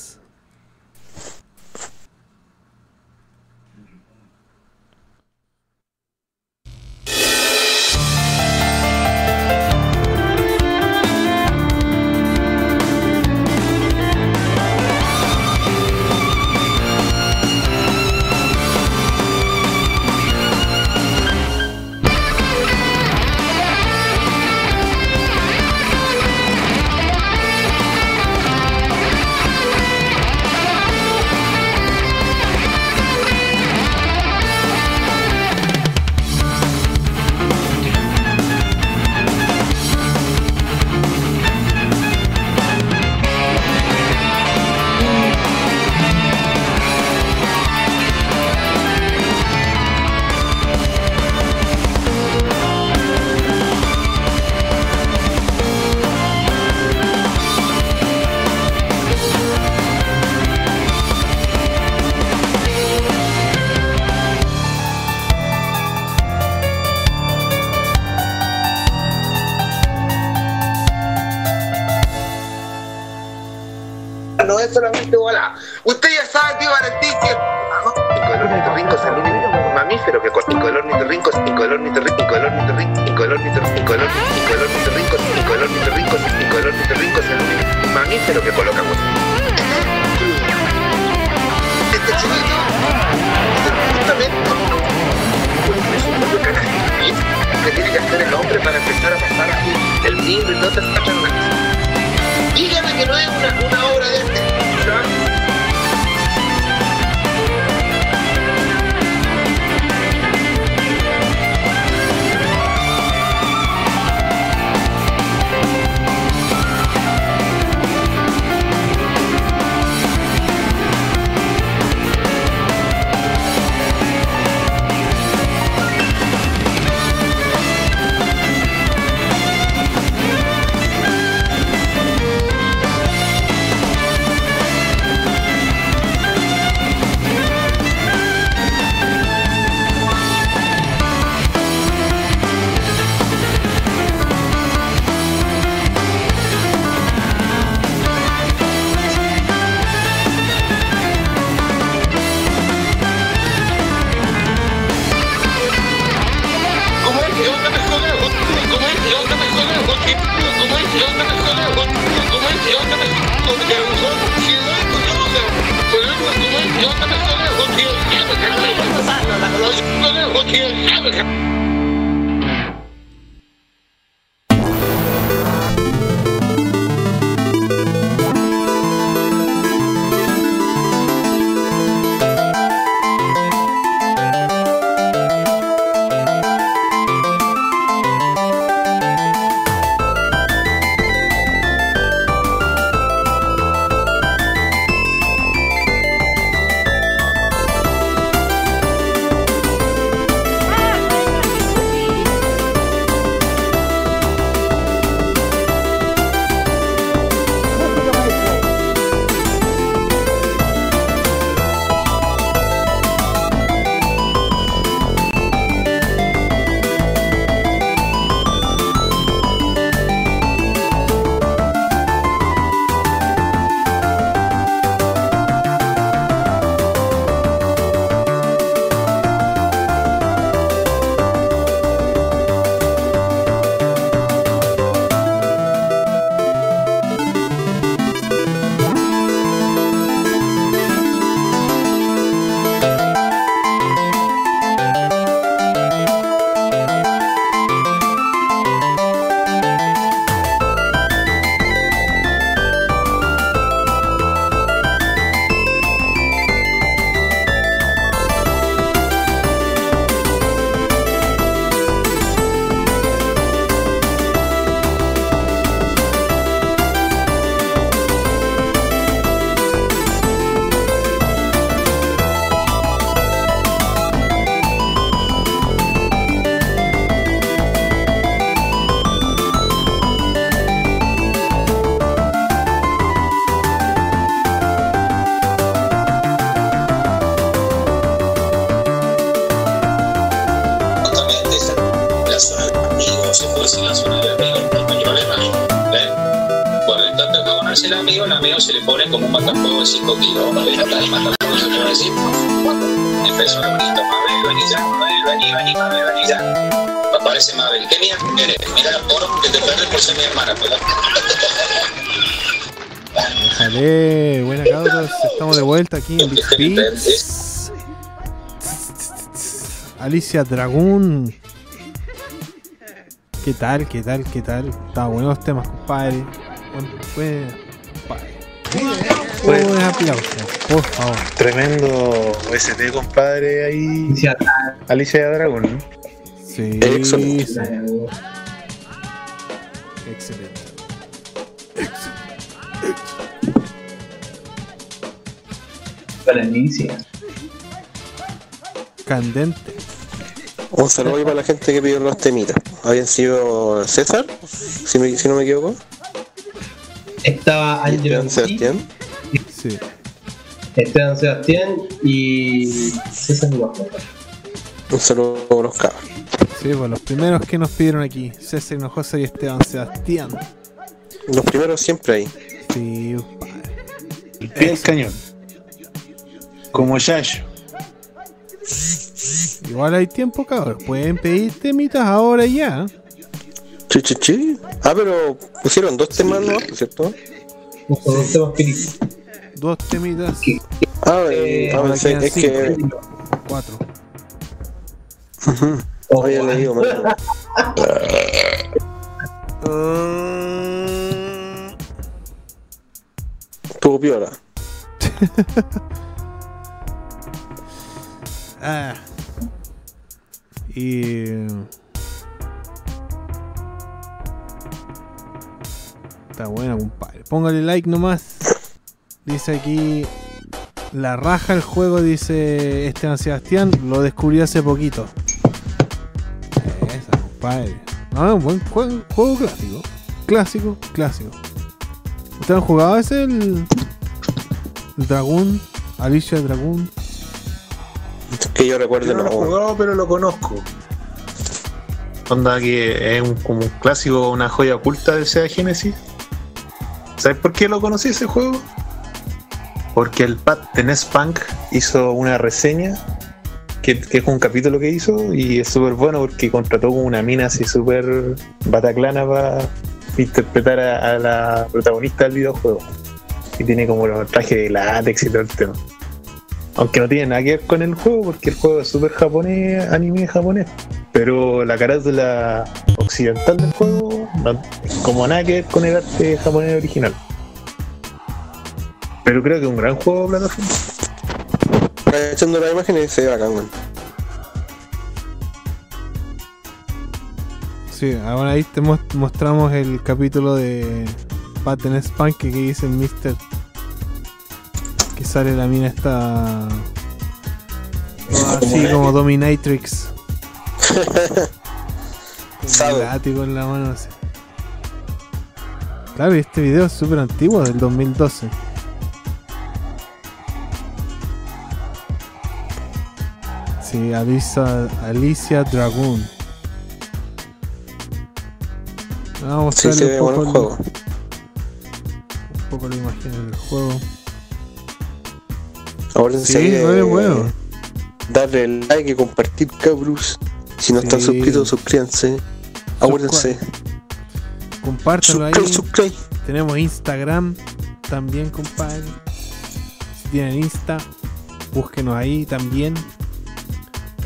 Speaker 13: Francisco Quiroma de la
Speaker 14: Calma, nosotros decimos, empezó a bonito, Mabel, Vanilla, Mabel, Vanilla, Mabel, Vanilla. Aparece Mabel, ¿qué mierda eres? Mira la porno que te perdes por ser mi hermana, pues.
Speaker 1: Vale, buena cabros, estamos de vuelta aquí en Big Beats. Alicia Dragón. ¿Qué tal? ¿Qué tal? ¿Qué tal? Está buenos temas, compadre. Bueno, pues aplauso, por favor.
Speaker 5: Tremendo ST, compadre, ahí. Alicia, Alicia
Speaker 1: Dragón,
Speaker 10: ¿no?
Speaker 1: Sí. Excelente. Excelente.
Speaker 3: Para Alicia.
Speaker 1: Candente.
Speaker 10: Un saludo para la gente que pidió los temitas. Habían sido César, si, no me equivoco.
Speaker 3: Estaba Angelo.
Speaker 10: Sebastián.
Speaker 3: Esteban Sebastián y César Hinojosa.
Speaker 10: Un saludo a los cabros.
Speaker 1: Sí, pues los primeros que nos pidieron aquí, César Hinojosa y Esteban Sebastián.
Speaker 10: Los primeros siempre ahí.
Speaker 1: Sí,
Speaker 5: El pie del cañón. Como Yayo.
Speaker 1: Igual hay tiempo, cabros. Pueden pedir temitas ahora ya.
Speaker 10: Sí, sí, sí. Ah, pero pusieron dos temas, ¿no? ¿Cierto?
Speaker 3: Dos temas
Speaker 1: Dos temitas.
Speaker 10: Ah, eh, ah,
Speaker 1: ahora
Speaker 10: es que.
Speaker 1: cinco. Cuatro.
Speaker 10: Ujú. Había leído mal. [laughs] Tuvo piola. [laughs]
Speaker 1: Ah. Y. Está buena, compadre. Póngale like nomás. Dice aquí. La raja el juego, dice Esteban Sebastián. Lo descubrí hace poquito. Esa, compadre. No, es un buen juego, juego clásico. Clásico, clásico. ¿Ustedes han jugado ese? El, el Dragoon. Alicia Dragoon.
Speaker 10: Que yo recuerdo
Speaker 5: Yo no lo he jugado, pero lo conozco. Onda que es un, como un clásico, una joya oculta de Sega Genesis. ¿Sabes por qué lo conocí ese juego? Porque el Pat de NES Punk hizo una reseña, que, es un capítulo que hizo, y es súper bueno porque contrató como una mina así súper bataclana para interpretar a, a la protagonista del videojuego. Y tiene como los trajes de látex y todo el tema. Aunque no tiene nada que ver con el juego, porque el juego es súper japonés, anime japonés. Pero la carátula occidental del juego, no, como nada que ver con el arte japonés original. Pero creo que es un gran juego plataforma.
Speaker 10: Echando la imagen y se ve bacán.
Speaker 1: Sí, ahora ahí te mos- mostramos el capítulo de Patten Spank que dice el Mister. Que sale la mina esta. Así como Dominatrix. [laughs] Con el látigo en la mano así. Claro, y este video es súper antiguo, del 2012. Sí, Alicia, Alicia Dragoon. Vamos a
Speaker 10: Sí, se ve
Speaker 1: un poco,
Speaker 10: el juego.
Speaker 1: un poco la imagen del juego.
Speaker 10: Ahora
Speaker 1: Sí, no es bueno.
Speaker 10: Darle like y compartir, cabros. Si no están suscritos, suscríbanse. Acuérdense.
Speaker 1: Compártelo ahí.
Speaker 10: Subscribe.
Speaker 1: Tenemos Instagram también, compadre. Si tienen Insta, búsquenos ahí también.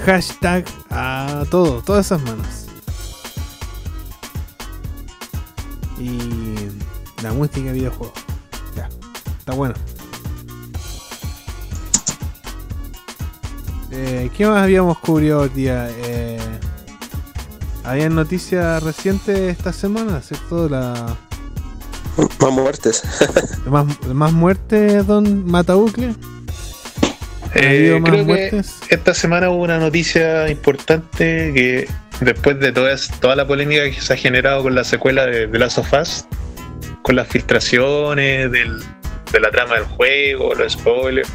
Speaker 1: Hashtag a todo, todas esas manos. Y la música de videojuegos. Ya, está bueno. Eh, ¿Qué más habíamos cubrido hoy día? Eh, había noticias recientes esta semana, ¿cierto? La,
Speaker 10: Más muertes. [laughs]
Speaker 1: más, más muertes, don Matabucle. ¿Ha
Speaker 5: Eh, creo que esta semana hubo una noticia importante que después de toda, toda la polémica que se ha generado con la secuela de, de Last of Us, con las filtraciones del- de la trama del juego, los spoilers,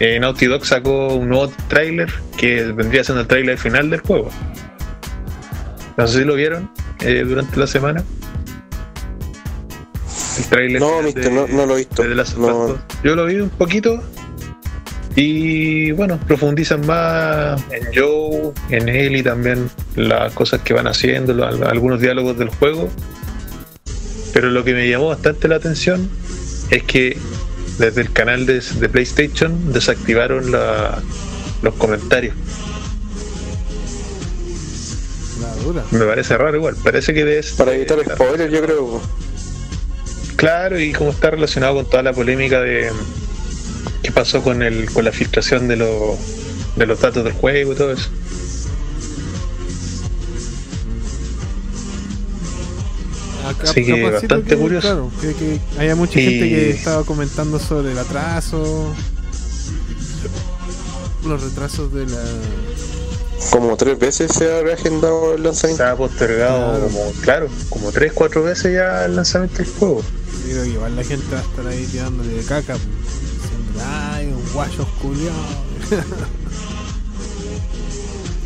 Speaker 5: eh, Naughty Dog sacó un nuevo tráiler que vendría siendo el tráiler final del juego. No sé si lo vieron eh, durante la semana. El tráiler
Speaker 10: No,
Speaker 5: final
Speaker 10: mister, no, no lo he visto.
Speaker 5: de The Last of
Speaker 10: No.
Speaker 5: Us 2. Yo lo vi un poquito y bueno, profundizan más en Joe, en él y también las cosas que van haciendo, algunos diálogos del juego. Pero lo que me llamó bastante la atención es que desde el canal de, de PlayStation desactivaron la- los comentarios. Me parece raro igual, parece que es
Speaker 10: Para evitar spoilers, yo creo.
Speaker 5: Claro, y como está relacionado con toda la polémica de qué pasó con el con la filtración de los de los datos del juego y todo eso.
Speaker 1: Acá-
Speaker 5: Así que bastante curioso.
Speaker 1: Claro, que, que haya mucha
Speaker 5: Y-
Speaker 1: gente que estaba comentando sobre el atraso. Los retrasos de la.
Speaker 10: Como tres veces se ha reagendado el lanzamiento.
Speaker 5: Se ha postergado
Speaker 1: Claro.
Speaker 5: como, claro, como 3, 4 veces ya el lanzamiento del juego.
Speaker 1: Creo que igual la gente va a estar ahí tirándole de caca. pues, ay, un guayo culiao.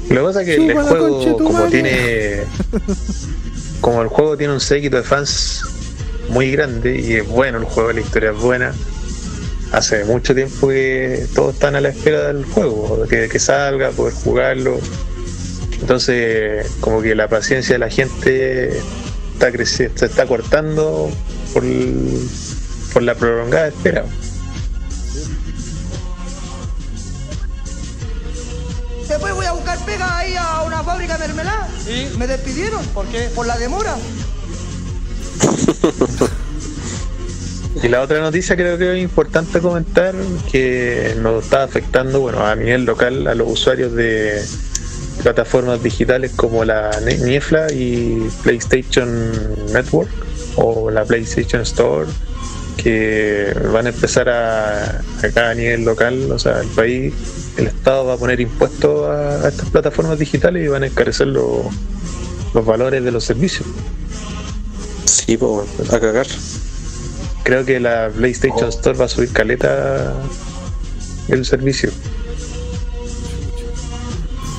Speaker 5: Lo que pasa es que
Speaker 1: Chupa
Speaker 5: el juego, como tiene. Como el juego tiene un séquito de fans muy grande y es bueno el juego, la historia es buena. hace mucho tiempo que todos están a la espera del juego, que, que salga, poder jugarlo. Entonces, como que la paciencia de la gente está creciendo, se está cortando por, por la prolongada espera.
Speaker 15: Después voy a buscar pega ahí a una fábrica de mermelada. ¿Y? Me despidieron. ¿Por qué? Por la demora. [laughs]
Speaker 5: Y la otra noticia creo que es importante comentar que nos está afectando, bueno, a nivel local a los usuarios de plataformas digitales como la Niefla y PlayStation Network o la PlayStation Store que van a empezar a acá a nivel local, o sea, el país, el Estado va a poner impuestos a, a estas plataformas digitales y van a encarecer los los valores de los servicios.
Speaker 10: Sí, pues, a cagar.
Speaker 5: Creo que la PlayStation Store va a subir caleta el servicio.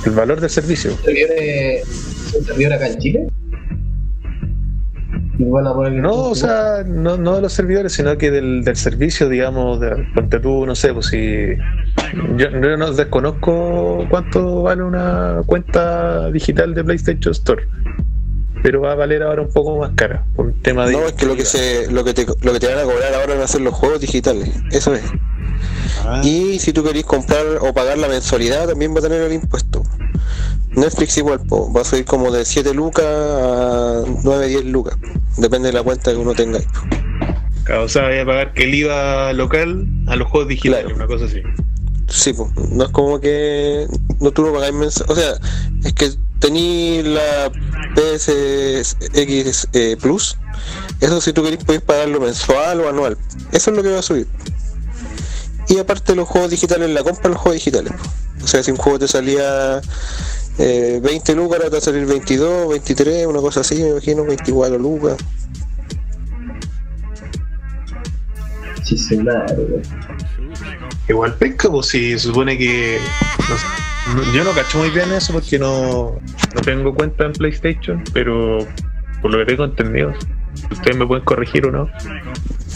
Speaker 5: El valor del servicio.
Speaker 3: servidores acá en Chile. Van a poner
Speaker 5: No, o sea, no, no de los servidores, sino que del, del servicio, digamos, de, ponte tú, no sé, pues si. Yo, yo no desconozco cuánto vale una cuenta digital de PlayStation Store, pero va a valer ahora un poco más cara, por un tema de.
Speaker 10: No, es que lo que se, lo que te, lo que te van a cobrar ahora van a ser los juegos digitales, eso es. Y si tú querés comprar o pagar la mensualidad, también va a tener el impuesto. Netflix igual, po, va a subir como de 7 lucas a 9, 10 lucas. Depende de la cuenta que uno tenga.
Speaker 5: Claro, O sea, voy a pagar que el IVA local a los juegos digitales, una cosa así.
Speaker 10: Sí, pues, no es como que no tú no pagáis mensual. O sea, es que tení la PSX eh, Plus. Eso si tú querés podéis pagarlo mensual o anual. Eso es lo que va a subir. Y aparte los juegos digitales, la compra de los juegos digitales. O sea, si un juego te salía eh, 20 lucas, ahora te va a salir 22, 23, una cosa así, me imagino, 24 lucas.
Speaker 3: Sí, güey.
Speaker 5: Igual pesca, pues si supone que. yo no cacho muy bien eso porque no, no tengo cuenta en PlayStation, pero por lo que tengo entendido, ustedes me pueden corregir o no.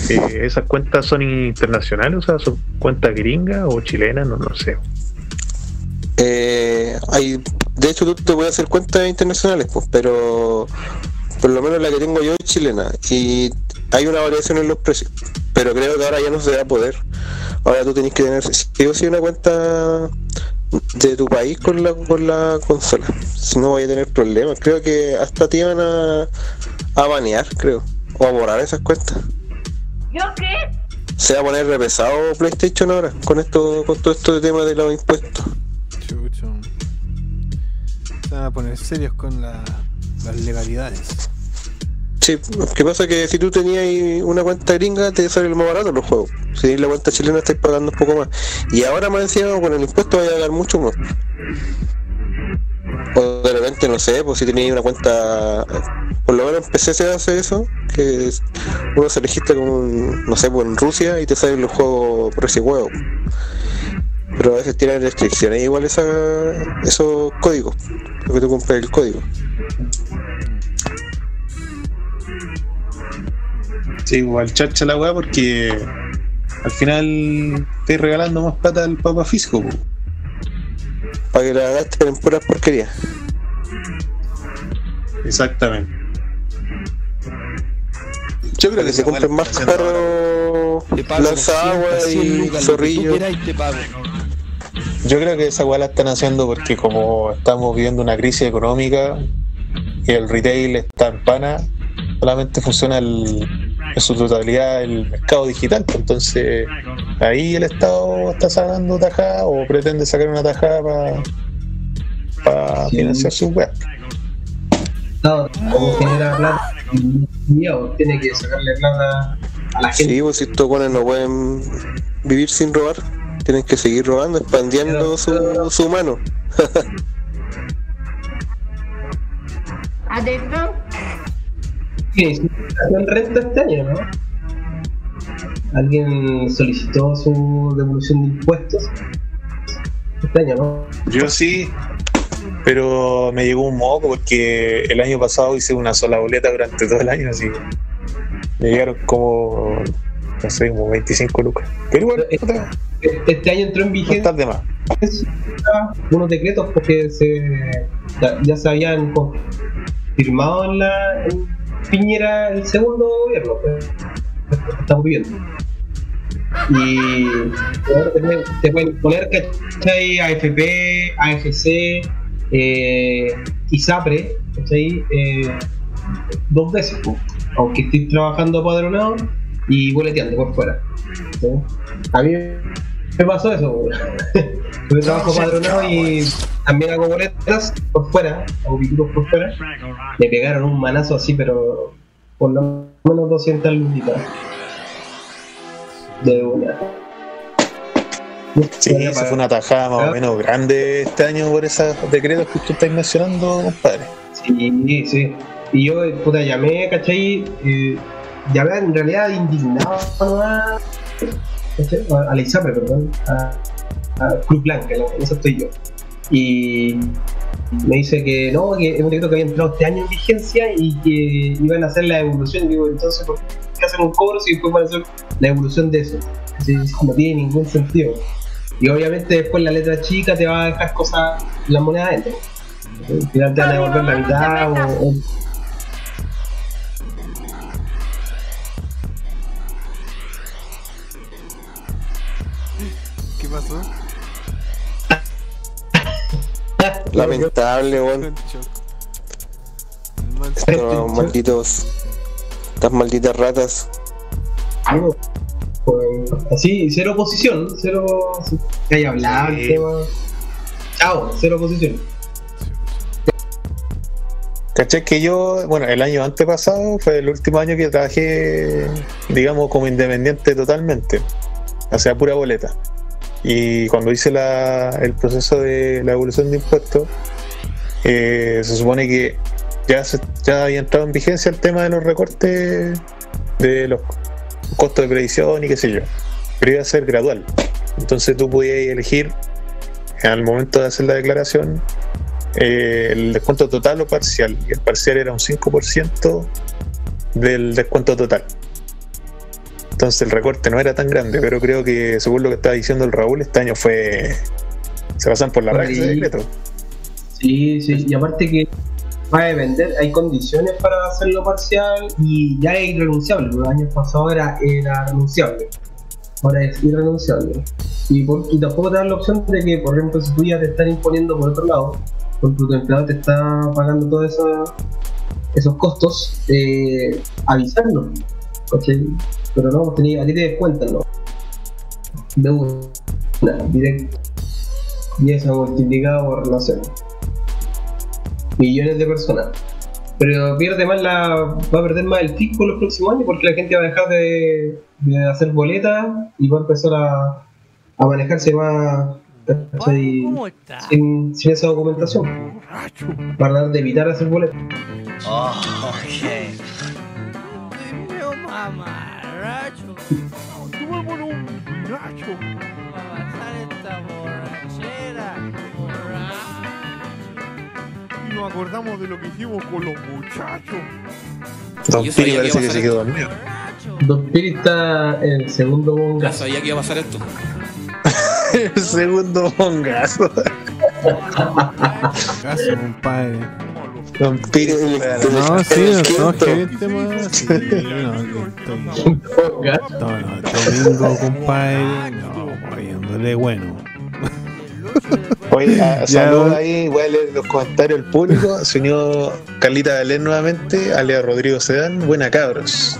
Speaker 5: eh, esas cuentas son internacionales, o sea, son cuentas gringas o chilenas, no, no sé.
Speaker 10: Eh, hay, de hecho, tú te puedes hacer cuentas internacionales, pues, pero por lo menos la que tengo yo es chilena y hay una variación en los precios. Pero creo que ahora ya no se va a poder. Ahora tú tienes que tener sí o sí una cuenta de tu país con la, con la consola. Si no, voy a tener problemas. Creo que hasta te iban a, a banear, creo, o a borrar esas cuentas.
Speaker 16: ¿Yo qué?
Speaker 10: Se va a poner repesado PlayStation ahora con esto, con todo esto de tema de los impuestos.
Speaker 1: Chucho. Se van a poner serios con la- las legalidades.
Speaker 10: Sí, lo que pasa es que si tú tenías una cuenta gringa te sale más barato los juegos. Si la cuenta chilena estáis pagando un poco más. Y ahora más encima con el impuesto vaya a pagar mucho más. O de repente, no sé, pues si tenías una cuenta, por lo menos en PC se hace eso, que uno se registra con, no sé, pues en Rusia y te salen los juegos por ese juego. Pero a veces tienen restricciones igual esa, esos códigos, lo que tú compras el código.
Speaker 5: Sí, igual chacha la weá porque al final estoy regalando más plata al Papa Fisco.
Speaker 10: Para que la gasten en puras porquerías.
Speaker 5: Exactamente. Yo creo que
Speaker 10: se compren más carros lanzagua
Speaker 17: 200, 100
Speaker 10: y zorrillo.
Speaker 5: Yo creo que esa weá la están haciendo porque como estamos viviendo una crisis económica y el retail está en pana, solamente funciona el- en su totalidad el mercado digital. pues, Entonces ahí el Estado está sacando tajada o pretende sacar una tajada para financiar su web.
Speaker 3: No, como genera plata, mío, tiene que sacarle plata a la gente.
Speaker 10: Sí, pues si estos buenos no pueden vivir sin robar, tienen que seguir robando, expandiendo su, su mano.
Speaker 16: ¿Adentro?
Speaker 3: Sí, sí, renta este año, ¿no? Alguien solicitó su devolución de impuestos este año, ¿no?
Speaker 5: Yo sí, pero me llegó un moco porque el año pasado hice una sola boleta durante todo el año, así que me llegaron como no sé, como 25 lucas. Pero igual, puta,
Speaker 3: Este año entró en
Speaker 5: no
Speaker 3: vigencia
Speaker 5: de más.
Speaker 3: unos decretos porque se, ya, ya se habían confirmado en la en Piñera el segundo gobierno pues, que estamos viviendo. Y te pueden, poner, ¿cachai? AFP, AFC, eh, ISAPRE, ¿cachai? Eh, dos veces, pues, aunque estés trabajando padronado y boleteando por fuera. A mí me pasó eso. [laughs] Yo trabajo padronado y también hago boletas por fuera, hago pitutos por fuera. Me pegaron un manazo así, pero por lo menos 200 lucitas. De una.
Speaker 5: Sí, esa fue una tajada más o menos grande este año por esos decretos que tú estás mencionando, compadre.
Speaker 3: Sí, sí. Y yo, eh, puta, llamé, ¿cachai? Eh, llamé en realidad indignado a, a la ISAPRE, perdón, a, a Club Blanca, en eso estoy yo. Y me dice que no, que es un decreto que había entrado este año en vigencia y que iban a hacer la evolución. Digo, entonces, ¿por qué hacen un cobro si después van a hacer la evolución de eso? Así, no tiene ningún sentido. Y obviamente después la letra chica te va a dejar cosas, la moneda adentro. Al final te van a devolver la mitad o, o-
Speaker 1: ¿Qué pasó?
Speaker 10: Lamentable, weón. Estos malditos. Estas malditas ratas.
Speaker 3: Algo, pues, así, cero oposición, cero que haya hablado el tema. Chao, cero oposición.
Speaker 5: ¿Cachai? Que yo, bueno, el año antepasado fue el último año que trabajé, digamos, como independiente totalmente. O sea, pura boleta. Y cuando hice la, el proceso de la evolución de impuestos, eh, se supone que ya, se- ya había entrado en vigencia el tema de los recortes de los costos de previsión y qué sé yo. Pero iba a ser gradual. Entonces tú podías elegir al momento de hacer la declaración eh, el descuento total o parcial. Y el parcial era un 5% del descuento total. Entonces el recorte no era tan grande, pero creo que según lo que estaba diciendo el Raúl, este año fue. Se pasan por la raíz de decreto.
Speaker 3: Sí, sí, y aparte que va a depender, hay condiciones para hacerlo parcial y ya es irrenunciable. Los años pasados era, era renunciable, ahora es irrenunciable. Y, por- y tampoco te dan la opción de que, por ejemplo, si tú ya te están imponiendo por otro lado, porque tu empleado te está pagando todos esos, esos costos, eh, avisarlo. ¿Cachai? Pero no, tenía- a ti te descuentan, ¿no? De una, directo. Y eso multiplicado por, no sé, millones de personas. Pero pierde más la, va a perder más el fisco los próximos años porque la gente va a dejar de, de hacer boletas y va a empezar a, a manejarse más ¿cachai? sin, sin esa documentación. Para de evitar hacer boletas.
Speaker 18: Yo
Speaker 12: Tomémonos un vinacho.
Speaker 18: Para pasar esta borrachera.
Speaker 12: Y nos acordamos de lo que hicimos con los muchachos.
Speaker 5: Don Piri
Speaker 19: que
Speaker 5: parece que se quedó dormido.
Speaker 3: Don Piri está en el segundo
Speaker 19: Ya
Speaker 3: bongazo.
Speaker 19: sabía que iba a pasar esto. [laughs]
Speaker 5: El segundo mongazo.
Speaker 1: Caso, compadre.
Speaker 5: Don Piri.
Speaker 1: No, sí, no, [laughs] domingo, compadre. No, oyéndole bueno. [laughs]
Speaker 5: Oye, [laughs] saludos ahí, voy a leer los comentarios del público. Se unió Carlita Belén nuevamente, alias Rodrigo Sedán. Buena cabros.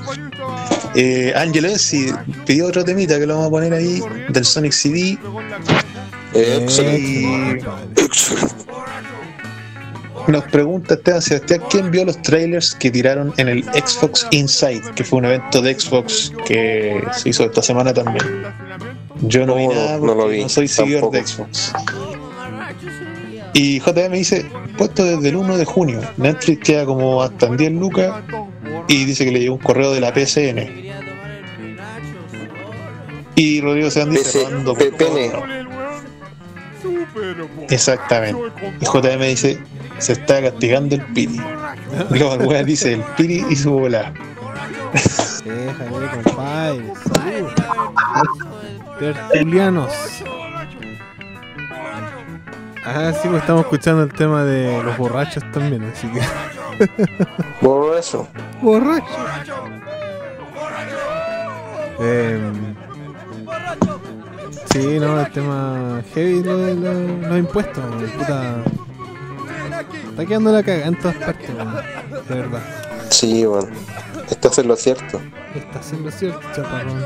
Speaker 5: Eh, Ángel Ensi pidió otro temita que lo vamos a poner ahí del Sonic CD. Y nos pregunta Esteban Sebastián quién vio los trailers que tiraron en el Xbox Inside, que fue un evento de Xbox que se hizo esta semana también. Yo no, vi nada
Speaker 10: no lo vi,
Speaker 5: no soy seguidor de Xbox. Y JB me dice, puesto desde el 1 de junio, Netflix queda como hasta en 10 lucas y dice que le llegó un correo de la PSN. Y Rodrigo Sean dice,
Speaker 10: PC,
Speaker 5: Exactamente. Y JB me dice, se está castigando el Piri. [laughs] Weón dice, el Piri y su bola.
Speaker 1: Déjale, compadre. Tertulianos. Ah, sí, pues estamos escuchando el tema de los borrachos también, así que. [laughs]
Speaker 10: Borracho.
Speaker 1: Borracho. Em, sí, no, el tema heavy lo de lo- los impuestos, weón, puta. Está quedando la caga en todas partes, weón, de verdad.
Speaker 10: Sí, bueno. Estás en lo cierto.
Speaker 1: Estás en lo cierto, chaparrón.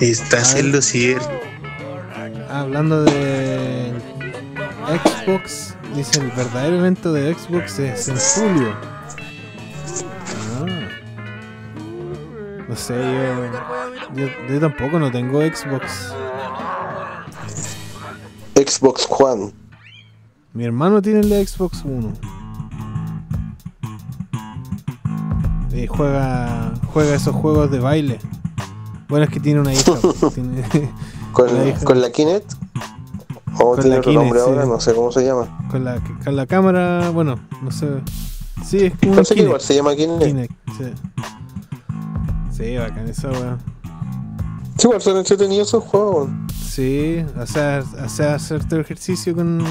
Speaker 5: Estás en lo cierto.
Speaker 1: Ah, Hablando de Xbox, dice el verdadero evento de Xbox es en julio. Ah. No sé, yo, yo, yo tampoco no tengo Xbox.
Speaker 10: Xbox One.
Speaker 1: Mi hermano tiene el de Xbox One. Y juega, juega esos juegos de baile. Bueno, es que tiene una hija. [laughs] pues, tiene- [laughs]
Speaker 10: ¿Con,
Speaker 1: la hija.
Speaker 10: con la Kinect? ¿O
Speaker 1: Con
Speaker 10: tiene otro
Speaker 1: Kinect,
Speaker 10: nombre
Speaker 1: sí.
Speaker 10: ahora? No sé cómo se llama.
Speaker 1: con la, con la cámara, bueno, no sé. Sí, es como
Speaker 10: Parece que
Speaker 1: Kinect.
Speaker 10: igual se llama Kinect.
Speaker 1: Kinect, sí. Sí, bacán esa weá.
Speaker 10: Sí, igual son entretenidos esos juegos.
Speaker 1: Sí, o sea, o sea, hacerte ejercicio con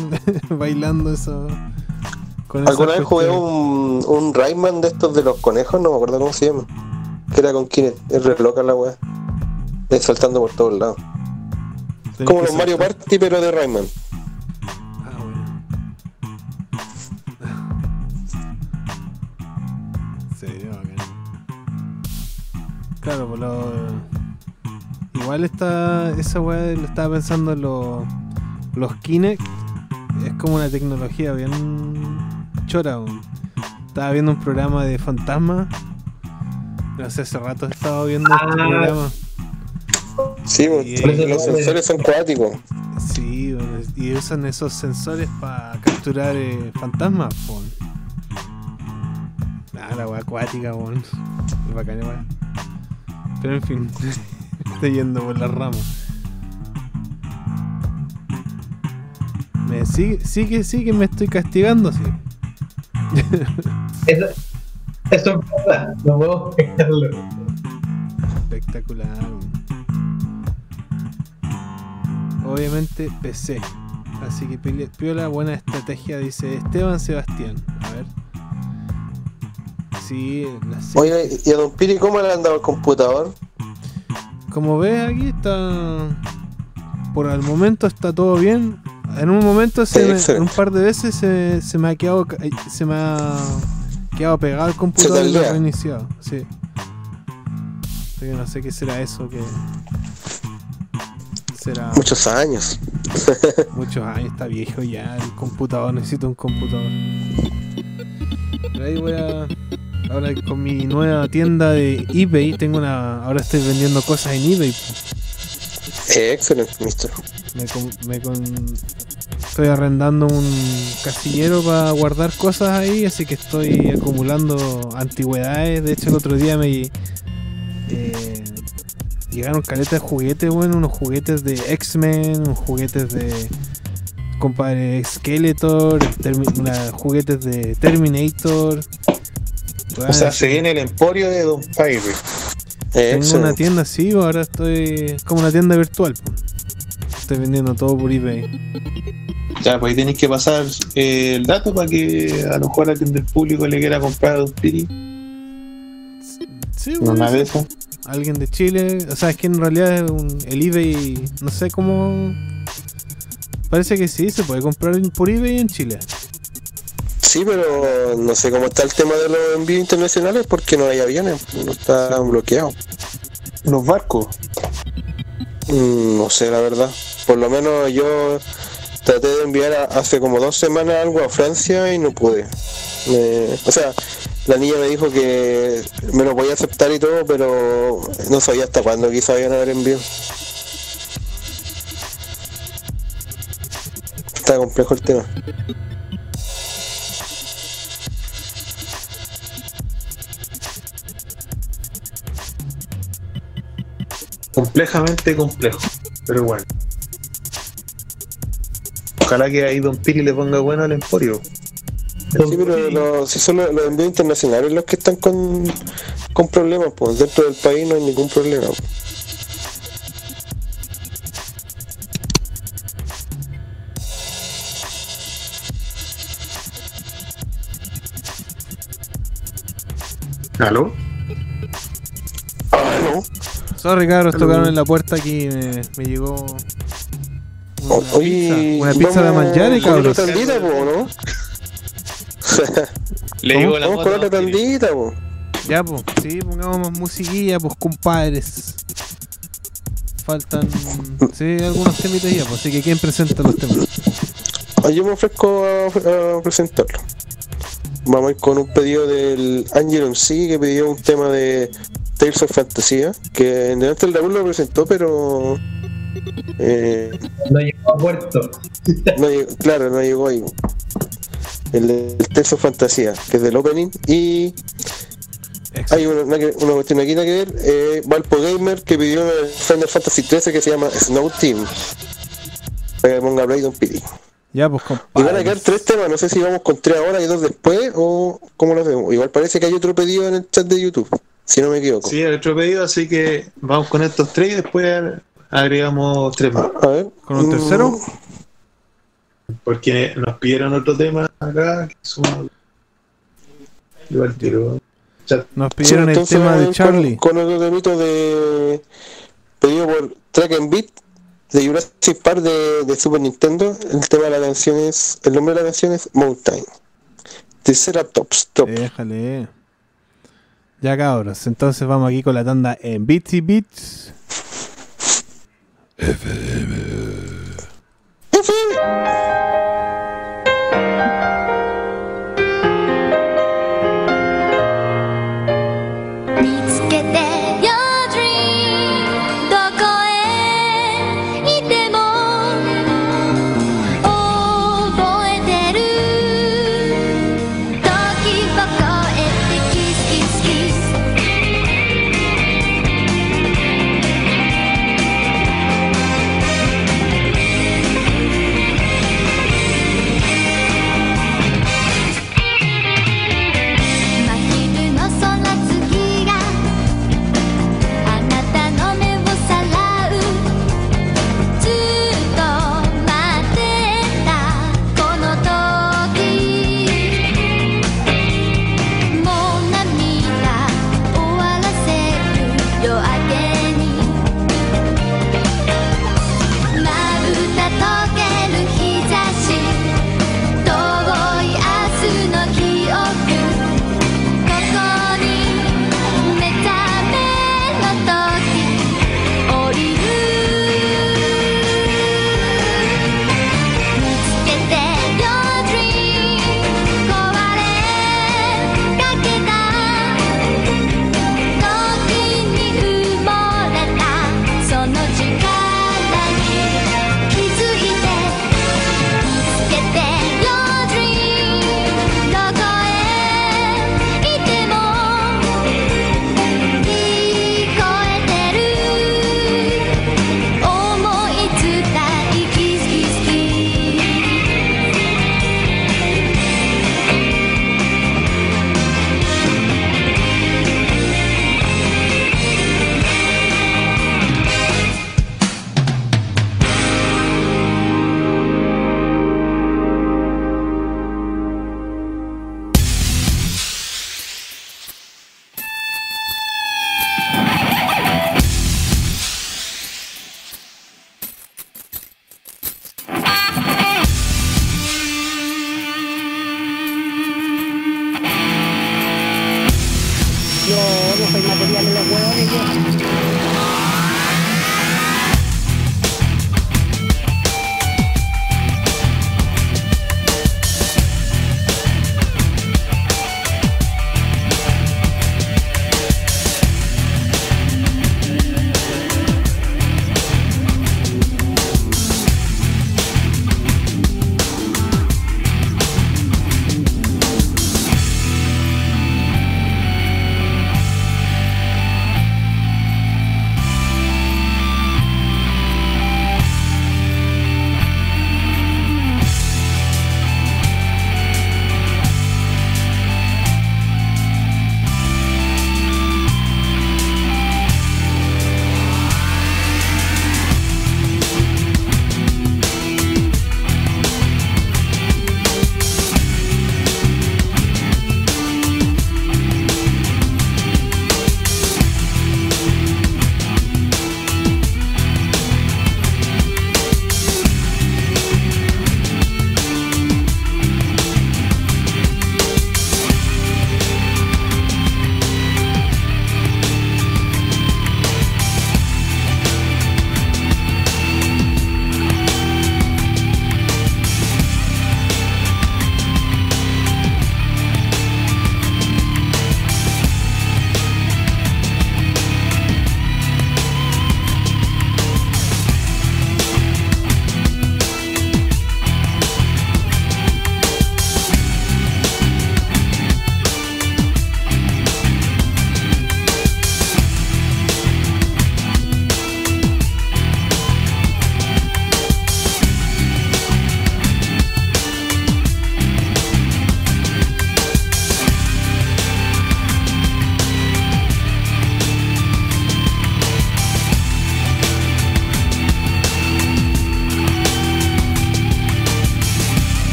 Speaker 1: [laughs] bailando eso. Con
Speaker 10: Alguna vez jugué un, un Rayman de estos de los conejos, no me acuerdo cómo se llama. Que era con Kinect. Es re loca la weá. Es saltando por todos lados.
Speaker 1: Tenés
Speaker 10: Como los Mario. Party, pero de Rayman.
Speaker 1: Ah, bueno. [laughs] Sí, bacán. Claro, pues lo. Igual está. Esa weá lo estaba pensando en los. Los Kinect. Es como una tecnología bien. chora. Estaba viendo un programa de fantasma. No sé, hace rato estaba viendo este programa.
Speaker 10: Sí, los sensores son cuáticos.
Speaker 1: Sí, y usan esos sensores para capturar eh, fantasmas, po. Ah, la weá acuática, weón. Es bacán, weá. Pero en fin, [laughs] estoy yendo por las ramas. Me, sí, sí que sí que me estoy castigando, sí.
Speaker 3: Eso, eso es verdad, no puedo negarlo.
Speaker 1: Espectacular. Obviamente PC. Así que piola, buena estrategia, dice Esteban Sebastián. A ver. Sí, la.
Speaker 10: Oye, ¿y a Don Piri cómo le han dado el computador?
Speaker 1: Como ves aquí está. Por el momento está todo bien. En un momento se me- un par de veces se, se me ha quedado ca- se me ha quedado pegado el computador y lo he reiniciado. Sí. Así que no sé qué será eso que. Será
Speaker 10: Muchos años. [laughs]
Speaker 1: muchos años, está viejo ya el computador, necesito un computador. Pero ahí voy a. Ahora con mi nueva tienda de eBay, tengo una. Ahora estoy vendiendo cosas en eBay.
Speaker 10: Excelente, mister.
Speaker 1: Me con- me con- estoy arrendando un casillero para guardar cosas ahí, así que estoy acumulando antigüedades. De hecho, el otro día me eh, llegaron caletas de juguetes, bueno, unos juguetes de X-Men, unos juguetes de compadre Skeletor, una- juguetes de Terminator.
Speaker 5: O sea, se viene el emporio de Don Pyre.
Speaker 1: Tengo una tienda así, ahora estoy como una tienda virtual. po. Estoy vendiendo todo por eBay.
Speaker 5: Ya, pues ahí tenéis que pasar eh, el dato para que a lo mejor alguien del público le quiera comprar a Don Piri.
Speaker 1: Sí,
Speaker 5: Una
Speaker 1: bueno,
Speaker 5: de esas.
Speaker 1: Alguien de Chile. O sea, es que en realidad es un- el eBay. No sé cómo. Parece que sí, se puede comprar por eBay en Chile.
Speaker 10: Sí, pero no sé cómo está el tema de los envíos internacionales porque no hay aviones, no está bloqueado.
Speaker 5: Los barcos.
Speaker 10: Mm, no sé, la verdad. Por lo menos yo traté de enviar a- hace como dos semanas algo a Francia y no pude. Me- o sea, la niña me dijo que me lo podía aceptar y todo, pero no sabía hasta cuándo quizá iban a haber envío. Está complejo el tema.
Speaker 5: Complejamente complejo. Pero bueno. Ojalá que ahí Don Piri le ponga bueno al emporio.
Speaker 10: Sí, pero los, si son los, los envíos internacionales los que están con, con problemas, pues dentro del país no hay ningún problema. pues.
Speaker 5: ¿Aló?
Speaker 1: Sorry, cabros, tocaron en la puerta aquí. Me, me llegó. Una
Speaker 10: Oye,
Speaker 1: pizza, una pizza de
Speaker 10: con
Speaker 1: cabros.
Speaker 10: otra tandita, po, ¿no?
Speaker 5: Le digo la
Speaker 10: Vamos con otra tandita, po.
Speaker 1: Ya, pues, sí, pongamos más musiquilla, pues, compadres. Faltan, sí, algunos temitas ya, pues, así que ¿quién presenta los temas?
Speaker 10: Yo me ofrezco a, a presentarlo. Vamos a ir con un pedido del Angel C que pidió un tema de Tales of Fantasía, que en delante el Raúl lo presentó, pero eh,
Speaker 3: No llegó a puerto. [laughs]
Speaker 10: no llegó- claro, no llegó ahí. El, el Tales of Fantasía, que es del opening, y hay una, una, que- una cuestión aquí nada que ver, eh, Valpo Gamer que pidió el Final Fantasy 13 que se llama Snow Team. Para que ponga Play Don Pity.
Speaker 1: Ya, pues,
Speaker 10: Y van a quedar tres temas, no sé si vamos con tres ahora y dos después o cómo lo hacemos. Igual parece que hay otro pedido en el chat de YouTube, si no me equivoco.
Speaker 5: Sí, hay otro pedido, así que vamos con estos tres y después agregamos tres más.
Speaker 10: A ver.
Speaker 1: ¿Con un tercero?
Speaker 5: Porque nos pidieron otro tema acá, que es un... Igual tiro. Chat.
Speaker 1: Nos
Speaker 10: Sí,
Speaker 1: pidieron el tema de Charlie.
Speaker 10: Con, con otro temito de pedido por Track and Beat de Jurassic Park de, de Super Nintendo. El tema de la canción es, el nombre de la canción es Mountain. Triceratops Top.
Speaker 1: Déjale. Ya, cabros, entonces vamos aquí con la tanda en Beats y Beats.
Speaker 19: 「見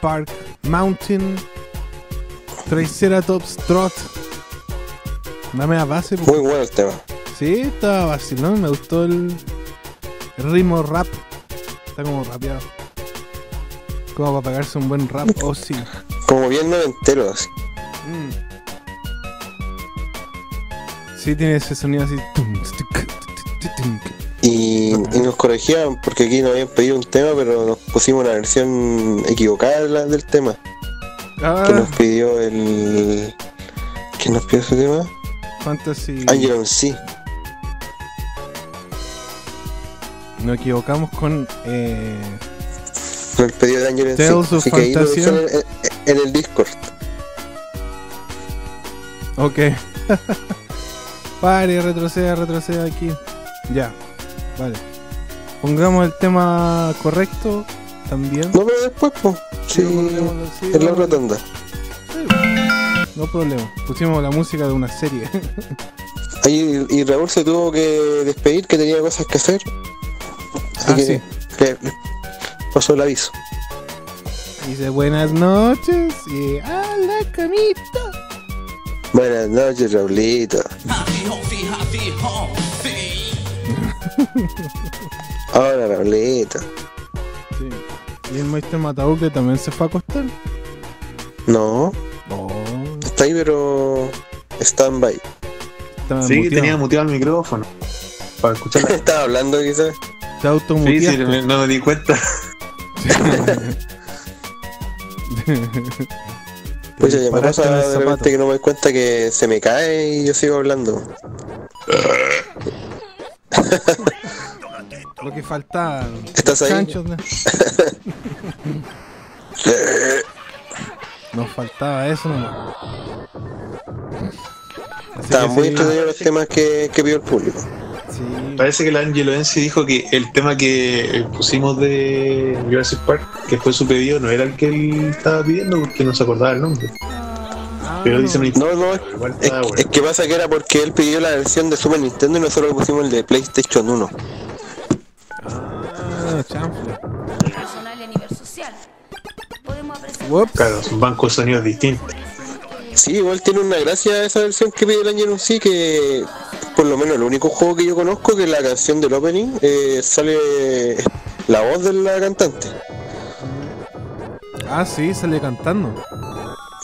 Speaker 1: Park Mountain. Triceratops Trot. Dame a base.
Speaker 10: Muy bueno el tema.
Speaker 1: Sí, estaba vacilón. Me gustó el, el ritmo rap. Está como rapeado. Como para pegarse un buen rap. Oh, sí.
Speaker 10: Como bien noventero, así.
Speaker 1: Mm. Sí, tiene ese sonido así.
Speaker 10: Y, y nos corregían porque aquí nos habían pedido un tema, pero nos pusimos una versión equivocada del tema. Que
Speaker 1: Ah,
Speaker 10: nos pidió el. ¿Quién nos pidió ese tema?
Speaker 1: Fantasy.
Speaker 10: Angel sí.
Speaker 1: Nos equivocamos con. Eh,
Speaker 10: El pedido de Angel
Speaker 1: Tales of
Speaker 10: Así que ahí lo en, en el Discord.
Speaker 1: ok. [laughs] Pare, retroceda, retroceda aquí. Ya. Vale. Pongamos el tema correcto también.
Speaker 10: No, pero después, pues. Sí, en la otra tanda.
Speaker 1: No problema. Pusimos la música de una serie. [laughs]
Speaker 10: Ahí, y Raúl se tuvo que despedir, que tenía cosas que hacer. Así
Speaker 1: Ah,
Speaker 10: que
Speaker 1: sí.
Speaker 10: pasó el aviso.
Speaker 1: Dice buenas noches y a la camita.
Speaker 10: Buenas noches, Raulito. [laughs] Hola, Raulito.
Speaker 1: Sí. Y el maestro Matabuque también se fue a acostar.
Speaker 10: No,
Speaker 1: No.
Speaker 10: está ahí, pero. Stand-by.
Speaker 1: Estaba
Speaker 5: Sí,
Speaker 1: muteado.
Speaker 5: tenía muteado el micrófono. Para escuchar. [laughs]
Speaker 10: Estaba hablando, quizás.
Speaker 1: Te
Speaker 5: Sí,
Speaker 1: automuteaste.
Speaker 5: sí, me- no me di cuenta. [laughs]
Speaker 10: Pues ya me pasa de repente que no me doy cuenta que se me cae y yo sigo hablando. [laughs]
Speaker 1: Lo que faltaba.
Speaker 10: ¿Estás ahí?
Speaker 1: Chanchos, ¿no? [laughs] Nos faltaba eso nomás.
Speaker 10: Estaban muy
Speaker 1: sí,
Speaker 10: entretenidos los temas que, que pidió el público.
Speaker 1: sí.
Speaker 5: Parece que el Angelo Enzi dijo que el tema que pusimos de Jurassic Park, que fue su pedido, no era el que él estaba pidiendo porque no se acordaba el nombre.
Speaker 1: Ah,
Speaker 5: Pero dice una
Speaker 10: No, no, es,
Speaker 5: Igual
Speaker 10: es-
Speaker 5: estaba bueno.
Speaker 10: es que pasa que era porque él pidió la versión de Super Nintendo y nosotros le pusimos el de PlayStation 1.
Speaker 1: Ah, chanfle.
Speaker 5: Claro, son bancos de sonidos distintos.
Speaker 10: Sí, igual tiene una gracia esa versión que pide el Angel sí que por lo menos el único juego que yo conozco que la canción del opening eh, sale la voz de la cantante.
Speaker 1: Ah, sí, sale cantando.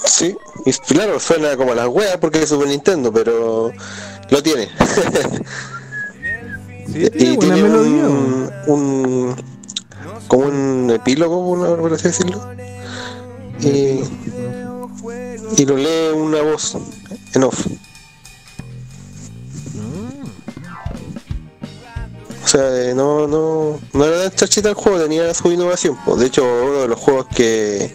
Speaker 10: Sí, y claro, suena como a las weas porque es Super Nintendo, pero lo tiene. [laughs]
Speaker 1: Sí, tiene
Speaker 10: y
Speaker 1: buena
Speaker 10: tiene
Speaker 1: melodía.
Speaker 10: un, un- como un epílogo, por así decirlo. Y, y lo lee una voz en off. O sea, eh, no, no, no era tan chachita el juego, tenía su innovación. De hecho, uno de los juegos que,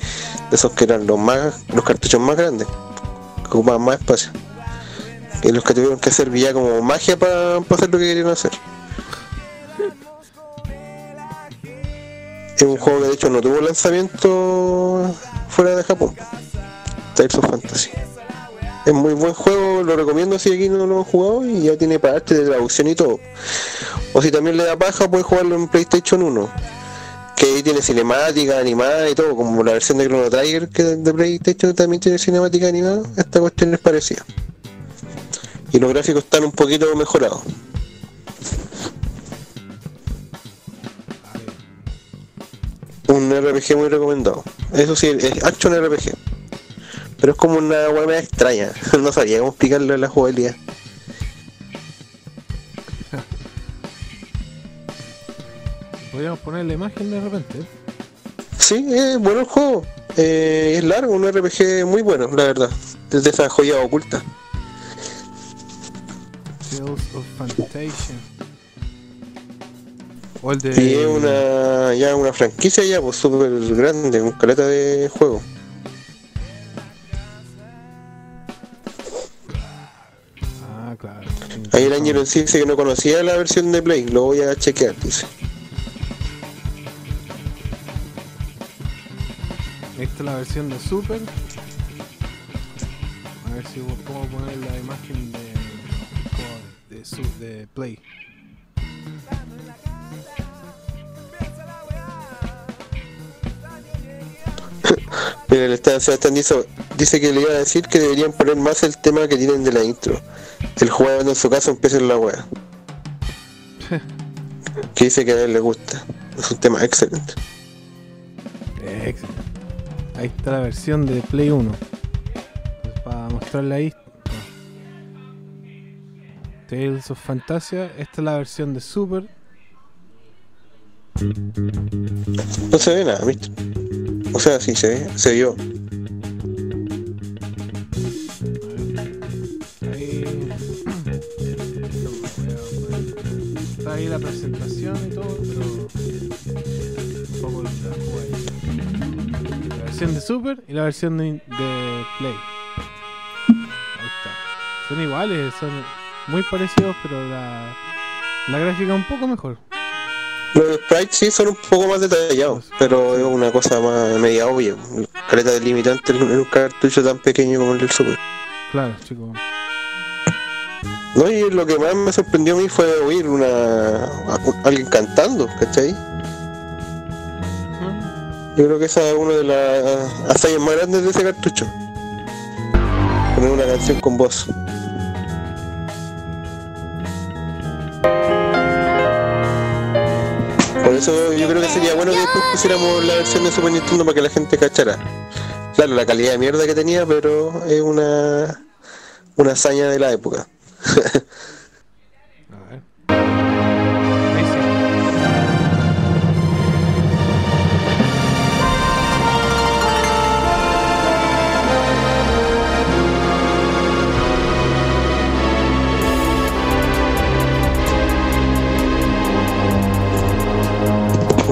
Speaker 10: esos que eran los más, los cartuchos más grandes, que ocupaban más espacio. Y los que tuvieron que hacer ya como magia para hacer lo que querían hacer. Es un juego que de hecho no tuvo lanzamiento fuera de Japón. Tales of Fantasy. Es muy buen juego, lo recomiendo si aquí no lo han jugado y ya tiene parte de traducción y todo. O si también le da paja, puedes jugarlo en PlayStation 1. Que ahí tiene cinemática animada y todo, como la versión de Chrono Trigger que de PlayStation también tiene cinemática animada. Esta cuestión es parecida. Y los gráficos están un poquito mejorados. Un RPG muy recomendado. Eso sí, es action RPG. Pero es como una web extraña. [laughs] No sabía cómo explicarle la jugabilidad.
Speaker 1: Podríamos poner la imagen de repente.
Speaker 10: Sí, es bueno el juego. Eh, es largo, un RPG muy bueno, la verdad. Desde esa joya oculta.
Speaker 1: Tales of Fantasia. O el de.
Speaker 10: Y es una, ya una franquicia ya, pues súper grande, un caleta de juego.
Speaker 1: Ah, claro.
Speaker 10: Ahí el Angelo sí dice que no conocía la versión de Play, lo voy a chequear, dice.
Speaker 1: Esta es la versión de Super. A ver si puedo poner la imagen de, de, de Play. [coughs]
Speaker 10: Mira, está, Sebastián dice, dice que le iba a decir que deberían poner más el tema que tienen de la intro. El jugador en su caso empieza en la wea. [laughs] que dice que a él le gusta. Es un tema excelente.
Speaker 1: Excelente. Ahí está la versión de Play 1. Pues para mostrarla ahí. Tales of Fantasia. Esta es la versión de Super.
Speaker 10: No se ve nada, ¿viste? O sea, sí se ve, se vio.
Speaker 1: Ahí. [clears throat] Está ahí la presentación versión de Super y la versión de, de Play. Ahí está. Son iguales, son muy parecidos, pero la, la gráfica un poco mejor.
Speaker 10: Los sprites sí son un poco más detallados, pero es una cosa más media obvia. Caleta delimitante en un cartucho tan pequeño como el del Super.
Speaker 1: Claro, chicos.
Speaker 10: No, y lo que más me sorprendió a mí fue oír una a- alguien cantando, ¿cachai? Yo creo que esa es una de las hazañas más grandes de ese cartucho. Poner una canción con voz. Por eso yo creo que sería bueno que después pusiéramos la versión de Super Nintendo para que la gente cachara. Claro, la calidad de mierda que tenía, pero es una, una hazaña de la época. [laughs]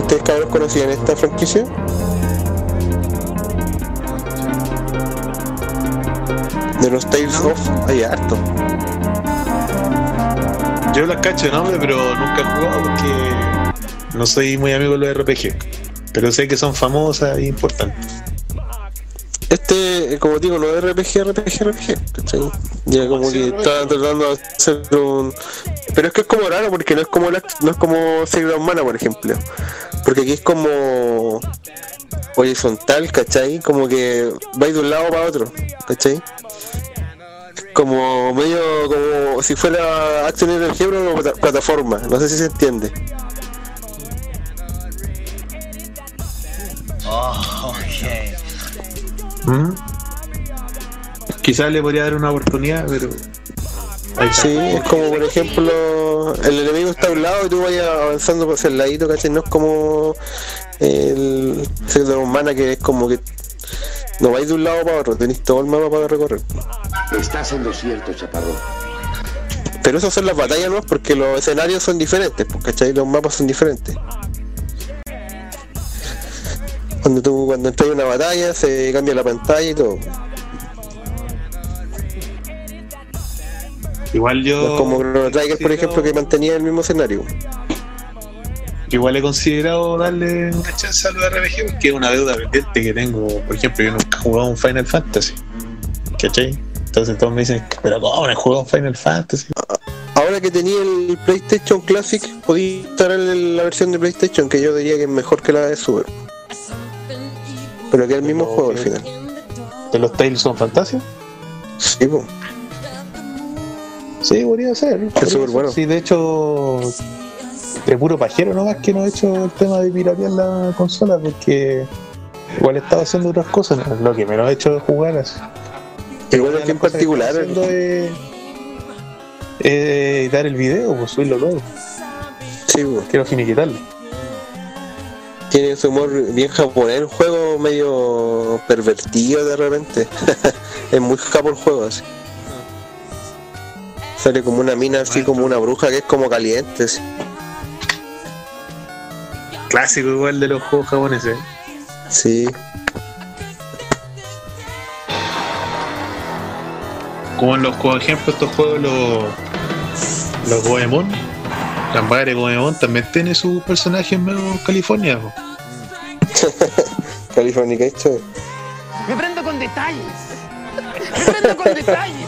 Speaker 10: ¿Ustedes cabros conocían esta franquicia? De los Tales of, hay harto.
Speaker 5: Yo las cacho de nombre, pero nunca he jugado porque no soy muy amigo de los RPG. Pero sé que son famosas e importantes.
Speaker 10: Este, eh, como digo, no es RPG, RPG, RPG. ¿cachai? Ya como que está tratando de hacer un. Pero es que es como raro porque no es como la- no es como Sailor Mana, por ejemplo. Porque aquí es como horizontal, ¿cachai? Como que vais de un lado para otro, ¿cachai? Como medio como si fuera Action como plata- plataforma, no sé si se entiende.
Speaker 20: Oh, [laughs] ok.
Speaker 5: ¿Mm? Quizás le podría dar una oportunidad, pero.
Speaker 10: Sí, es como por ejemplo, el enemigo está a un lado y tú vayas avanzando hacia el ladito, ¿cachai? No es como el Sector Humana que es como que no vais de un lado para otro, tenéis todo el mapa para recorrer.
Speaker 21: Estás en lo cierto, chaparrón.
Speaker 10: Pero esas son las batallas, ¿no? Porque los escenarios son diferentes, pues, ¿cachai? Los mapas son diferentes. Cuando tú, cuando entras en una batalla, se cambia la pantalla y todo.
Speaker 5: Igual yo.
Speaker 10: como Chrono Trigger, por ejemplo, que mantenía el mismo escenario.
Speaker 5: Igual he considerado darle una chance a los RPG porque es una deuda pendiente que tengo. Por ejemplo, yo nunca he jugado un Final Fantasy. ¿Cachai? Entonces todos me dicen, pero ¿cómo no he jugado un Final Fantasy?
Speaker 10: Ahora que tenía el PlayStation Classic, podía instalar la versión de PlayStation, que yo diría que es mejor que la de Super. Pero que es el mismo juego al final.
Speaker 5: ¿De los Tales of Fantasia?
Speaker 10: Sí, pues.
Speaker 5: Sí, podría ser. podría
Speaker 10: súper
Speaker 5: ser.
Speaker 10: bueno.
Speaker 5: Sí, de hecho, de puro pajero nomás que no he hecho el tema de piratear la consola porque igual he estado haciendo otras cosas. ¿no? Lo que menos he hecho es jugar así.
Speaker 10: Igual
Speaker 5: una
Speaker 10: que en
Speaker 5: que
Speaker 10: particular,
Speaker 5: haciendo es, es editar el video, pues subirlo luego.
Speaker 10: Sí, pues.
Speaker 5: Quiero finiquitarlo.
Speaker 10: Tiene ese humor bien japonés, un juego medio pervertido de repente. [laughs] es muy japo el juego así. Sale como una mina así como una bruja que es como caliente. así.
Speaker 5: Clásico igual de los juegos japoneses.
Speaker 10: Sí.
Speaker 5: Como en los, por ejemplo, estos juegos, los, los Goemon, la madre Goemon también tiene sus personajes medio California. po. [laughs]
Speaker 10: Californication.
Speaker 15: Me prendo con detalles. Me prendo con detalles.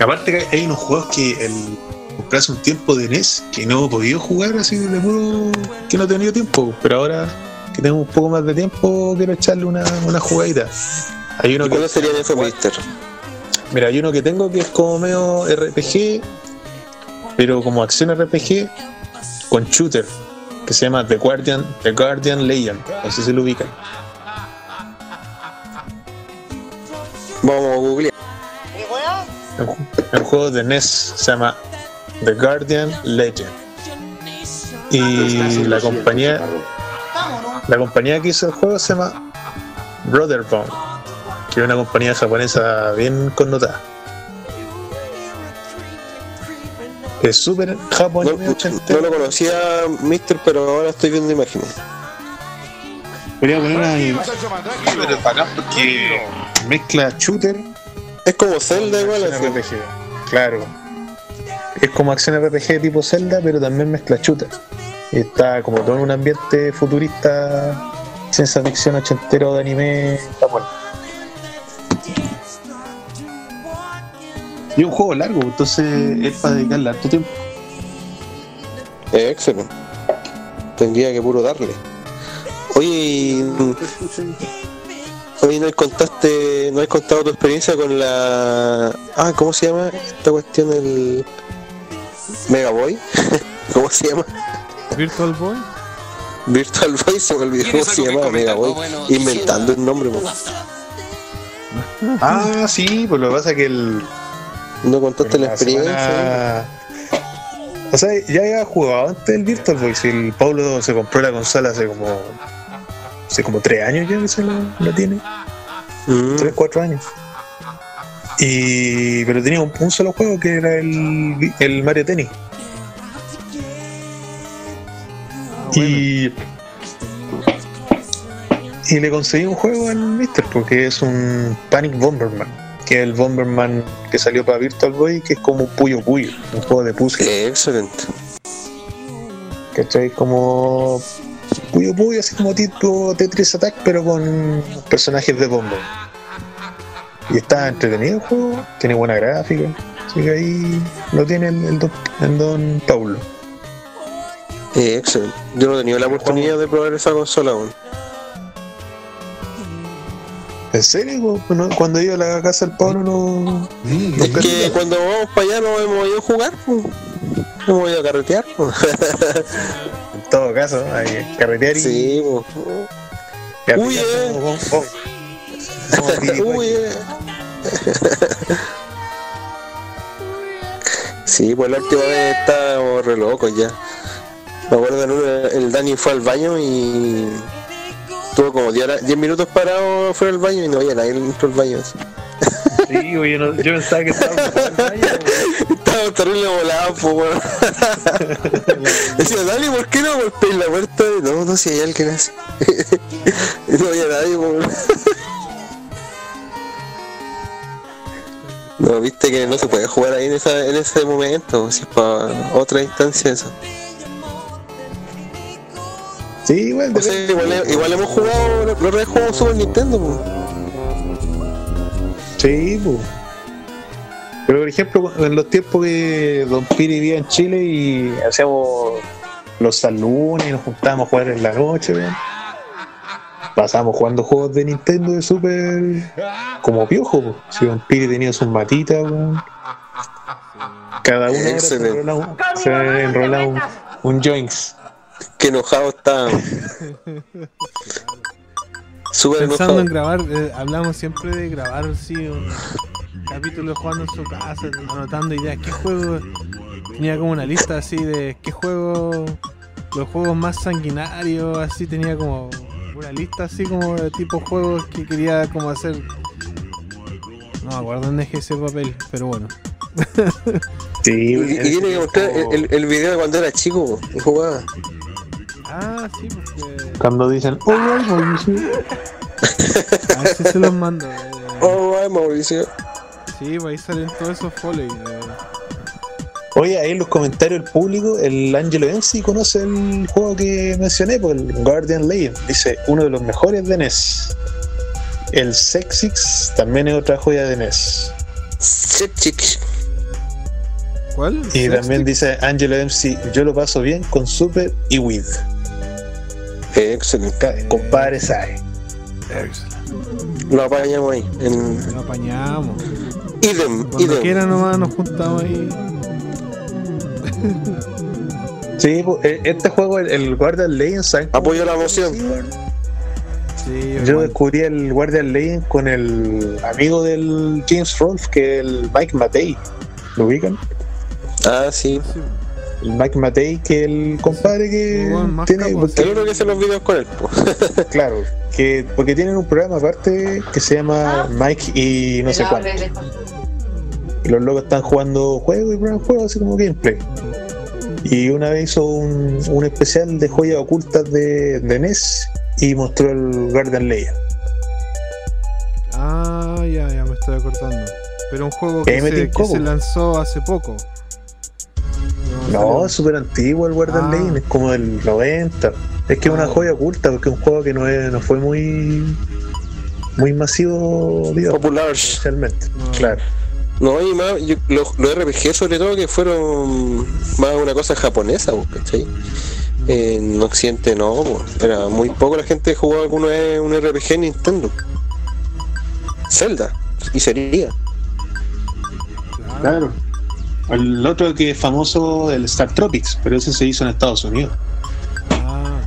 Speaker 5: Aparte que hay unos juegos que el compré hace un tiempo de NES que no he podido jugar así de puro que no he tenido tiempo, pero ahora que tengo un poco más de tiempo quiero echarle una, una jugadita. Hay uno que
Speaker 10: ¿Cuándo sería eso, Mister?
Speaker 5: Mira, hay uno que tengo que es como medio RPG, pero como acción RPG con shooter, que se llama The Guardian, The Guardian Legend. No sé si lo ubican.
Speaker 10: Vamos a googlear.
Speaker 5: El juego de NES se llama The Guardian Legend. Y la compañía, la compañía que hizo el juego se llama Brotherbound, que es una compañía japonesa bien connotada. Es súper japonés.
Speaker 10: No lo conocía, Mister, pero ahora estoy viendo imágenes.
Speaker 5: Quería poner una pero es bacán porque mezcla shooter.
Speaker 10: Es como Zelda igual,
Speaker 5: acción RPG. Claro. Es como acción RPG tipo Zelda, pero también mezcla shooter. Y está como todo en un ambiente futurista, ciencia ficción ochentero de anime. Está bueno. Y un juego largo, entonces es para dedicarle harto tiempo.
Speaker 10: Eh, excelente. Tendría que puro darle. Oye, Oye, ¿no has contaste, no has contado tu experiencia con la. Ah, ¿cómo se llama esta cuestión? El. Mega Boy? [laughs] ¿Cómo se llama?
Speaker 1: Virtual Boy.
Speaker 10: Virtual Boy se me olvidó cómo se llama Mega Boy. Inventando el nombre, po.
Speaker 5: Ah, sí, pues lo que pasa es que el.
Speaker 10: No contaste la experiencia.
Speaker 5: semana- O sea, ya había jugado antes el Virtual Boy. Si el Pablo se compró la consola hace como. Hace como tres años ya que se lo, lo tiene.
Speaker 10: Mm.
Speaker 5: Tres, cuatro años. Y. Pero tenía un, un solo juego que era el, el Mario Tennis. Y. Y le conseguí un juego al Mister porque es un Panic Bomberman. Que es el Bomberman que salió para Virtual Boy, que es como un Puyo Puyo, un juego de puzzle.
Speaker 10: Excelente.
Speaker 5: ¿Cachai? Como Puyo Puyo, así como tipo Tetris Attack, pero con personajes de Bomberman. Y está entretenido el juego, tiene buena gráfica. Así que ahí lo tiene el, el don, el don Paulo.
Speaker 10: Eh, excelente. Yo no he tenido la oportunidad de probar esa consola aún.
Speaker 5: ¿En serio? ¿No? Cuando iba a la casa del Pablo no.
Speaker 10: Es que cuando vamos para allá no hemos ido a jugar, po. hemos ido a carretear. [laughs]
Speaker 5: En todo caso, hay que carretear y.
Speaker 10: Sí,
Speaker 5: a
Speaker 10: Uy, eh. [laughs] Uy, eh. [laughs] Sí, pues la última vez estábamos re locos ya. Me acuerdo en el Dani fue al baño y estuvo como 10 horas- 10 minutos parado fuera del baño y no había nadie dentro del baño. así.
Speaker 5: Sí, güey, yo, no- yo pensaba que estaba
Speaker 10: Estaba terrible volado, po, weón. [laughs] Decía, Dani, ¿por qué no golpeé la puerta? No, no, si hay alguien así. [laughs] Y no había nadie, weón. No, viste que no se puede jugar ahí en, esa, en ese momento, si es para otra instancia eso.
Speaker 5: Sí, igual,
Speaker 10: O sea, igual, igual hemos jugado, la otra vez jugamos Super Nintendo, po.
Speaker 5: Sí, pues. Pero por ejemplo, en los tiempos que Don Piri vivía en Chile y hacíamos los salones y nos juntábamos a jugar en la noche, weón. Pasábamos jugando juegos de Nintendo de Super como piojo, po. Si Don Piri tenía sus matitas. Cada uno se
Speaker 10: Excelente.
Speaker 5: enrola un, un, un joints. [laughs]
Speaker 10: Qué enojado estábamos. [laughs] Súper
Speaker 1: Pensando
Speaker 10: enojado.
Speaker 1: en grabar, eh, hablamos siempre de grabar sí, un capítulo jugando en su casa, anotando ideas. ¿Qué juego? Tenía como una lista así de qué juego, los juegos más sanguinarios, así tenía como una lista así como de tipo juegos que quería como hacer. No me acuerdo dónde dejé ese papel, pero bueno.
Speaker 5: Sí,
Speaker 10: Y, y tiene que mostrar el, el- el video de cuando era chico y jugaba.
Speaker 1: Ah, sí, porque.
Speaker 5: Cuando dicen, oh, Mauricio.
Speaker 1: A ver si se los mando. eh.
Speaker 10: Alright, Mauricio.
Speaker 1: Sí, pues ahí salen todos esos foley. eh.
Speaker 5: Oye, ahí en los comentarios del público, el Angelo Enzi conoce el juego que mencioné, pues el Guardian Legend. Dice, uno de los mejores de NES. El Sexix también es otra joya de NES.
Speaker 10: Sexix.
Speaker 1: ¿Cuál?
Speaker 5: Y
Speaker 1: ¿Sextic?
Speaker 5: también dice Angelo MC, yo lo paso bien con Super y With.
Speaker 10: Excelente.
Speaker 5: Compadre sabe.
Speaker 10: Lo apañamos ahí. En...
Speaker 1: Lo apañamos.
Speaker 10: Idem,
Speaker 1: Cuando
Speaker 10: idem.
Speaker 1: quiera nomás nos juntamos ahí. [laughs]
Speaker 5: Sí, po, eh, este juego, el, el Guardian Legends, ¿saben cómo
Speaker 10: Apoyo la moción.
Speaker 1: Sí,
Speaker 5: Yo descubrí el Guardian Legend con el amigo del James Rolfe, que es el Mike Matei. ¿Lo ubican?
Speaker 10: Ah, sí.
Speaker 5: El Mike Matei, que el compadre que
Speaker 1: Bueno,
Speaker 5: tiene.
Speaker 1: capo,
Speaker 5: porque-
Speaker 10: El uno que hace los videos con él. [laughs]
Speaker 5: claro, que porque tienen un programa aparte que se llama Mike y no sé cuánto. Y los locos están jugando juegos y prueban juegos así como gameplay. Y una vez hizo un, un especial de joyas ocultas de, de NES y mostró el Guardian Legend.
Speaker 1: Ah, ya, ya me estoy acordando. Pero un juego que, se, que se lanzó hace poco.
Speaker 5: No, es súper antiguo el Guardian
Speaker 1: Ah.
Speaker 5: Legend, es como del 90. Es que es una
Speaker 1: Ah.
Speaker 5: joya oculta porque es un juego que no, es, no fue muy muy masivo, digamos,
Speaker 10: Popular.
Speaker 5: inicialmente.
Speaker 1: No.
Speaker 5: Claro.
Speaker 10: No, y más, yo- los, los RPG sobre todo que fueron más una cosa japonesa, po, ¿cachai? En Occidente no, era muy poco la gente que jugaba alguna vez un RPG en Nintendo. Zelda, y sería.
Speaker 5: Claro. El otro que es famoso, el Star Tropics, pero ese se hizo en Estados Unidos.
Speaker 1: Ah,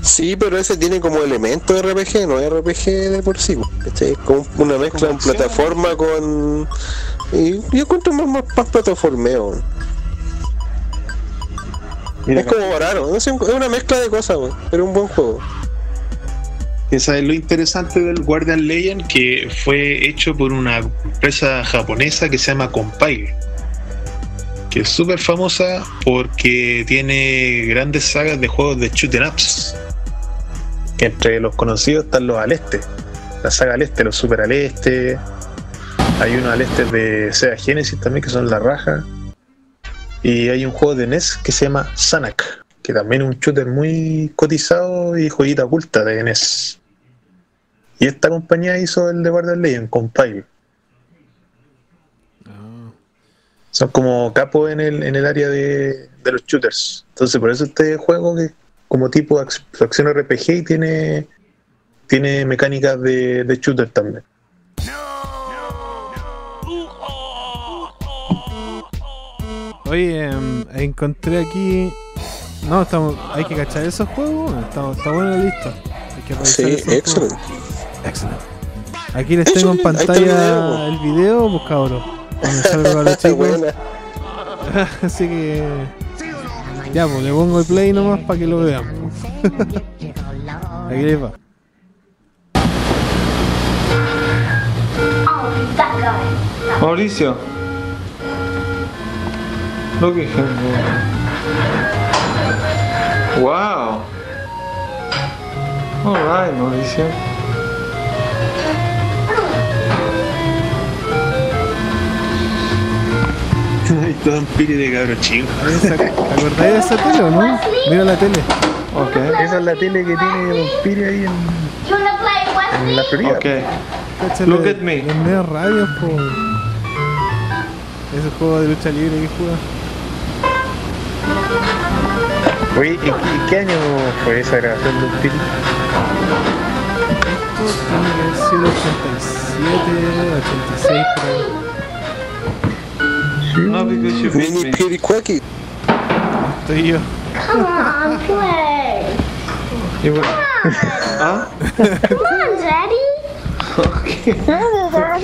Speaker 10: Sí, pero ese tiene como elemento de RPG, no es RPG de por sí. Es como una mezcla en plataforma con. Y yo encuentro más, más, más plataformeo.
Speaker 5: Mira,
Speaker 10: es como raro, es una mezcla de cosas, pero es un buen juego.
Speaker 5: Esa es lo interesante del Guardian Legend, que fue hecho por una empresa japonesa que se llama Compile, que es súper famosa porque tiene grandes sagas de juegos de shoot 'em ups. Entre los conocidos están los al este, la saga al este, los super al este. Hay unos al este de Sega Genesis también que son la raja. Y hay un juego de NES que se llama Sanak, que también es un shooter muy cotizado y joyita oculta de NES. Y esta compañía hizo el de Guardian Legend, Compile.
Speaker 1: ah.
Speaker 5: Son como capos en el, en el área de, de los shooters. Entonces por eso este juego que como tipo ac- acción RPG y tiene, tiene mecánicas de, de shooter también.
Speaker 1: Oye, em, encontré aquí. No, estamos, hay que cachar esos juegos. Está, está bueno la lista. Hay que
Speaker 10: Sí, excelente.
Speaker 1: juegos. Excelente. Aquí les tengo en pantalla
Speaker 10: video,
Speaker 1: el video, pues cabrón. Los chicos. Así que. Ya, pues le pongo el play nomás para que lo vean. Aquí les va.
Speaker 22: Mauricio. At him. Wow. Alright, Mauricio. [laughs]
Speaker 5: Todo un piri de cabro chico.
Speaker 1: Esa- ¿Te acordáis de esa tele o no? Mira la tele.
Speaker 22: Ok.
Speaker 5: Esa es la tele que tiene Don Piri ahí en, en la Florida.
Speaker 22: Ok.
Speaker 1: Cáchale,
Speaker 22: Look at me.
Speaker 1: Los medios radios, po. Ese juego de lucha libre que juega.
Speaker 5: Oye, ¿en qué, en qué año fue esa grabación de Don Piri?
Speaker 1: Esto tiene que haber sido 87, 86 por ahí.
Speaker 22: Beat
Speaker 10: Mini.
Speaker 1: Estoy yo.
Speaker 19: Come on, play.
Speaker 22: You were- ¿Ah?
Speaker 19: Come on, Daddy.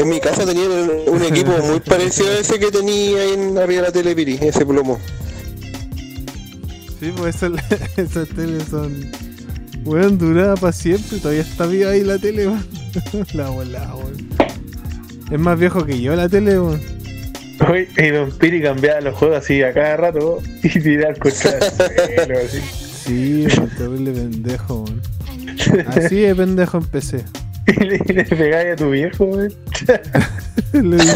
Speaker 10: En mi casa tenía un, un equipo muy parecido a ese que tenía ahí en, arriba de la tele Piri, ese plomo.
Speaker 1: Sí, pues esa- [laughs] esas teles son. Weón, duraba para siempre. Todavía está viva ahí la tele, weón. [laughs] La volada, weón. Es más viejo que yo la tele, weón.
Speaker 5: Oye, y Don Piri cambiaba los juegos así a cada rato [laughs] y tirar contra el suelo, así.
Speaker 1: Sí, terrible pendejo, weón. Así de pendejo empecé. [laughs]
Speaker 5: Y le, le pegáis a tu viejo, weón. [laughs]
Speaker 1: Le dije-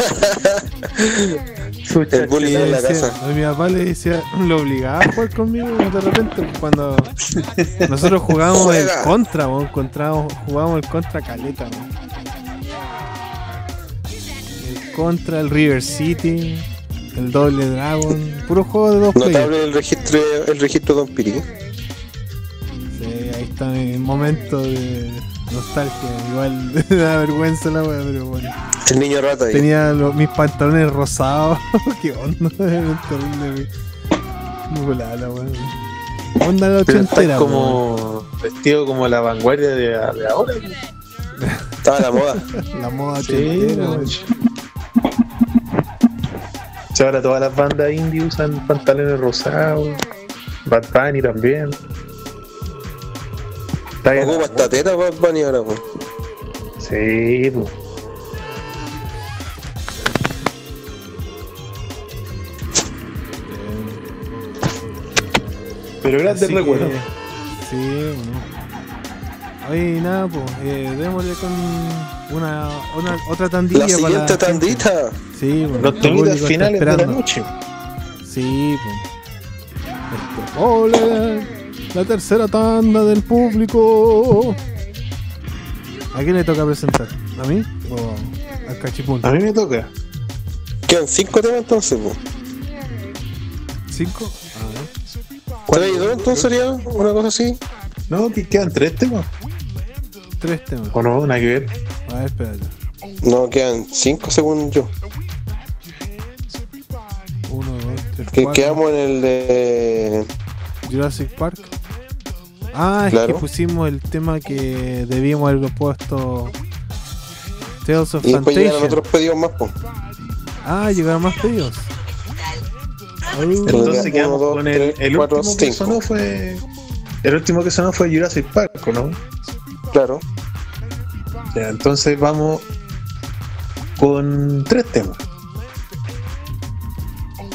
Speaker 5: Su
Speaker 10: El bullying en la
Speaker 1: decía-
Speaker 10: casa.
Speaker 1: a mi papá le decía, lo obligaba a jugar conmigo de repente cuando nosotros jugábamos el contra, weón, jugábamos el contra caleta, weón. Contra, el River City, el Doble Dragon, puro juego de dos players.
Speaker 10: Notable el registro, el registro de Don Piri.
Speaker 1: Sí, ahí está mi momento de nostalgia. Igual [laughs] da vergüenza la wea, pero bueno.
Speaker 10: El niño rata ahí.
Speaker 1: Tenía los- mis pantalones rosados. [laughs] ¿Qué onda? [laughs] Terrible, volada la wea. Onda la ochentera,
Speaker 5: como vestido como la vanguardia de, de ahora.
Speaker 10: Estaba la moda.
Speaker 1: La moda
Speaker 5: Sí,
Speaker 1: ochentera,
Speaker 5: Sí, ahora todas las bandas indie usan pantalones rosados. Bad Bunny también. Está bien.
Speaker 10: Ocupa esta teta Bad Bunny ahora, pues.
Speaker 5: Sí, pues. Pero grandes recuerdos.
Speaker 1: Sí, bueno. Oye, nada, pues, eh, démosle con una, una otra tandilla
Speaker 10: La
Speaker 1: para
Speaker 10: siguiente
Speaker 1: gente. Sí, bueno,
Speaker 5: Los temitas finales de la noche.
Speaker 1: Sí, pues. Este, ¡Ole! La tercera tanda del público. ¿A quién le toca presentar? ¿A mí? ¿O al cachipún?
Speaker 5: A mí me toca.
Speaker 10: Quedan cinco temas entonces, pues.
Speaker 1: ¿Cinco?
Speaker 10: ¿Tres y dos entonces sería una cosa así?
Speaker 5: No, que quedan tres temas.
Speaker 1: Tres temas.
Speaker 5: ¿O no? Nada que ver.
Speaker 1: A ver, espérate.
Speaker 10: No, quedan cinco según yo. Que quedamos en el de.
Speaker 1: Jurassic Park. Ah, es
Speaker 10: Claro.
Speaker 1: que pusimos el tema que debíamos haber puesto. Tales of
Speaker 10: Y después llegaron otros pedidos más, pues.
Speaker 1: Ah, llegaron más pedidos.
Speaker 5: Entonces
Speaker 10: Uno,
Speaker 5: quedamos
Speaker 10: dos,
Speaker 5: con el,
Speaker 10: tres,
Speaker 5: el
Speaker 10: cuatro,
Speaker 5: último que sonó fue. El último que sonó fue Jurassic Park, ¿o ¿no?
Speaker 10: Claro.
Speaker 5: Ya, entonces vamos con tres temas.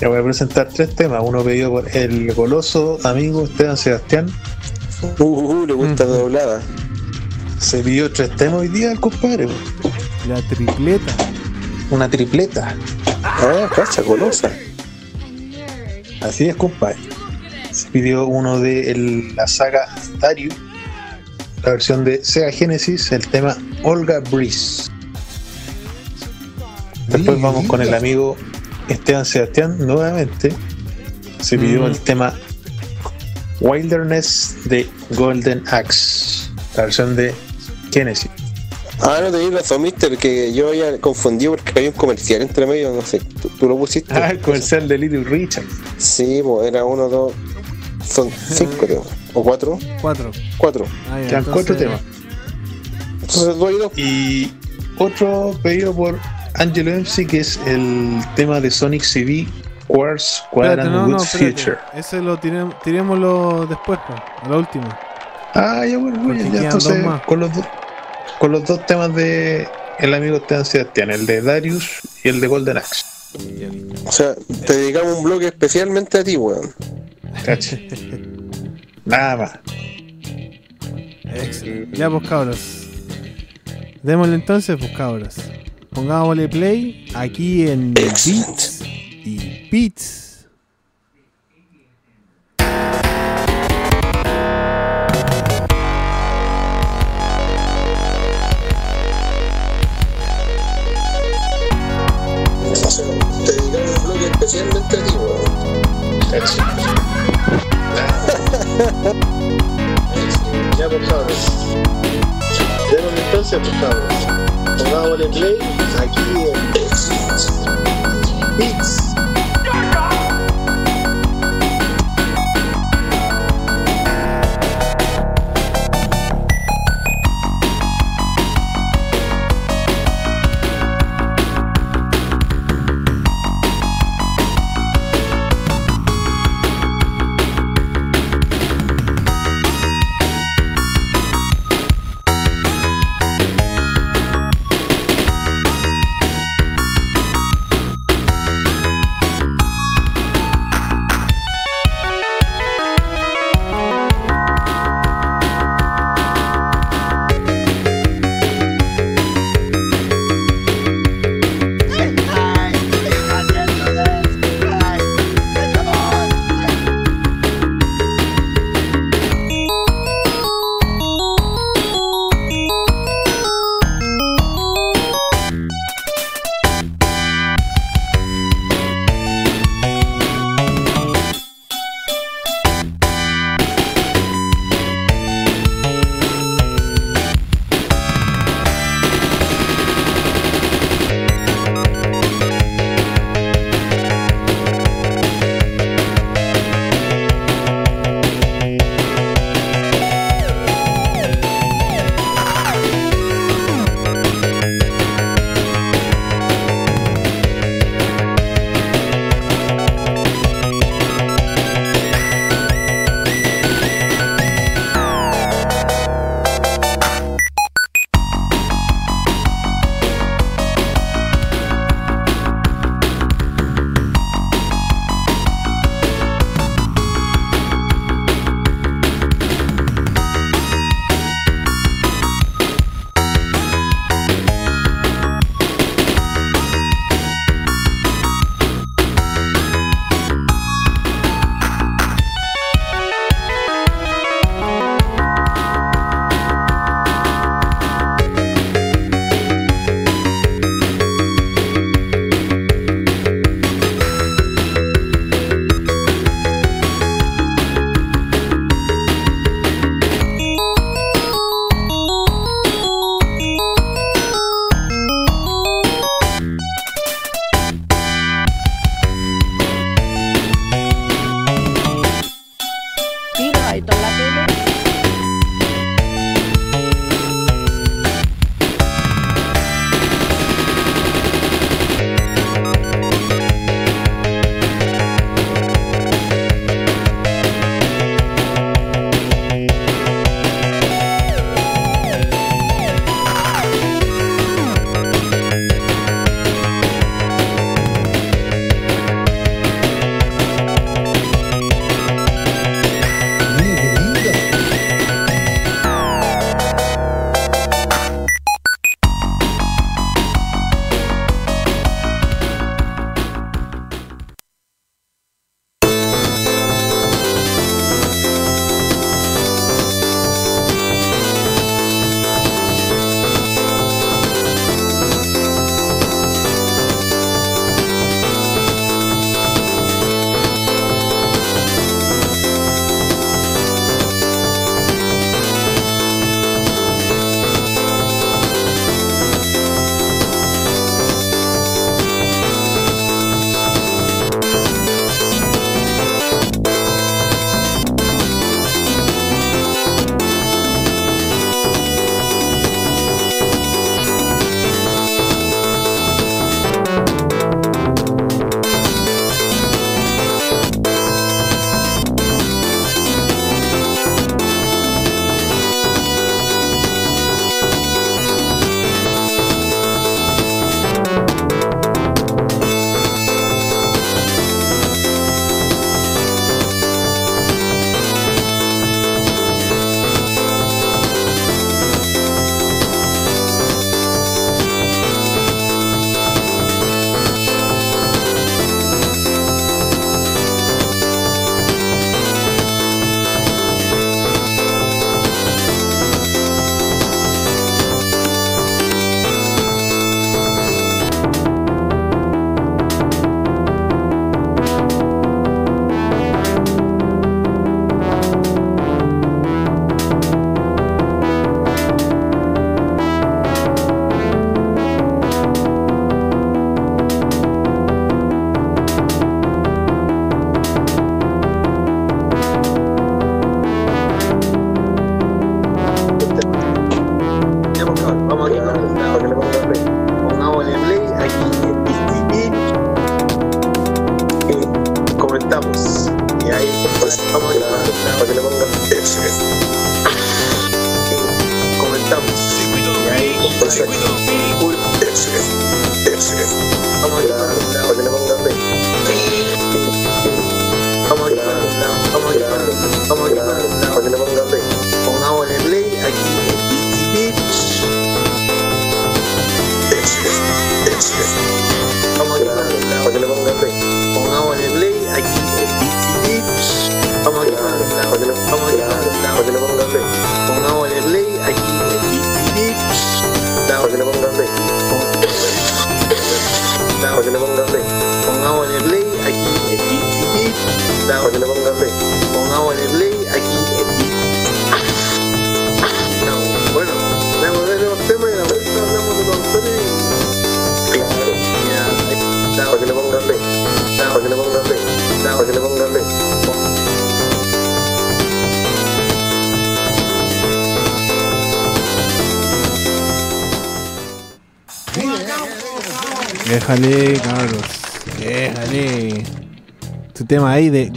Speaker 5: Ya voy a presentar tres temas. Uno pedido por el goloso amigo Esteban Sebastián.
Speaker 10: Uh, uh, le gusta doblada.
Speaker 5: Se pidió tres temas hoy día el compadre.
Speaker 1: La tripleta.
Speaker 5: Una tripleta.
Speaker 10: Ah, cacha, golosa.
Speaker 5: Así es, compadre. Se pidió uno de el- la saga Darius, la versión de Sega Genesis, el tema Olga Breeze. Después vamos con el amigo Esteban Sebastián nuevamente. Se pidió
Speaker 1: Mm.
Speaker 5: el tema Wilderness de Golden Axe, la versión de Genesis.
Speaker 10: Ah, no tenéis razón, mister, que yo había confundido porque había un comercial entre medio, no sé. ¿Tú, tú lo pusiste?
Speaker 5: Ah, el comercial de Little Richard.
Speaker 10: Sí, pues era uno, dos. Son cinco, creo. ¿O cuatro?
Speaker 1: Cuatro.
Speaker 10: Cuatro.
Speaker 1: Ah, ya,
Speaker 5: Quedan cuatro
Speaker 1: entonces-
Speaker 5: temas.
Speaker 10: Entonces, dos y dos.
Speaker 5: Y otro pedido por Angelo MC, que es el tema de Sonic CD Quartz Quadrant
Speaker 1: no.
Speaker 5: Future.
Speaker 1: Ese lo tirem- tirémoslo después, pues, a la última.
Speaker 5: Ah, ya bueno, bueno, ya entonces con los, dos- con los dos temas de el amigo Esteban Sebastián, el de Darius y el de Golden Axe.
Speaker 10: O sea, te dedicamos un bloque especialmente a ti, weón.
Speaker 5: Cache. Nada más.
Speaker 1: Excelente. Ya, pues cabros. Démosle entonces, pues cabros. Pongámosle play aquí en Beats y Beats. [laughs]
Speaker 5: cabros. Pongámosle play aquí en Beats.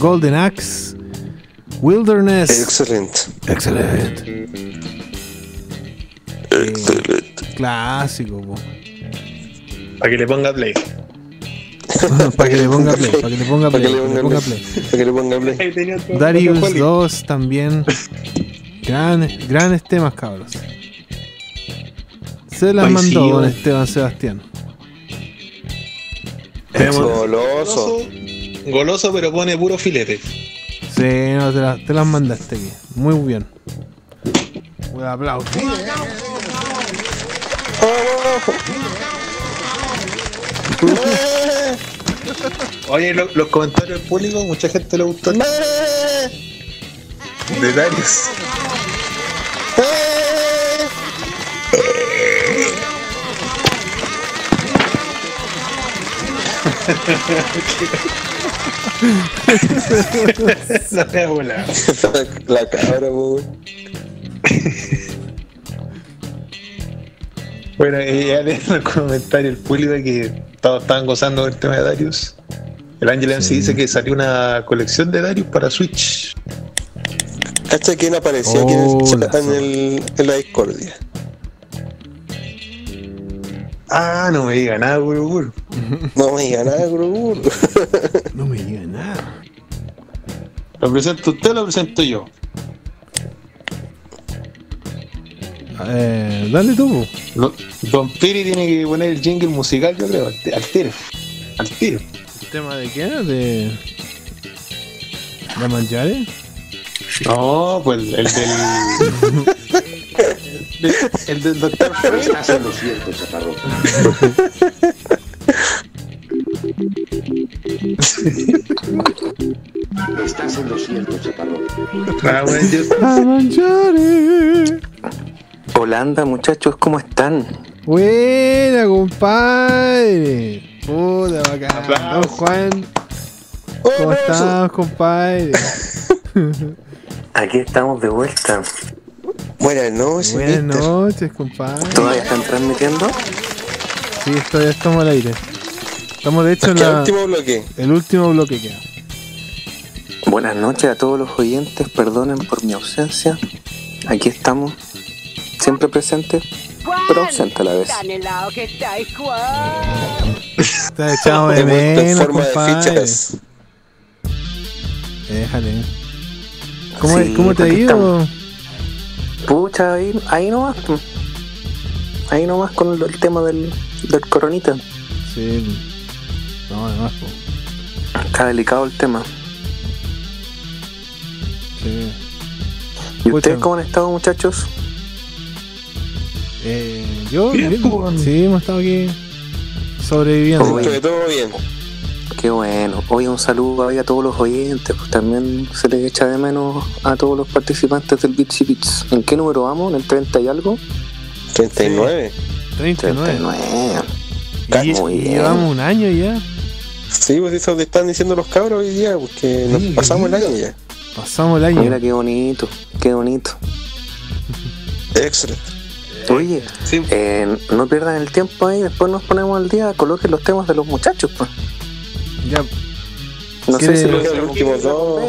Speaker 1: Golden Axe. Wilderness.
Speaker 18: Excelente.
Speaker 1: Excelente.
Speaker 18: Excelente.
Speaker 1: Clásico, po.
Speaker 5: Para que le ponga play. [laughs]
Speaker 1: para que le ponga play, para que le ponga play, para que le ponga play.
Speaker 18: Para que le ponga play.
Speaker 1: Darius 2 también. Gran, grandes temas, cabros. Se las
Speaker 5: Ay,
Speaker 1: mandó
Speaker 5: sí,
Speaker 1: don. Esteban Sebastián.
Speaker 18: Goloso.
Speaker 5: Goloso, pero pone puro filete.
Speaker 1: Sí, no, te, las- te las mandaste aquí. Muy bien. Un aplauso.
Speaker 5: Oye, lo- los comentarios del público, mucha gente le gustó. De [laughs] La.
Speaker 18: La cabra, po, weón.
Speaker 5: Bueno, y ya leí en el comentario el público que todos estaban gozando del tema de Darius. El Ángel MC dice que salió una colección de Darius para Switch.
Speaker 18: ¿Cacha quién apareció aquí en, el chat- en, el- en la discordia?
Speaker 5: Ah, no me diga nada, guru, guru.
Speaker 18: No me diga nada, Grubur. [laughs]
Speaker 1: No me diga nada.
Speaker 5: ¿Lo presento usted o lo presento yo?
Speaker 1: Eh, dale tú.
Speaker 5: Lo- Don Piri tiene que poner el jingle musical, yo creo, al ti- al tiro. Al tiro.
Speaker 1: ¿El tema de qué? ¿De. ¿De Manjare?
Speaker 5: No, pues el, el del. el, [laughs] el del Doctor
Speaker 23: Estás [laughs] Estás en lo cierto, chaparro.
Speaker 5: Ah, bueno, yo-
Speaker 1: ¡A Manjare!
Speaker 18: Holanda, muchachos, ¿cómo están?
Speaker 1: Buena, compadre. Puta, bacán. Don Juan. ¿Cómo estás, compadre? [laughs]
Speaker 18: Aquí estamos de vuelta. Buenas noches,
Speaker 1: Buenas
Speaker 18: mister.
Speaker 1: noches, compadre.
Speaker 18: ¿Todavía están transmitiendo?
Speaker 1: Sí, ya estamos al aire. Estamos de hecho en
Speaker 18: el último bloque.
Speaker 1: el último bloque queda.
Speaker 18: Buenas noches a todos los oyentes, perdonen por mi ausencia. Aquí estamos, siempre presentes, pero ausente a la vez.
Speaker 1: Está echado de [laughs]
Speaker 18: en
Speaker 1: menos,
Speaker 18: de
Speaker 1: compadre.
Speaker 18: fichas.
Speaker 1: Déjale. ¿Cómo,
Speaker 18: Sí,
Speaker 1: ¿cómo te ha ido?
Speaker 18: Pucha, ahí, ahí nomás. pues. Ahí nomás con el, el tema del, del coronita.
Speaker 1: Sí. No, además, po.
Speaker 18: Está delicado el tema.
Speaker 1: Sí.
Speaker 18: ¿Y
Speaker 1: Pucha.
Speaker 18: ustedes cómo han estado, muchachos?
Speaker 1: Eh, yo,
Speaker 5: Bien,
Speaker 1: sí, hemos estado aquí sobreviviendo.
Speaker 18: De todo bien. Qué bueno. Hoy un saludo a todos los oyentes. Pues también se les echa de menos a todos los participantes del Bitsy Bits. ¿En qué número vamos? ¿En el 30 y algo? 39.
Speaker 1: 39.
Speaker 18: 39.
Speaker 1: Y,
Speaker 18: Muy
Speaker 1: y
Speaker 18: bien.
Speaker 1: llevamos un año ya.
Speaker 18: Sí, pues eso te están diciendo los cabros hoy día, porque nos pasamos el año ya.
Speaker 1: Pasamos el año.
Speaker 18: Mira qué bonito, qué bonito. Excelente. Oye, eh, no pierdan el tiempo ahí, después nos ponemos al día, coloquen los temas de los muchachos, pues.
Speaker 1: Ya.
Speaker 10: No sé
Speaker 1: ¿Quiere-
Speaker 10: si los últimos dos.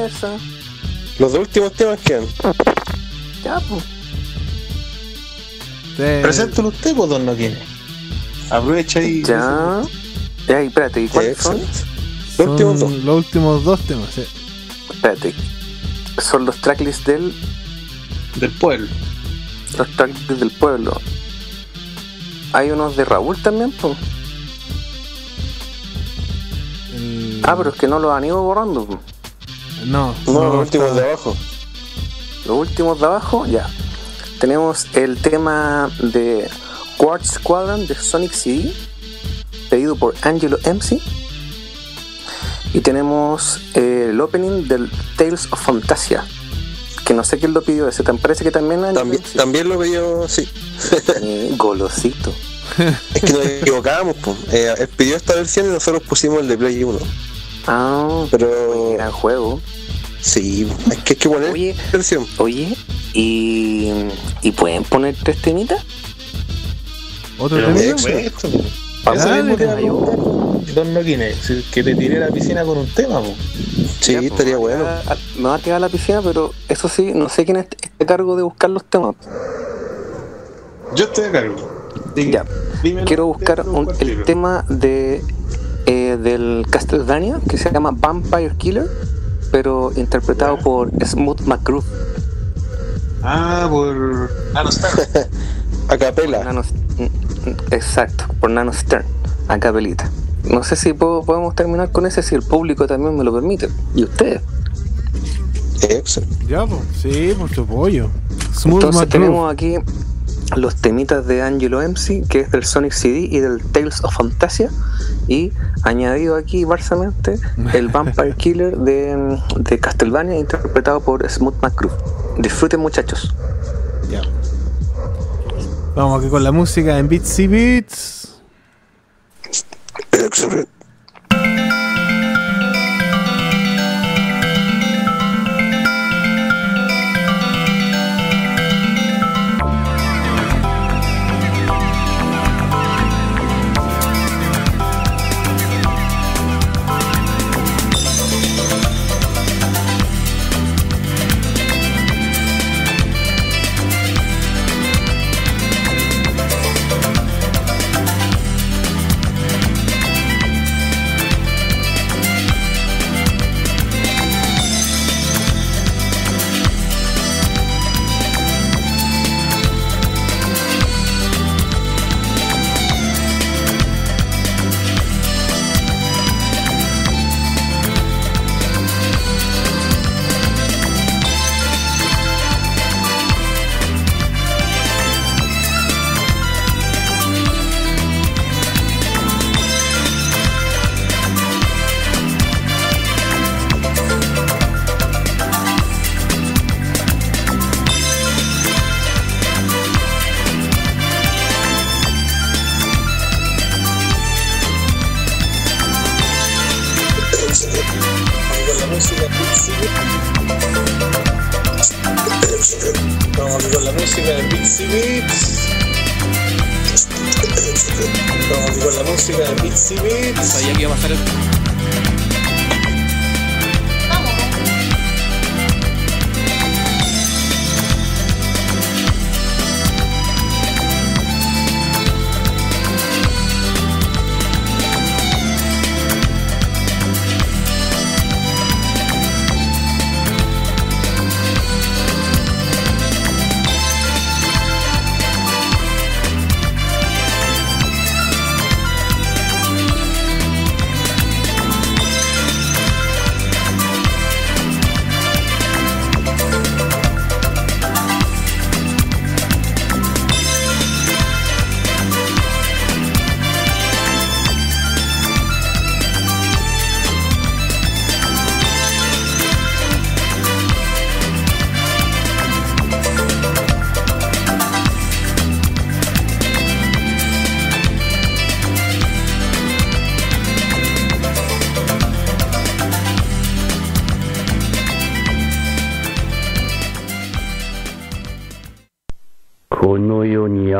Speaker 10: Los dos últimos temas quedan.
Speaker 18: Ya, pues.
Speaker 1: Te-
Speaker 5: Preséntalo usted, pues, don Noquín. Aprovecha y.
Speaker 18: Ya. Ya, y espérate, ¿y cuáles son?
Speaker 10: Los
Speaker 1: son
Speaker 10: últimos dos.
Speaker 1: los últimos dos temas. sí.
Speaker 18: Espérate. Son los tracklists del.
Speaker 5: Del pueblo.
Speaker 18: Los tracklists del pueblo. Hay unos de Raúl también, pues.
Speaker 1: El-
Speaker 18: Ah, pero es que no los han ido borrando. po.
Speaker 1: No,
Speaker 10: No, los últimos
Speaker 1: está-
Speaker 10: de abajo.
Speaker 18: Los últimos de abajo, ya. Tenemos el tema de Quartz Squadron de Sonic CD, pedido por Angelo MC. Y tenemos eh, el opening del Tales of Fantasia, que no sé quién lo pidió ese, tan parece que también Angelo
Speaker 10: También,
Speaker 18: MC.
Speaker 10: también lo pidió, sí.
Speaker 18: Eh, golosito.
Speaker 10: Es que nos equivocábamos, pues. Eh, él pidió esta versión y nosotros pusimos el de Play 1.
Speaker 18: Ah,
Speaker 10: Pero
Speaker 18: gran juego.
Speaker 10: sí, es que hay que poner
Speaker 18: Oye.
Speaker 10: versión.
Speaker 18: Oye, ¿y, ¿y pueden poner tres temitas?
Speaker 1: ¿Otro
Speaker 5: Pero Eso mismo preguntar, Don Noquín, si- que te tiré a la piscina con un tema, pues.
Speaker 10: Sí,
Speaker 18: Ya, pues,
Speaker 10: estaría bueno.
Speaker 18: Me va a tirar a la piscina, pero eso sí, no sé quién esté a cargo de buscar los temas.
Speaker 5: Yo estoy a cargo. Dí-
Speaker 18: Ya.
Speaker 5: dímelo,
Speaker 18: Quiero buscar un- el tema de eh, del Castlevania que se llama Vampire Killer, pero interpretado por Smooth McGroove.
Speaker 5: Ah, por. Ah, no está.
Speaker 10: A capela.
Speaker 18: Nano- mm, exacto, por Nano Stern, a capelita. No sé si puedo- podemos terminar con ese si el público también me lo permite. Y ustedes.
Speaker 10: Excelente.
Speaker 1: Ya, pues. Sí, por tu pollo. Smooth
Speaker 18: Entonces tenemos aquí los temitas de Angelo MC, que es del Sonic CD y del Tales of Fantasia. Y añadido aquí, barsamente, el Vampire [laughs] Killer de, de Castlevania, interpretado por Smooth McGroove. Disfruten, muchachos.
Speaker 1: Ya. Vamos aquí con la música en Beats y Beats.
Speaker 10: Excelente.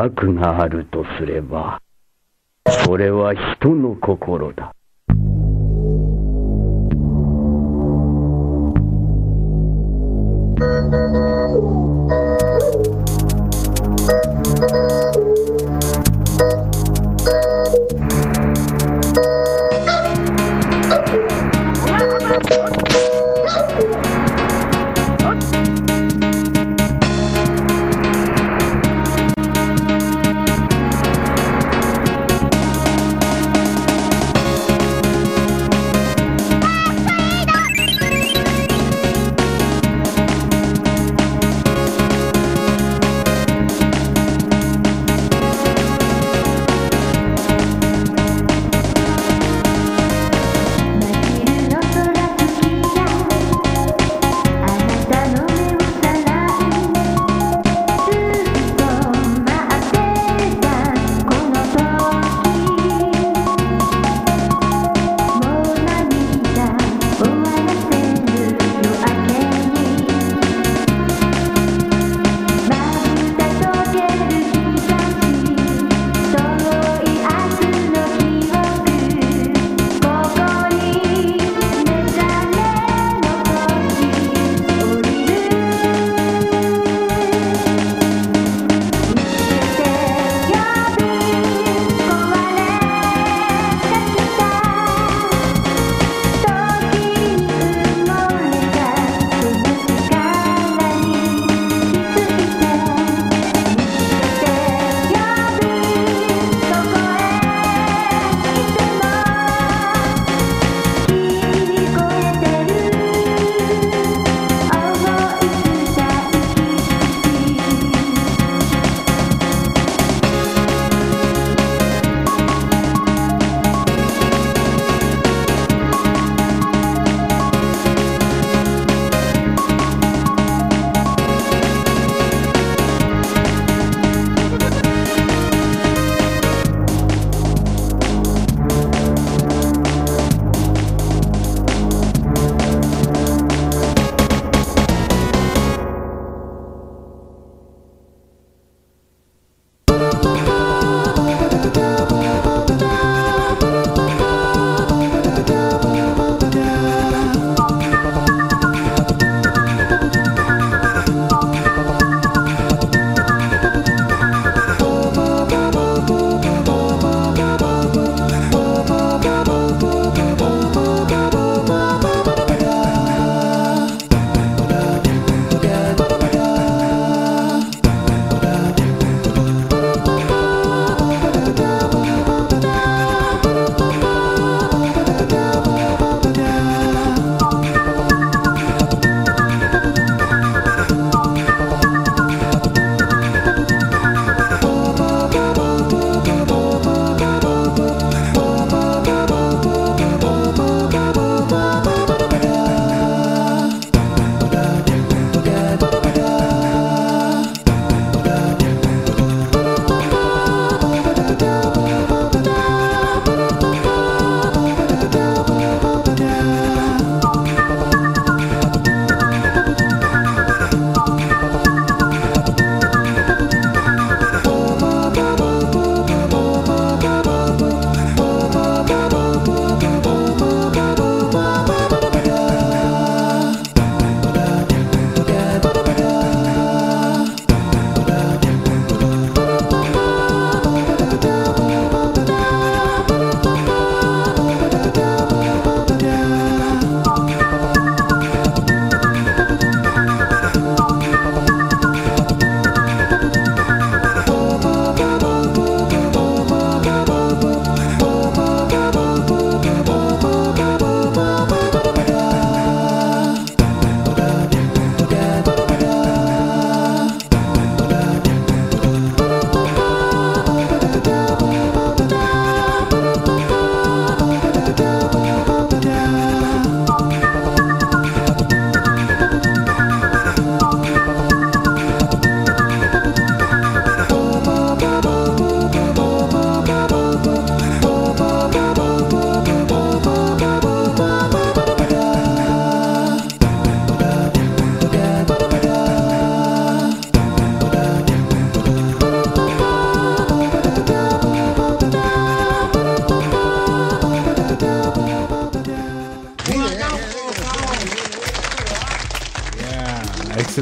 Speaker 24: 悪があるとすればそれは人の心だ」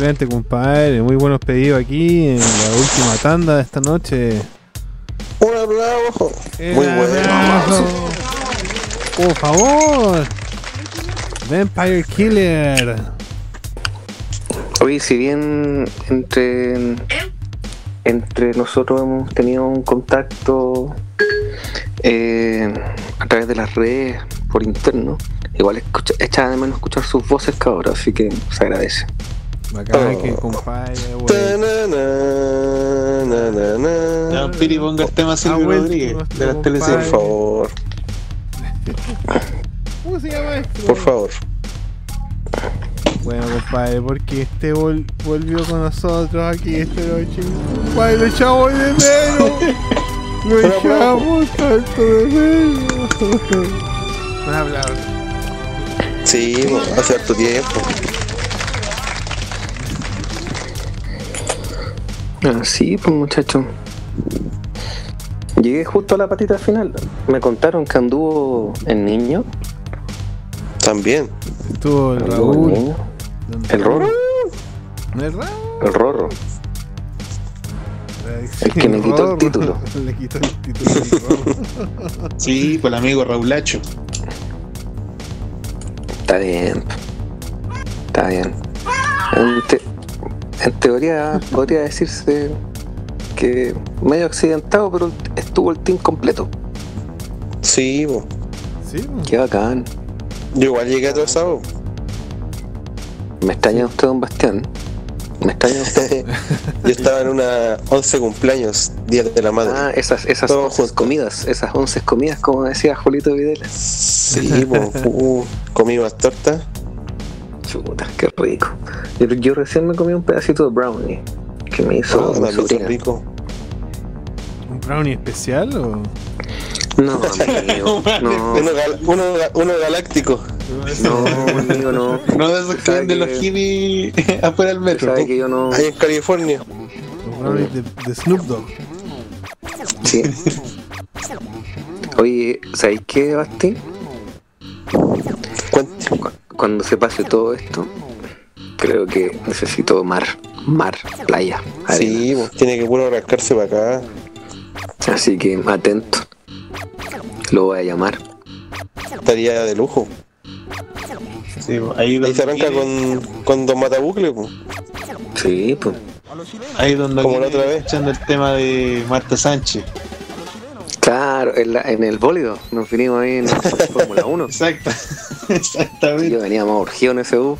Speaker 1: Excelente, compadre. Muy buenos pedidos aquí en la última tanda de esta noche.
Speaker 10: Un aplauso. Muy bueno.
Speaker 1: Por favor. Vampire Killer.
Speaker 18: Oye, si bien entre, entre nosotros hemos tenido un contacto eh, a través de las redes por interno, igual escucha, echaba de menos escuchar sus voces cabrón, así que se agradece.
Speaker 1: Bacán que compadre,
Speaker 5: Piri, ponga el tema Silvio Rodríguez
Speaker 1: nuestro
Speaker 5: de las
Speaker 10: Por favor,
Speaker 1: ¿Cómo se llama esto?
Speaker 10: por favor.
Speaker 1: Bueno, compadre, porque este vol- volvió con nosotros aquí esta noche. Compadre, lo echamos de menos. [laughs] Lo echamos tanto de menos. Un aplauso.
Speaker 10: Sí, hace harto tiempo.
Speaker 18: Ah, sí, pues muchacho. Llegué justo a la patita final. Me contaron que anduvo en niño.
Speaker 10: También.
Speaker 1: Estuvo el Raúl.
Speaker 18: niño. ¿El Rorro? El Rorro. El que me quitó el título. [laughs]
Speaker 1: Le quitó el título.
Speaker 5: Sí, con el amigo Raulacho.
Speaker 18: Está bien. En teoría podría decirse que medio accidentado, pero estuvo el team completo.
Speaker 10: Sí, bo.
Speaker 1: Sí, bo.
Speaker 18: Qué bacán.
Speaker 10: yo igual llegué atrasado.
Speaker 18: Me extraña usted, don Bastián. Me extraña usted. [laughs]
Speaker 10: Yo estaba en una 11 cumpleaños, Día de la Madre.
Speaker 18: Ah, esas, esas
Speaker 10: Todos
Speaker 18: 11
Speaker 10: juntos.
Speaker 18: comidas, esas 11 comidas, como decía Julito Videla.
Speaker 10: Sí, bo, uh, comí más torta.
Speaker 18: Chuta, qué rico. Yo, yo recién me comí un pedacito de brownie que me hizo
Speaker 10: Oh,
Speaker 18: mi
Speaker 10: rico.
Speaker 1: ¿Un brownie especial o.?
Speaker 18: No, amigo, [laughs] no,
Speaker 10: Uno, gal- uno, ga- uno galáctico.
Speaker 18: no, amigo, no.
Speaker 5: No de esos que venden los hippies [laughs] afuera del metro.
Speaker 18: Sabe que yo no.
Speaker 10: Ahí en California.
Speaker 1: Los de, de Snoop Dogg.
Speaker 18: Sí. Oye, ¿sabéis qué, Basti? Cuando se pase todo esto, creo que necesito mar, mar, playa, arena.
Speaker 10: Sí, bo, tiene que puro rascarse para acá.
Speaker 18: Así que atento. Lo voy a llamar.
Speaker 10: Estaría de lujo.
Speaker 5: Sí, ahí,
Speaker 10: Ahí
Speaker 5: donde
Speaker 10: se arranca
Speaker 5: quiere-
Speaker 10: con, con Don Matabucle, po.
Speaker 18: Sí, pues.
Speaker 5: Ahí donde
Speaker 10: Como la otra vez.
Speaker 5: escuchando el tema de Marta Sánchez.
Speaker 18: Claro, en, la- en el bólido. Nos vinimos ahí en [laughs] Fórmula 1.
Speaker 5: Exacto. [laughs] Exactamente.
Speaker 18: Yo venía más urgido en ese bus.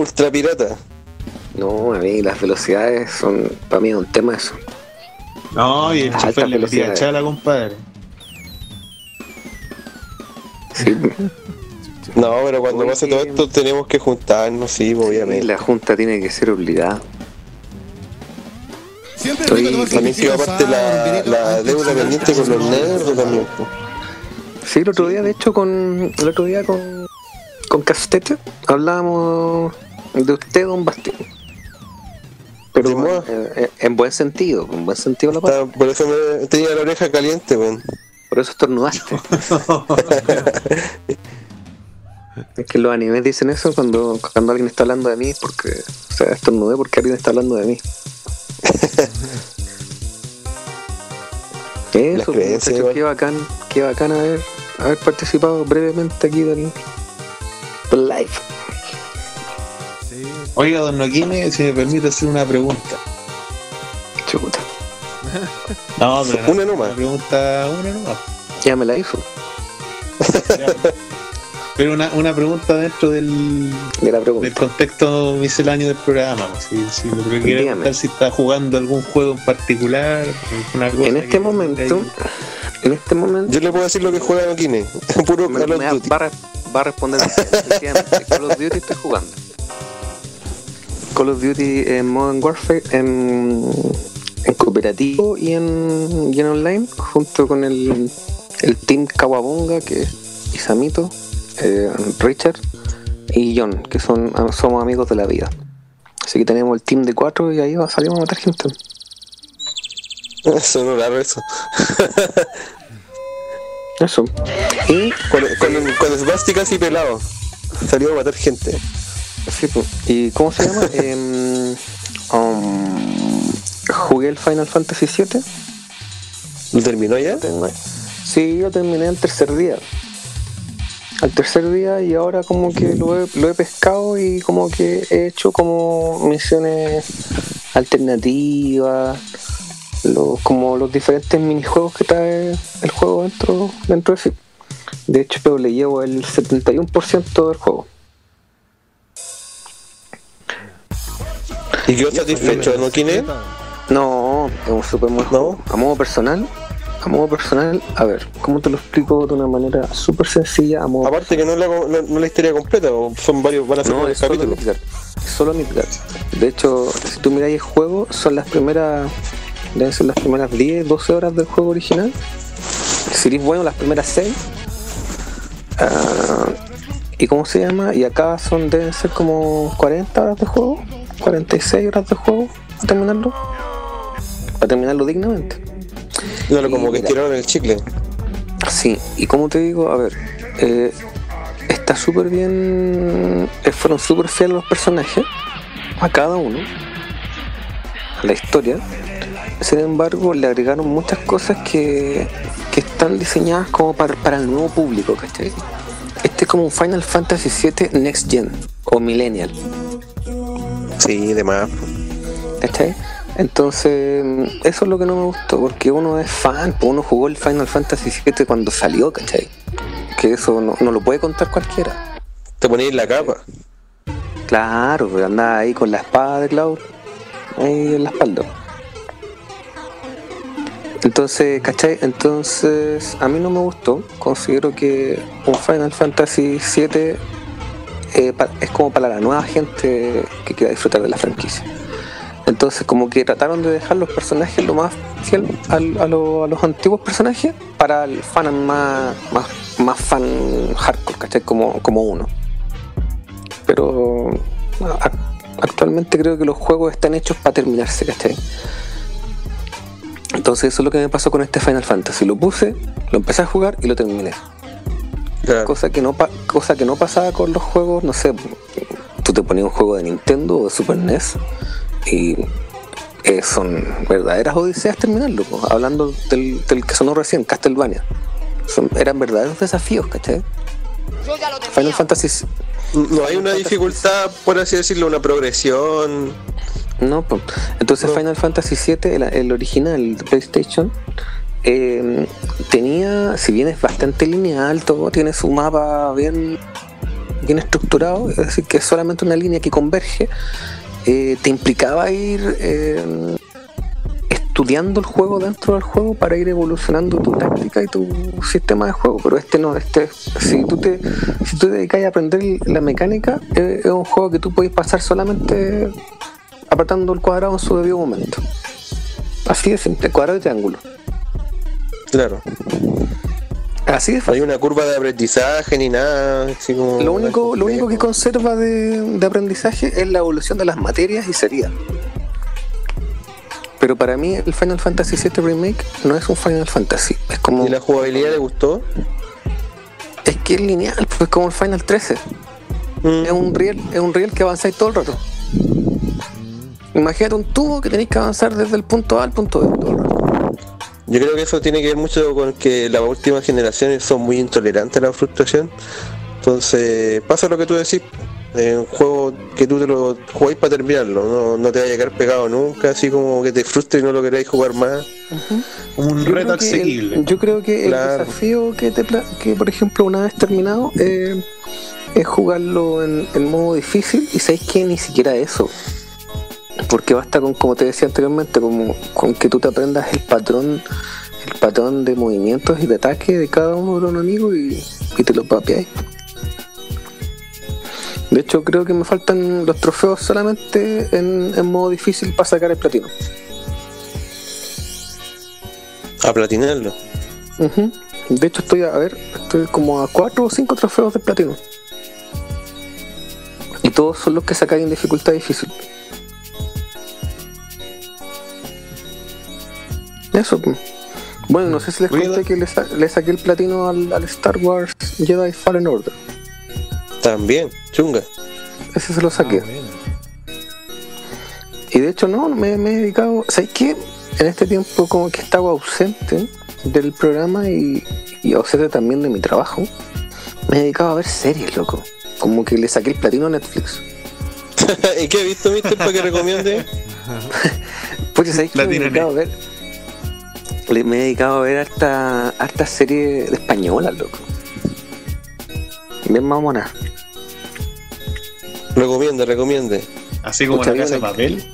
Speaker 10: Ultra pirata.
Speaker 18: No, a mí las velocidades son, para mí es un tema eso.
Speaker 5: No, y el
Speaker 18: Alta
Speaker 5: chofer le metía chala, compadre.
Speaker 18: Sí, [laughs]
Speaker 10: No, pero cuando
Speaker 18: Oye,
Speaker 10: pase todo esto tenemos que juntarnos, sí, obviamente.
Speaker 18: la junta tiene que ser obligada. Oye,
Speaker 10: También que aparte la, la deuda pendiente con los nerds también.
Speaker 18: Sí, el otro día, de hecho, con el otro día con, con Castete hablábamos de usted, don Bastián. Pero eh, eh, en buen sentido, en buen sentido la palabra.
Speaker 10: Por eso me tenía la oreja caliente, weón.
Speaker 18: Por eso estornudaste. es que los animes dicen eso cuando, cuando alguien está hablando de mí, porque, o sea, estornudé porque alguien está hablando de mí. [laughs] Eso, muchachos, qué bacán, qué bacán haber, haber participado brevemente aquí del, del live.
Speaker 5: Oiga, don Noquine, si me permite hacer una pregunta.
Speaker 18: Chuta.
Speaker 5: No, pero no, [laughs]
Speaker 10: Una nomás.
Speaker 5: Una pregunta, una nomás.
Speaker 18: Ya me la hizo. [laughs]
Speaker 5: Pero una, una pregunta dentro del,
Speaker 18: De la
Speaker 5: del contexto misceláneo del programa. pues, Si, si lo que preguntar si está jugando algún juego en particular, alguna cosa
Speaker 18: En este momento,
Speaker 5: ahí.
Speaker 18: en este momento,
Speaker 10: Yo le puedo decir lo que juega Noquine. [laughs] Puro
Speaker 18: me-
Speaker 10: Call of
Speaker 18: va,
Speaker 10: Duty.
Speaker 18: va a re- va a responder. Call of Duty estoy jugando. Call of Duty en Modern Warfare, en, en cooperativo y en, y en online, junto con el, el team Kawabunga, que es Isamito, eh, Richard y John, que son somos amigos de la vida. Así que tenemos el team de cuatro y ahí va- salimos a matar gente.
Speaker 10: Sonó raro eso.
Speaker 18: Eso. Y
Speaker 10: Con, con, con y pelado. Salió a matar gente.
Speaker 18: Sí, pues. ¿Y cómo se llama? [laughs] Em, um, jugué el Final Fantasy VII.
Speaker 10: ¿Lo terminó ya?
Speaker 18: Sí, lo terminé al tercer día. Al tercer día y ahora como que lo he, lo he pescado y como que he hecho como misiones alternativas, los, como los diferentes minijuegos que trae el juego dentro, dentro de sí. De hecho, pero le llevo el 71% del juego.
Speaker 10: ¿Y quedó satisfecho, no, Kine?
Speaker 18: No, es un super buen juego. A modo personal, a modo personal, a ver, ¿cómo te lo explico de una manera súper sencilla? A modo
Speaker 10: Aparte que no es la, no, no es la historia completa, o son varios, van a ser
Speaker 18: No,
Speaker 10: varios
Speaker 18: es solo
Speaker 10: capítulos.
Speaker 18: Midgard. Es solo Midgard. De hecho, si tú miráis el juego, son las primeras. Deben ser las primeras 10, 12 horas del juego original. Si eres bueno, las primeras 6. Ah, ¿Y cómo se llama? Y acá son deben ser como 40 horas de juego. 46 horas de juego para terminarlo. Para terminarlo dignamente.
Speaker 10: Claro, como que estiraron el chicle.
Speaker 18: Sí, y como te digo, a ver, eh, está súper bien, eh, fueron súper fieles los personajes, a cada uno, a la historia. Sin embargo, le agregaron muchas cosas que, que están diseñadas como para, para el nuevo público, ¿cachai? Este es como un Final Fantasy VII Next Gen o Millennial.
Speaker 10: Sí, de más.
Speaker 18: ¿Cachai? Entonces, eso es lo que no me gustó, porque uno es fan, pues uno jugó el Final Fantasy VII cuando salió, ¿cachai? Que eso no, no lo puede contar cualquiera.
Speaker 10: Te ponéis la capa.
Speaker 18: Claro, pues andaba ahí con la espada de Cloud ahí en la espalda. Entonces, ¿cachai? Entonces, a mí no me gustó. Considero que un Final Fantasy VII eh, es como para la nueva gente que quiera disfrutar de la franquicia. Entonces, como que trataron de dejar los personajes lo más fiel a, lo- a los antiguos personajes para el fan más, más, más fan hardcore, ¿cachai? Como, como uno. Pero actualmente creo que los juegos están hechos para terminarse, ¿cachai? Entonces eso es lo que me pasó con este Final Fantasy. Lo puse, lo empecé a jugar y lo terminé. Cosa, que no cosa que no pasaba con los juegos, no sé, tú te ponías un juego de Nintendo o de Super NES y eh, son verdaderas odiseas terminarlo. po. Hablando del, del que sonó recién, Castlevania. Son, eran verdaderos desafíos, ¿cachai? Final Fantasy
Speaker 10: No hay una dificultad, por así decirlo, una progresión.
Speaker 18: No, pues. Entonces Final Fantasy VII, el, el original de PlayStation, eh, tenía, si bien es bastante lineal, todo tiene su mapa bien, bien estructurado, es decir, que es solamente una línea que converge, eh, te implicaba ir eh, estudiando el juego dentro del juego para ir evolucionando tu táctica y tu sistema de juego, pero este no, este si tú te si tú te dedicas a aprender la mecánica, es un juego que tú puedes pasar solamente apretando el cuadrado en su debido momento. Así de simple, cuadrado y triángulo.
Speaker 10: Claro.
Speaker 18: Así de
Speaker 10: No hay una curva de aprendizaje ni nada. Así como
Speaker 18: Lo único, lo único que conserva de, de aprendizaje es la evolución de las materias y sería. Pero para mí el Final Fantasy VII Remake no es un Final Fantasy. Es como.
Speaker 10: ¿Y la jugabilidad le gustó?
Speaker 18: Es que es lineal, pues como el Final 13.
Speaker 10: Mm.
Speaker 18: Es un riel, es un riel que avanzáis todo el rato. Imagínate un tubo que tenéis que avanzar desde el punto A al punto B todo el rato.
Speaker 10: Yo creo que eso tiene que ver mucho con que las últimas generaciones son muy intolerantes a la frustración. Entonces, pasa lo que tú decís. Es un juego que tú te lo jugáis para terminarlo, no, no te vaya a quedar pegado nunca, así como que te frustre y no lo queréis jugar más.
Speaker 5: Un
Speaker 18: Yo
Speaker 5: reto
Speaker 18: el-
Speaker 5: asequible.
Speaker 18: yo creo que
Speaker 10: Claro.
Speaker 18: el desafío que, te pla- que, por ejemplo, una vez terminado, eh, es jugarlo en, en modo difícil y sabéis que ni siquiera eso. Porque basta con, como te decía anteriormente, como con que tú te aprendas el patrón, el patrón de movimientos y de ataque de cada uno de los enemigos y, y te lo papeáis. De hecho, creo que me faltan los trofeos solamente en, en modo difícil para sacar el platino.
Speaker 10: A platinarlo.
Speaker 18: De hecho, estoy a, ver, estoy como a 4 o 5 trofeos de platino. Y todos son los que sacáis en dificultad difícil. Eso. pues. Bueno, no sé si les conté que le, sa- le saqué el platino al, al Star Wars Jedi Fallen Order.
Speaker 10: También, chunga.
Speaker 18: Ese se lo saqué. Y de hecho, no, me, me he dedicado. ¿Sabes qué? En este tiempo, como que estaba ausente del programa y, y ausente también de mi trabajo, me he dedicado a ver series, loco. Como que le saqué el platino a Netflix. [laughs]
Speaker 10: ¿Y qué has visto, mister, para que recomiende? [laughs] [laughs]
Speaker 18: Pues ¿sabes qué? Me he dedicado a ver. Le- Me he dedicado a ver harta, harta serie de española, loco. Bien mamona.
Speaker 10: Recomiende, recomiende.
Speaker 5: Así como
Speaker 18: Pucha,
Speaker 5: la casa de papel.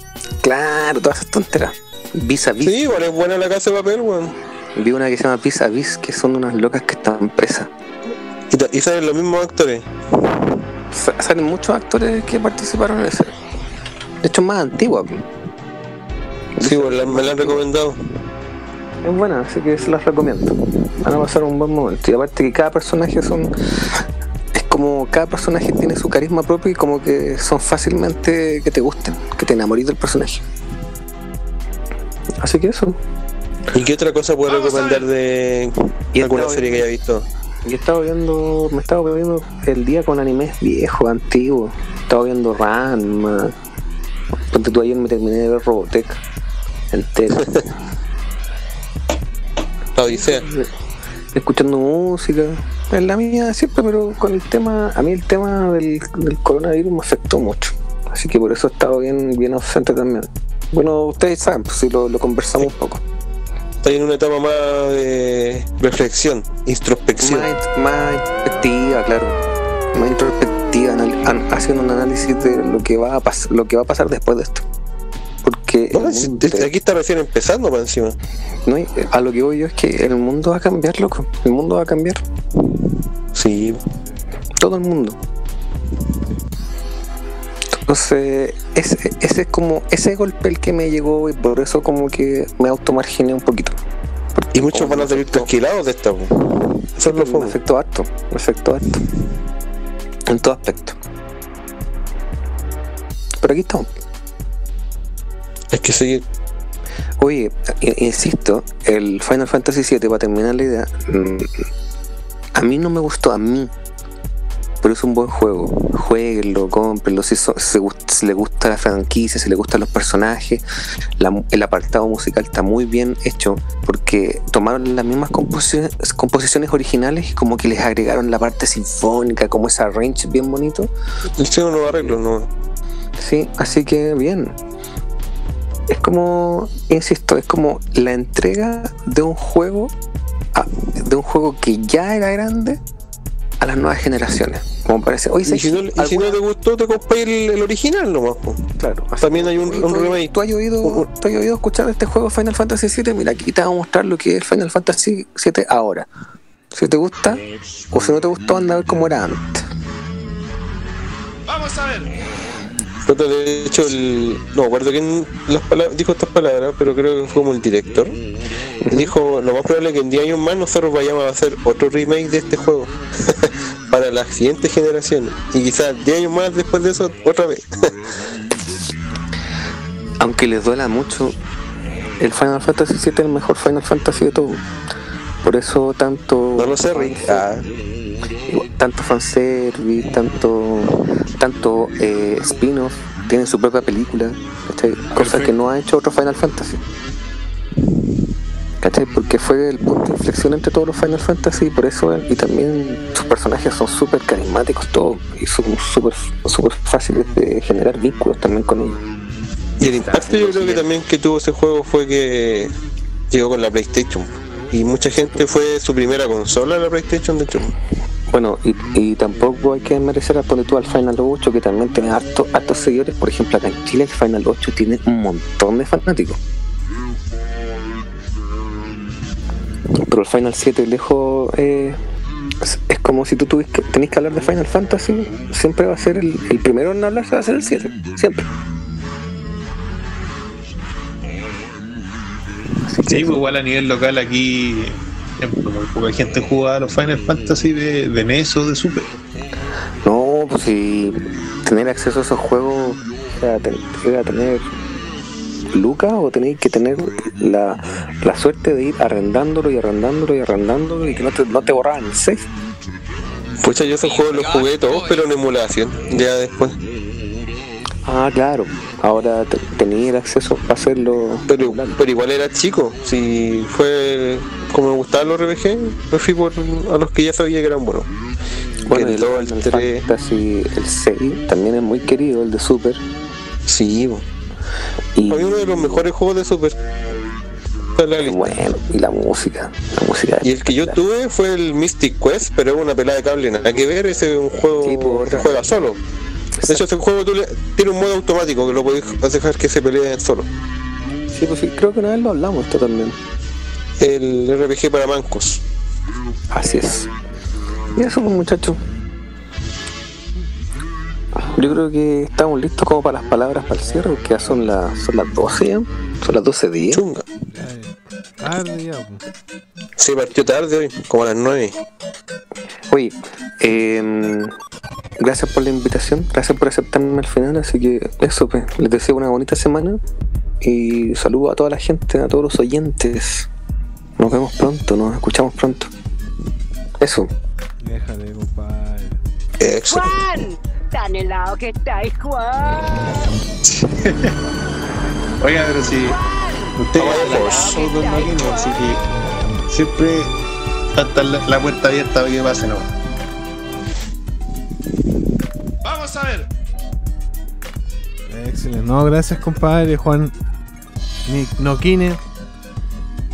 Speaker 18: Claro, todas esas tonteras. Vis a vis.
Speaker 10: Sí, igual es buena la casa de papel, weón.
Speaker 18: Vi una que se llama Vis a Vis, que son unas locas que están presas.
Speaker 10: Y, salen los mismos actores.
Speaker 18: Sa- Salen muchos actores que participaron en ese. De hecho, es más antigua.
Speaker 10: Sí, weón, la- me la han recomendado.
Speaker 18: Es buena, así que se las recomiendo. Van a pasar un buen momento. Y aparte que cada personaje son... Es como cada personaje tiene su carisma propio y como que son fácilmente que te gusten, que te enamorís del personaje. Así que eso.
Speaker 10: ¿Y qué otra cosa puede recomendar de
Speaker 18: Y
Speaker 10: alguna serie que haya visto?
Speaker 18: Yo estaba viendo, me estaba viendo el día con animes viejos, antiguos. Estaba viendo Ranma. Ponte tú ayer me terminé de ver Robotech entero. [laughs]
Speaker 10: La Odisea.
Speaker 18: Escuchando música. Es la mía siempre, pero con el tema, a mí el tema del, del coronavirus me afectó mucho. Así que por eso he estado bien, bien ausente también. Bueno, ustedes saben, pues si lo, lo conversamos un poco.
Speaker 10: Está en una etapa más de reflexión, introspección.
Speaker 18: Más, más introspectiva, claro. Más introspectiva, haciendo un análisis de lo que va a pasar, lo que va a pasar después de esto. Porque
Speaker 10: No, aquí está recién empezando para encima.
Speaker 18: no, y a lo que voy yo es que el mundo va a cambiar, loco. El mundo va a cambiar.
Speaker 10: Sí.
Speaker 18: Todo el mundo. Entonces, ese, ese es como ese golpe el que me llegó y por eso como que me automarginé un poquito.
Speaker 10: Y muchos van a salir trasquilados de esta. po. Eso es lo
Speaker 18: me
Speaker 10: fome.
Speaker 18: afectó harto, me afectó harto. En todo aspecto. Pero aquí estamos.
Speaker 10: Hay que seguir.
Speaker 18: Oye, insisto, el Final Fantasy VII, para terminar la idea, mm, a mí no me gustó, a mí. Pero es un buen juego. Jueguenlo, cómprenlo. Si, so- si, si le gusta la franquicia, si le gustan los personajes, la el apartado musical está muy bien hecho porque tomaron las mismas composiciones, composiciones originales y como que les agregaron la parte sinfónica, como ese range bien bonito.
Speaker 10: Hicieron nuevos arreglos, ¿no?
Speaker 18: Sí, así que bien. Es como, insisto, es como la entrega de un juego, a- de un juego que ya era grande a las nuevas generaciones. Como parece, hoy
Speaker 10: Y si no, y si no te gustó, te compré el, el original nomás. po.
Speaker 18: Claro.
Speaker 10: También hay un, un
Speaker 18: ¿Tú,
Speaker 10: remake.
Speaker 18: tú has oído, tú has oído escuchar este juego Final Fantasy VII? Mira, aquí te vamos a mostrar lo que es Final Fantasy VII ahora. Si te gusta, o si no te gustó, anda a ver cómo era antes.
Speaker 6: Vamos a ver.
Speaker 10: De hecho, el, no me acuerdo quién las palabras, dijo estas palabras, pero creo que fue como el director. Dijo, lo más probable es que en 10 años más nosotros vayamos a hacer otro remake de este juego [laughs] para las siguientes generaciones. Y quizás 10 años más después de eso, otra vez. [laughs]
Speaker 18: aunque les duela mucho, el Final Fantasy VII es el mejor Final Fantasy de todo. Por eso tanto.
Speaker 10: No lo sé, Rick. Ah,
Speaker 18: Tanto fanservice, tanto. tanto eh, spin-off, tienen su propia película, ¿cachai? Cosa que no ha hecho otro Final Fantasy. ¿Cachai? Porque fue el punto de inflexión entre todos los Final Fantasy y por eso, y también sus personajes son súper carismáticos todos, y son súper súper fáciles de generar vínculos también con ellos.
Speaker 10: Y el impacto yo creo que también que tuvo ese juego fue que llegó con la PlayStation. Y mucha gente fue su primera consola la PlayStation, de hecho.
Speaker 18: Bueno, y, tampoco hay que merecer a ponle tú al Final 8, que también tiene harto, hartos seguidores. Por ejemplo, acá en Chile el Final 8 tiene un montón de fanáticos. Pero el Final 7 lejos eh, es, como si tú tuvieras que, tenés que hablar de Final Fantasy, siempre va a ser el, el primero en hablar, va a ser el 7, siempre.
Speaker 5: Sí, pues igual a nivel local aquí muy poca gente jugaba a los Final Fantasy de, de NES o de Super.
Speaker 18: No, pues si tener acceso a esos juegos era, ten- era tener lucas o tenéis que tener la, la suerte de ir arrendándolo y arrendándolo y arrendándolo y que no te, no te borraban el.
Speaker 10: Pucha, yo esos juegos los jugué todos, pero en emulación, ya después.
Speaker 18: Ah, claro. Ahora te- tenía el acceso para hacerlo.
Speaker 10: Pero, pero igual era chico. Si fue como me gustaban los RPG, me fui por a los que ya sabía que eran buenos.
Speaker 18: Bueno,
Speaker 10: el
Speaker 18: el,
Speaker 10: 2, el
Speaker 18: Final
Speaker 10: 3.
Speaker 18: Fantasy, el 6 también es muy querido, el de Super.
Speaker 10: Sí.
Speaker 18: Y
Speaker 10: Hay uno de los mejores juegos de Super. La
Speaker 18: bueno, y la música. La música
Speaker 10: Y el que yo tuve fue el Mystic Quest, pero es una pelada de cable, nada que ver, ese es un juego que juega solo. De hecho, ese juego tú le- tiene un modo automático que lo podés dejar que se peleen solo.
Speaker 18: Sí, pues sí, creo que una vez lo hablamos esto también.
Speaker 10: El RPG para mancos.
Speaker 18: Así es. Y eso, pues, muchachos. Yo creo que estamos listos como para las palabras para el cierre, porque ya son las, son las 12 ya. Son las 12 de día.
Speaker 10: Chunga.
Speaker 1: Tarde ya.
Speaker 10: Se partió tarde hoy, como a las 9.
Speaker 18: Oye, eh, gracias por la invitación, gracias por aceptarme al final, así que eso, pues, les deseo una bonita semana y saludo a toda la gente, a todos los oyentes. Nos vemos pronto, nos escuchamos pronto. Eso.
Speaker 1: Déjale, compadre.
Speaker 10: Excelente.
Speaker 2: Juan, tan helado que estáis, Juan.
Speaker 5: Oiga, pero si pasó con Maquino, así que siempre está la, la puerta abierta para que pase, ¿no?
Speaker 12: Vamos a ver.
Speaker 1: Excelente. No, gracias, compadre Juan Nick Noquine.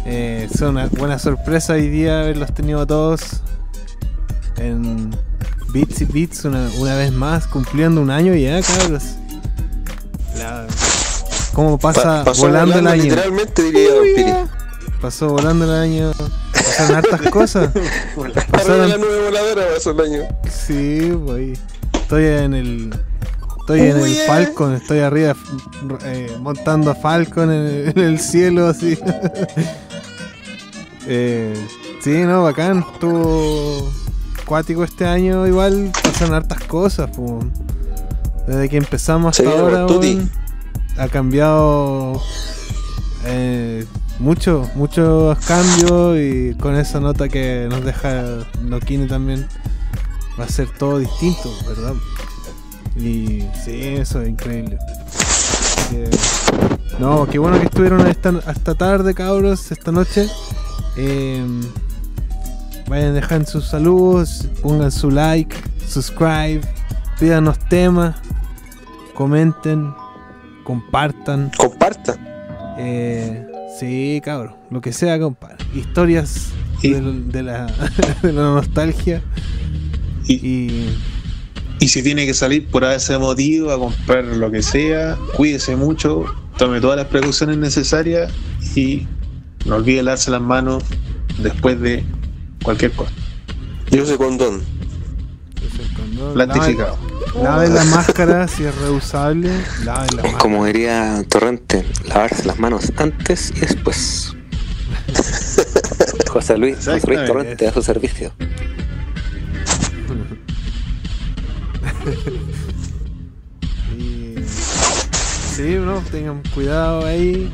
Speaker 1: Eh, es una buena sorpresa hoy día haberlos tenido a todos en Beats y Beats una, una vez más, cumpliendo un año ya, cabros. La- ¿Cómo pasa
Speaker 10: Pa- pasó
Speaker 1: volando, el año?
Speaker 10: Literalmente diría Piri.
Speaker 1: Pasó volando el año. Pasaron hartas [laughs] cosas. Pasaron
Speaker 10: la nube voladora pasó el año.
Speaker 1: Sí, voy. Estoy en el. Estoy en el Falcon, estoy arriba eh, montando a Falcon en el, en el cielo así. [laughs] eh, sí, no, bacán. Estuvo cuático este año igual. Pasan hartas cosas, po. Desde que empezamos hasta ahora, weón, ha cambiado eh, mucho, muchos cambios y con esa nota que nos deja Nokine también va a ser todo distinto, ¿verdad? Y sí, eso es increíble. Que, no, qué bueno que estuvieron hasta, tarde, cabros, esta noche. Eh, vayan dejando sus saludos, pongan su like, subscribe, pídanos temas, comenten, compartan.
Speaker 10: Compartan.
Speaker 1: Eh, sí, cabrón, lo que sea, compadre. Historias de, de la, [laughs] de la nostalgia.
Speaker 5: Y, y si tiene que salir por ese motivo a comprar lo que sea, cuídese mucho, tome todas las precauciones necesarias y no olvide lavarse las manos después de cualquier cosa.
Speaker 10: Yo sé condón.
Speaker 5: Plastificado.
Speaker 1: Laven la máscara si es reusable. Laven la.
Speaker 18: Como diría Torrente, lavarse las manos antes y después. [laughs] José Luis, José Luis. Torrente a su servicio.
Speaker 1: Y- [laughs] Sí, no, tengan cuidado ahí.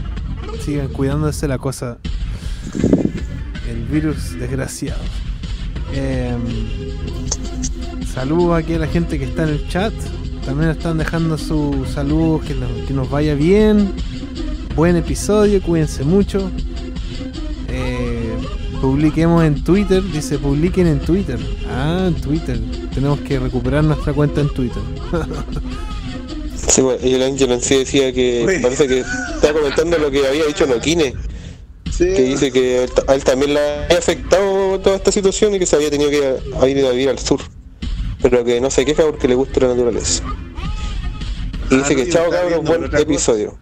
Speaker 1: Sigan cuidándose la cosa. El virus desgraciado. Em, saludos aquí a la gente que está en el chat. También están dejando sus saludos, que, nos- que nos vaya bien. Buen episodio, cuídense mucho. Eh, publiquemos en Twitter, dice publiquen en Twitter. Ah, en Twitter. Tenemos que recuperar nuestra cuenta en Twitter. [laughs]
Speaker 10: Sí, bueno, y el Ángel en sí decía que
Speaker 5: Uy.
Speaker 10: parece que estaba comentando lo que había dicho Noquine. Que dice que a él- a él también le había afectado toda esta situación y que se había tenido que ir a, a ir a vivir al sur. Pero que no se queja porque le gusta la naturaleza. Y dice
Speaker 5: Ah,
Speaker 10: que chao cabros, buen episodio.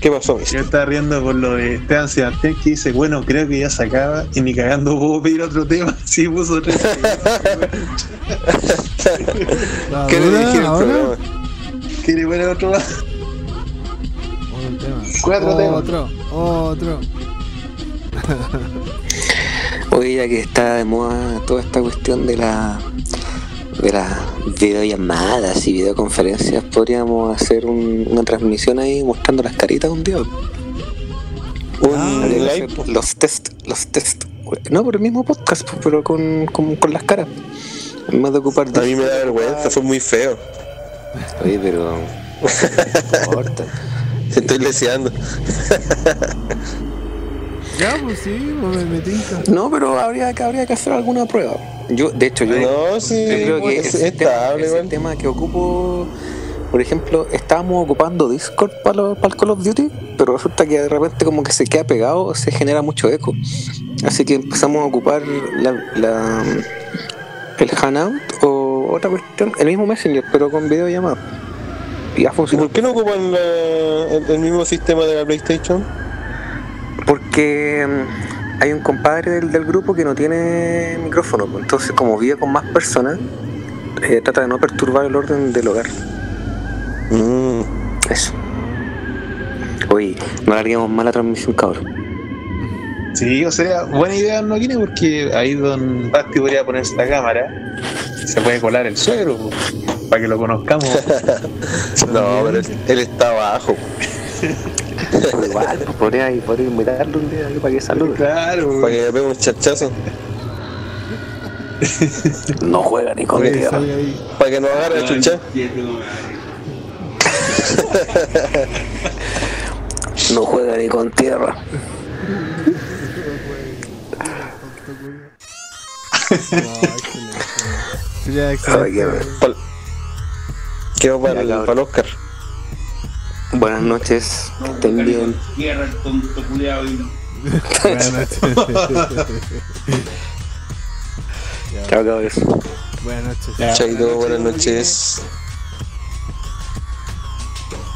Speaker 10: ¿Qué pasó, mis?
Speaker 5: Yo estaba riendo por lo de Esteban Sebastián que dice, bueno, creo que ya se acaba y ni cagando puedo pedir otro tema. [laughs] Sí, puso tres.
Speaker 10: ¿Qué le dije el
Speaker 1: ahora,
Speaker 10: programa?
Speaker 5: ¿Quiere poner otro más?
Speaker 1: otro tema.
Speaker 5: Cuatro temas.
Speaker 1: Otro, otro.
Speaker 18: Hoy ya que está de moda toda esta cuestión de la de las videollamadas y videoconferencias, podríamos hacer un- una transmisión ahí mostrando las caritas un día.
Speaker 10: Un live.
Speaker 18: hacer los test, los test. No por el mismo podcast, pues, pero con, con, con las caras. En vez de ocupar
Speaker 10: A mí me da vergüenza, fue muy feo.
Speaker 18: Oye, pero. [laughs] No importa.
Speaker 10: Estoy leseando.
Speaker 1: Ya, pues sí, pues me, me tinca.
Speaker 18: No, pero habría que, habría que hacer alguna prueba. Yo, de hecho, yo,
Speaker 10: No, sí,
Speaker 18: yo creo que
Speaker 10: es estable,
Speaker 18: tema, ese
Speaker 10: igual.
Speaker 18: tema que ocupo, por ejemplo, estábamos ocupando Discord para, para el Call of Duty, pero resulta que de repente como que se queda pegado, se genera mucho eco. Así que empezamos a ocupar la, la- el Hanout o otra cuestión, el mismo Messenger, pero con videollamada. Y ha
Speaker 10: ¿Y
Speaker 18: funcionado.
Speaker 10: por qué no ocupan la- el, el mismo sistema de la PlayStation?
Speaker 18: Porque hay un compadre del, del grupo que no tiene micrófono, pues, entonces como vive con más personas, eh, trata de no perturbar el orden del hogar.
Speaker 10: Mm.
Speaker 18: Eso. Oye, no larguemos más la transmisión, cabrón.
Speaker 5: Sí, o sea, buena idea no tiene porque ahí don Basti podría ponerse la cámara, se puede colar el suegro, po, para que lo conozcamos. [laughs]
Speaker 10: No, pero él, él está abajo. [laughs]
Speaker 18: Pero [laughs] igual, pues, podría, podría invitarlo un día para que salude.
Speaker 5: Claro,
Speaker 10: Para que pegue un chachazo.
Speaker 18: No juega ni con tierra.
Speaker 10: Para que nos agarre chucha. [laughs]
Speaker 18: No juega ni con tierra. [laughs]
Speaker 1: Sería excelente.
Speaker 10: Quedó para el Oscar.
Speaker 18: Buenas noches, que estén bien.
Speaker 13: Tierra, el tonto culiao. y-
Speaker 1: Buenas [laughs] noches.
Speaker 18: Chao, cabros.
Speaker 1: Buenas noches.
Speaker 10: Chaito, buenas noches.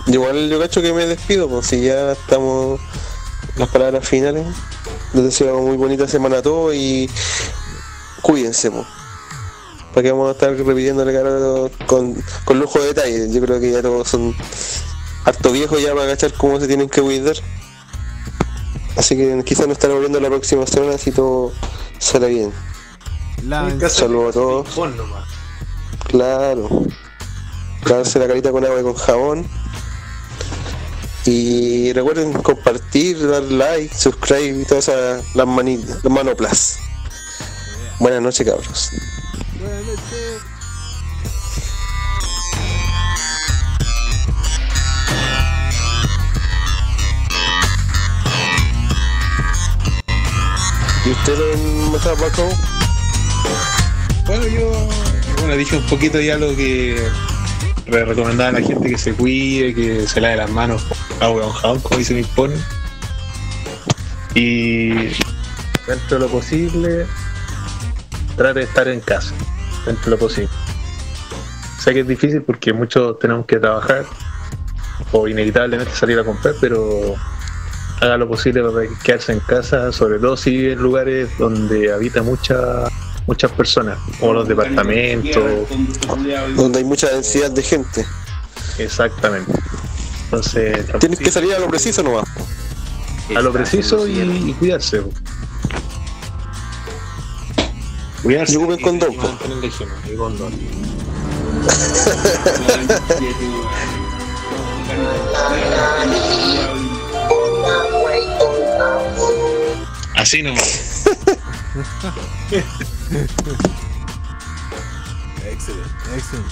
Speaker 10: Igual yo cacho que me despido, pues si ya estamos las palabras finales. Les deseo muy bonita semana a todos y cuídense, pues. Para que vamos a estar repitiéndole con, con lujo de detalle. Yo creo que ya todos son harto viejos ya para cachar cómo se tienen que cuidar. Así que quizás nos estaremos viendo la próxima semana si todo sale bien. Saludos a todos. Claro. Lavarse la carita con agua y con jabón. Y recuerden compartir, dar like, subscribe y todas esas las manitas, las manoplas. Buenas noches cabros.
Speaker 1: Buenas noches.
Speaker 10: ¿Y usted en Matapaco?
Speaker 5: Bueno, yo bueno, dije un poquito ya lo que re- recomendaba a la gente que se cuide, que se lave las manos agua con jabón, como dice mi pone. Y dentro de lo posible, trate de estar en casa, dentro de lo posible. Sé que es difícil porque muchos tenemos que trabajar o inevitablemente salir a comprar, pero haga lo posible para quedarse en casa, sobre todo si vive en lugares donde habita mucha, muchas personas, como los departamentos.
Speaker 10: Donde hay mucha densidad de gente.
Speaker 5: Exactamente. Entonces,
Speaker 10: Tienes que salir a lo preciso nomás.
Speaker 5: a lo preciso y, y cuidarse. Cuidarse
Speaker 10: Y ocupen condón,
Speaker 5: y
Speaker 10: po.
Speaker 5: mantener la higiene, y condón. [laughs] [laughs] Así nomás.
Speaker 1: Excelente, excelente.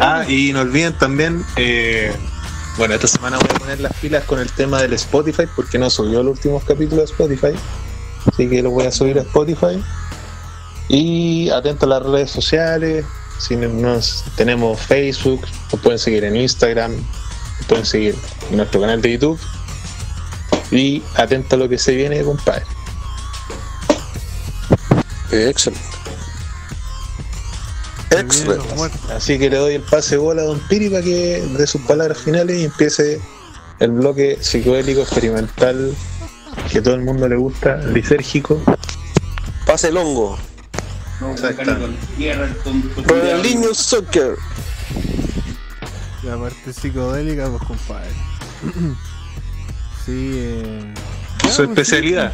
Speaker 5: Ah, y no olviden también, eh, bueno, esta semana voy a poner las pilas con el tema del Spotify, porque no subió los últimos capítulos de Spotify. Así que lo voy a subir a Spotify. Y atento a las redes sociales. Si no- nos tenemos Facebook, nos pueden seguir en Instagram, nos pueden seguir en nuestro canal de YouTube. Y atento a lo que se viene, compadre.
Speaker 10: Excelente. Excelente.
Speaker 5: Así que le doy el pase bola a Don Piri para que dé sus palabras finales y empiece el bloque psicodélico experimental que todo el mundo le gusta, lisérgico.
Speaker 10: Pase el hongo.
Speaker 13: No, con tierra, el tonto culiao.
Speaker 10: Ronaldinho Soccer.
Speaker 1: La parte psicodélica, pues compadre. [clears throat] sí, eh. ya,
Speaker 5: Su
Speaker 1: pues,
Speaker 5: especialidad.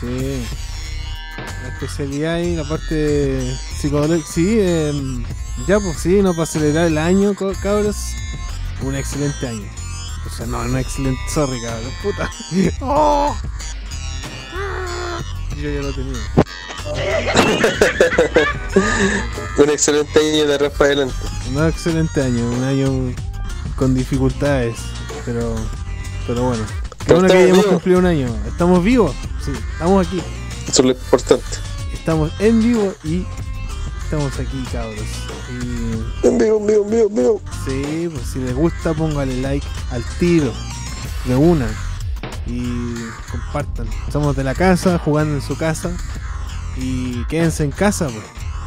Speaker 1: Sí. La especialidad y la parte psicodélica. Sí, eh, ya, pues sí, no para acelerar el año, cabros. Un excelente año. O sea, no, no excelente. Sorry, cabros, puta. [laughs] Oh. yo ya lo tenía. [laughs]
Speaker 10: Un excelente año de adelante.
Speaker 1: Un excelente año, un año con dificultades, pero pero bueno.
Speaker 10: Pero
Speaker 1: bueno que
Speaker 10: estamos
Speaker 1: hayamos
Speaker 10: vivos.
Speaker 1: cumplido un año. Estamos vivos, sí, estamos aquí.
Speaker 10: Eso es lo importante.
Speaker 1: Estamos en vivo y estamos aquí, cabros. Y
Speaker 10: En vivo, en vivo, en vivo, en vivo.
Speaker 1: Sí, pues si les gusta, póngale like al tiro, de una. Y compartan. Somos de la casa, jugando en su casa. Y quédense en casa, pues.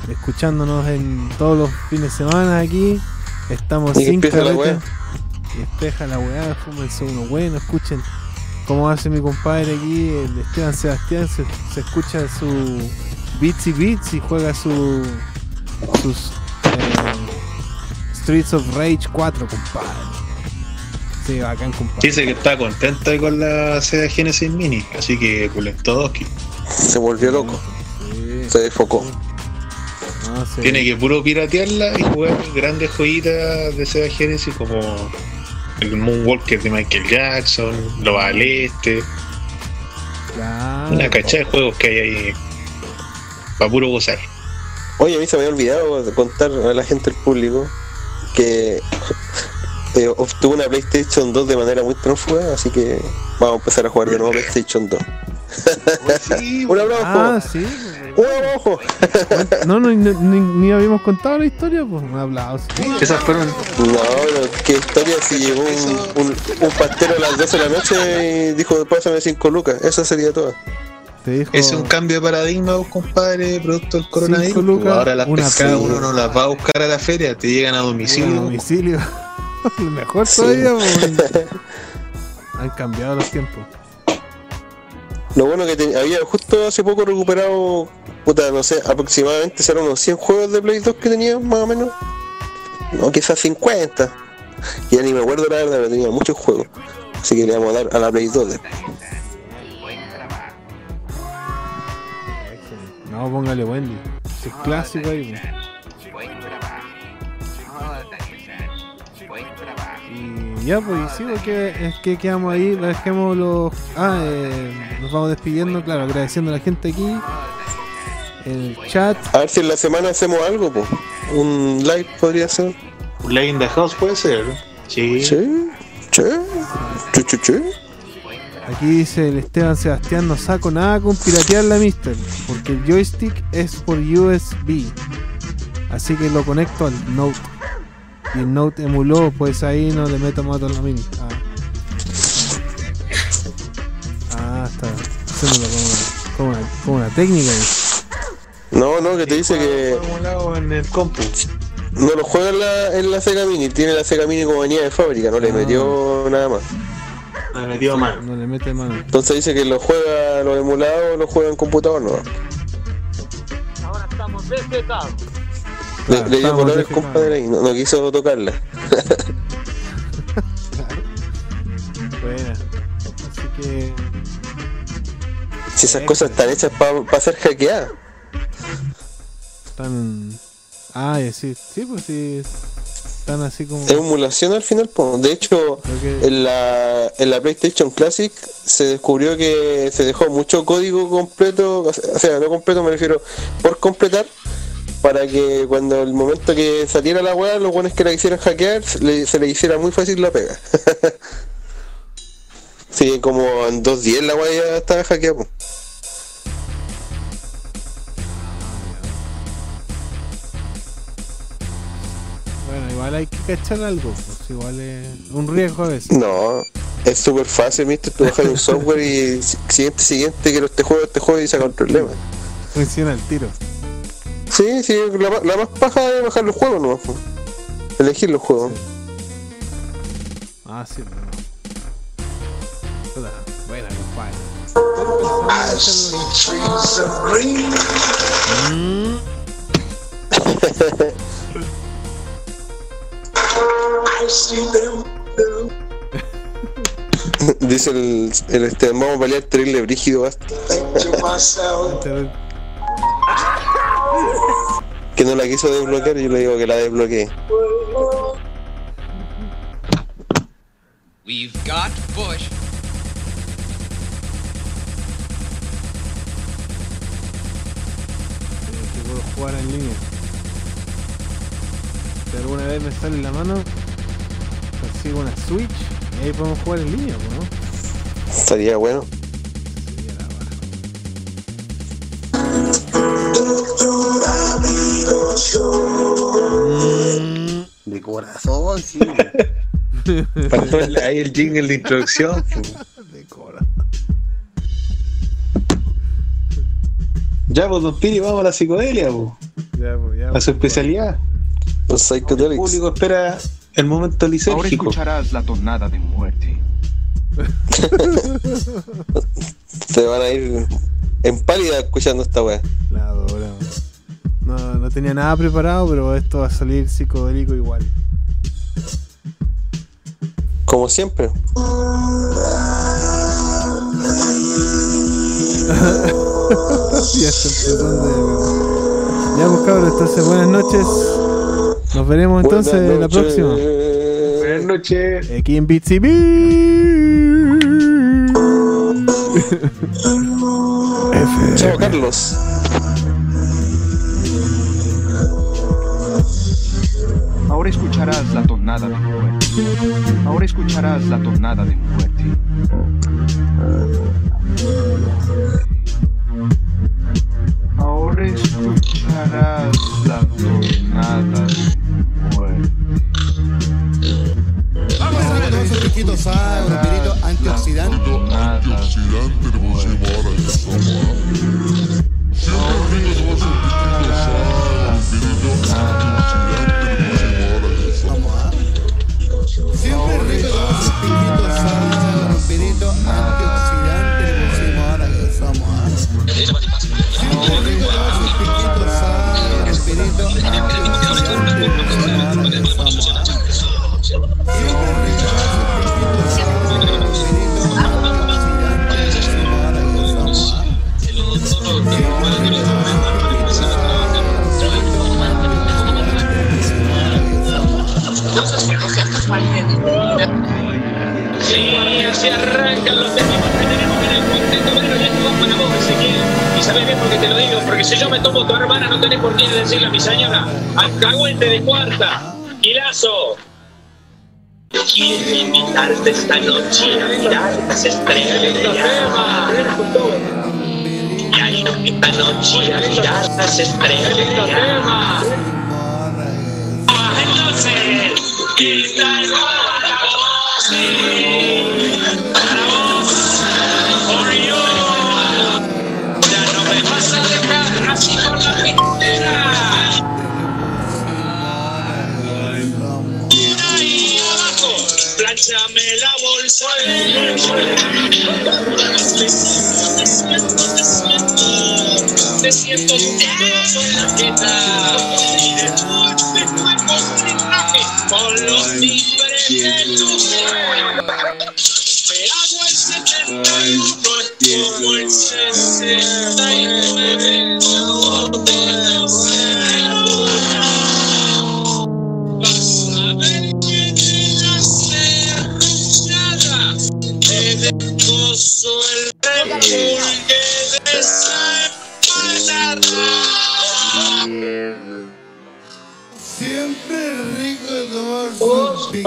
Speaker 1: Escuchándonos en todos los fines de semana aquí. Estamos sin
Speaker 10: empiece
Speaker 1: despeja la weá, fúmense uno bueno, escuchen cómo hace mi compadre aquí, el Esteban Sebastián, se, se escucha su beats y beats y juega su sus eh, Streets of Rage 4, compadre. Sí, bacán, compadre.
Speaker 5: Dice que está contenta con la Sega Genesis Mini, así que Kulentoski.
Speaker 10: Se volvió loco. Se desfocó.
Speaker 1: No, sí.
Speaker 5: Tiene que puro piratearla y jugar grandes joyitas de Sega Genesis como el Moonwalker de Michael Jackson, Los al Este,
Speaker 1: Claro.
Speaker 5: una cachada de juegos que hay ahí para puro gozar.
Speaker 10: Oye, a mí se me había olvidado contar a la gente del público que eh, obtuve una PlayStation 2 de manera muy trófuga, así que vamos a empezar a jugar de nuevo [laughs] PlayStation 2. [laughs] Un aplauso.
Speaker 1: Ah, sí.
Speaker 10: Un aplauso.
Speaker 1: No, no, ni, ni- ni habíamos contado la historia, pues un aplauso.
Speaker 5: Esas fueron.
Speaker 10: No, pero qué historia si llegó un, un, un pastero a las 12 de la noche y dijo, pásame 5 lucas. Esa sería toda.
Speaker 1: Dijo,
Speaker 5: Es un cambio de paradigma, vos, compadre, producto del coronavirus.
Speaker 1: Lucas,
Speaker 5: Ahora las
Speaker 1: una
Speaker 5: pescadas uno no las va a buscar a la feria, te llegan a
Speaker 1: a
Speaker 5: domicilio.
Speaker 1: domicilio. [laughs] Lo Mejor
Speaker 10: Sí.
Speaker 1: todavía, pues. Han cambiado los tiempos.
Speaker 10: Lo bueno que te- había justo hace poco recuperado, puta, no sé, aproximadamente serán unos 100 juegos de Play 2 que tenía, más o menos. No, quizás 50. Ya ni me acuerdo la verdad, pero tenía muchos juegos. Así que le vamos a dar a la Play 2. de-
Speaker 1: No, póngale Wendy. Es clásico ahí. Ya, pues, sí, porque es que quedamos ahí, dejemos los. Ah, eh, nos vamos despidiendo, claro, agradeciendo a la gente aquí. El chat.
Speaker 10: A ver si en la semana hacemos algo, pues. Un live podría ser.
Speaker 5: Un Live in the House puede ser. Sí.
Speaker 10: Sí, sí, sí, sí, sí.
Speaker 1: Aquí dice el Esteban Sebastián, no saco nada con piratear la Mister, porque el joystick es por USB. Así que lo conecto al Note. Y el Note emuló, pues ahí no le meto más a la mini. Ah, Ah, está haciéndolo como una, como una, como una técnica. ahí.
Speaker 10: No, no, que te dice que
Speaker 5: en el compu.
Speaker 10: no lo juega en la, en la Sega Mini. Tiene la Sega Mini como venía de fábrica, no le metió nada más.
Speaker 5: Me metió mano.
Speaker 1: No le mete mano.
Speaker 10: Entonces dice que lo juega, los emulados, lo juega en computador, no.
Speaker 25: Ahora estamos desetados.
Speaker 10: Le,
Speaker 1: Claro,
Speaker 10: le dio color el
Speaker 1: desfijados.
Speaker 10: compadre ahí, no, no quiso tocarla. [laughs]
Speaker 1: Buena. Así que.
Speaker 10: Si esas cosas están hechas para ser hackeadas.
Speaker 1: Están. Ah, sí, sí, pues sí. Están así como.
Speaker 10: Es emulación al final, po. de hecho, en la, en la PlayStation Classic se descubrió que se dejó mucho código completo, o sea, no completo, me refiero por completar, para que cuando el momento que saliera la weá, los buenos que la quisieran hackear, se le, se le hiciera muy fácil la pega. [laughs] sí, como en 2.10 la weá ya estaba hackeada.
Speaker 1: Bueno, igual hay que cachar algo, pues igual es un riesgo a veces.
Speaker 10: No, es súper fácil, mister, tú bajas un software y si- siguiente, siguiente, quiero este juego, este juego y saca el problema.
Speaker 1: Funciona el tiro.
Speaker 10: Sí, sí, la, más paja es bajar los juegos, ¿no? Elegir los juegos.
Speaker 1: Ah, sí, pero no. Puta, buena, compadre. Mm. [laughs]
Speaker 10: Dice el, el este, vamos a pelear terrible brígido, basta. Que no la quiso desbloquear, yo le digo que la desbloquee.
Speaker 26: We've got Bush.
Speaker 1: jugar en línea. Si alguna vez me sale en la mano, consigo una Switch y ahí podemos jugar en línea, ¿no?
Speaker 10: Estaría bueno.
Speaker 27: De corazón, sí. [laughs]
Speaker 5: Faltó el- ahí el jingle de introducción. [laughs] Ya, pues, don Piri, vamos a la psicodelia, pues.
Speaker 1: Ya, pues, ya.
Speaker 5: A su especialidad.
Speaker 10: Los
Speaker 5: El público espera el momento
Speaker 21: Ahora
Speaker 5: lisérgico.
Speaker 21: escucharás la tonada de muerte. [laughs]
Speaker 10: Se van a ir en pálida escuchando esta weá.
Speaker 1: La adoro. No, no tenía nada preparado, pero esto va a salir psicodélico igual.
Speaker 10: Como siempre. [laughs]
Speaker 1: ya está de- Ya pues cabros, entonces buenas noches. Nos veremos entonces
Speaker 5: Buenas
Speaker 1: la
Speaker 5: noches.
Speaker 1: próxima.
Speaker 5: Buenas noches.
Speaker 1: Aquí en [laughs] Bitsy
Speaker 10: Chao, Carlos.
Speaker 21: Ahora escucharás la tonada de muerte. Ahora escucharás la tonada de muerte. Ahora escucharás la tonada de muerte.
Speaker 28: Vamos a ver un pirito antioxidante.
Speaker 29: Antioxidante
Speaker 30: arrancan los técnicos que tenemos en el cuarteto, pero ya estuvo para vos, Ezequiel. Y sabes bien por qué te lo digo, porque si yo me tomo tu hermana, no tenés por qué decirle a mi señora, alcahuete de cuarta, Gilazo. Quiero invitarte esta noche a mirar las estrellas. Quiero esta noche a mirar las estrellas. Ah, Entonces, esta es Te siento, tenso en traje con los de ser. Me hago el 71, es como el 69.
Speaker 28: Siempre rico tomar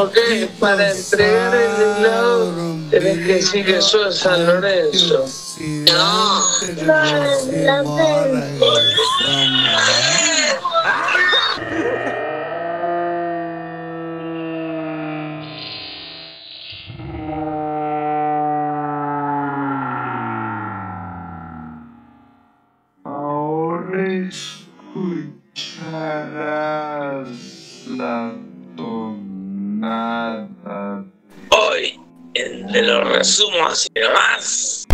Speaker 31: ok, para entregar el helado tenés que decir que sos San Lorenzo. No.
Speaker 21: Ahora
Speaker 30: Resumo así nomás.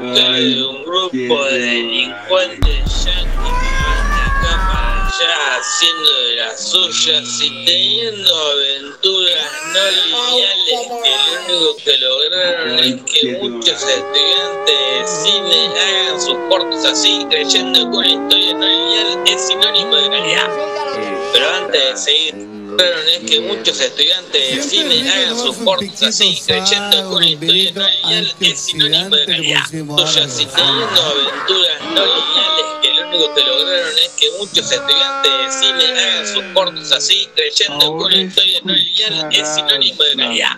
Speaker 30: Hay un grupo de delincuentes yanquis que van de acá para allá haciendo de las suyas y teniendo aventuras no lineales que lo único que lograron es que muchos estudiantes de cine hagan sus cortos así creyendo que una historia no lineal es sinónimo de calidad. Pero antes de seguir, lograron es que muchos estudiantes de cine hagan sus cortos así, creyendo que una historia no lineal es sinónimo de calidad. Tuya, si teniendo aventuras no lineales que lo único que lograron es que muchos estudiantes de cine hagan sus cortos así, creyendo que una historia no lineal es sinónimo de calidad.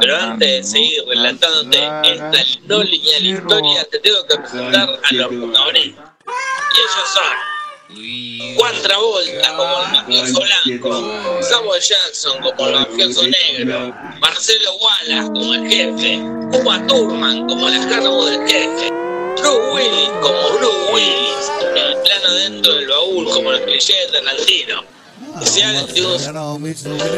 Speaker 30: Pero antes de seguir relatándote esta no lineal historia, te tengo que presentar a los protagonistas. Y ellos son Juan Travolta como el mafioso blanco, Samuel Jackson como el mafioso negro, Marcelo Wallace como el jefe, Uma Thurman como el cargo del jefe, Bruce Willis como Bruce Willis, el plano dentro del baúl como el cliché de Tarantino. Especial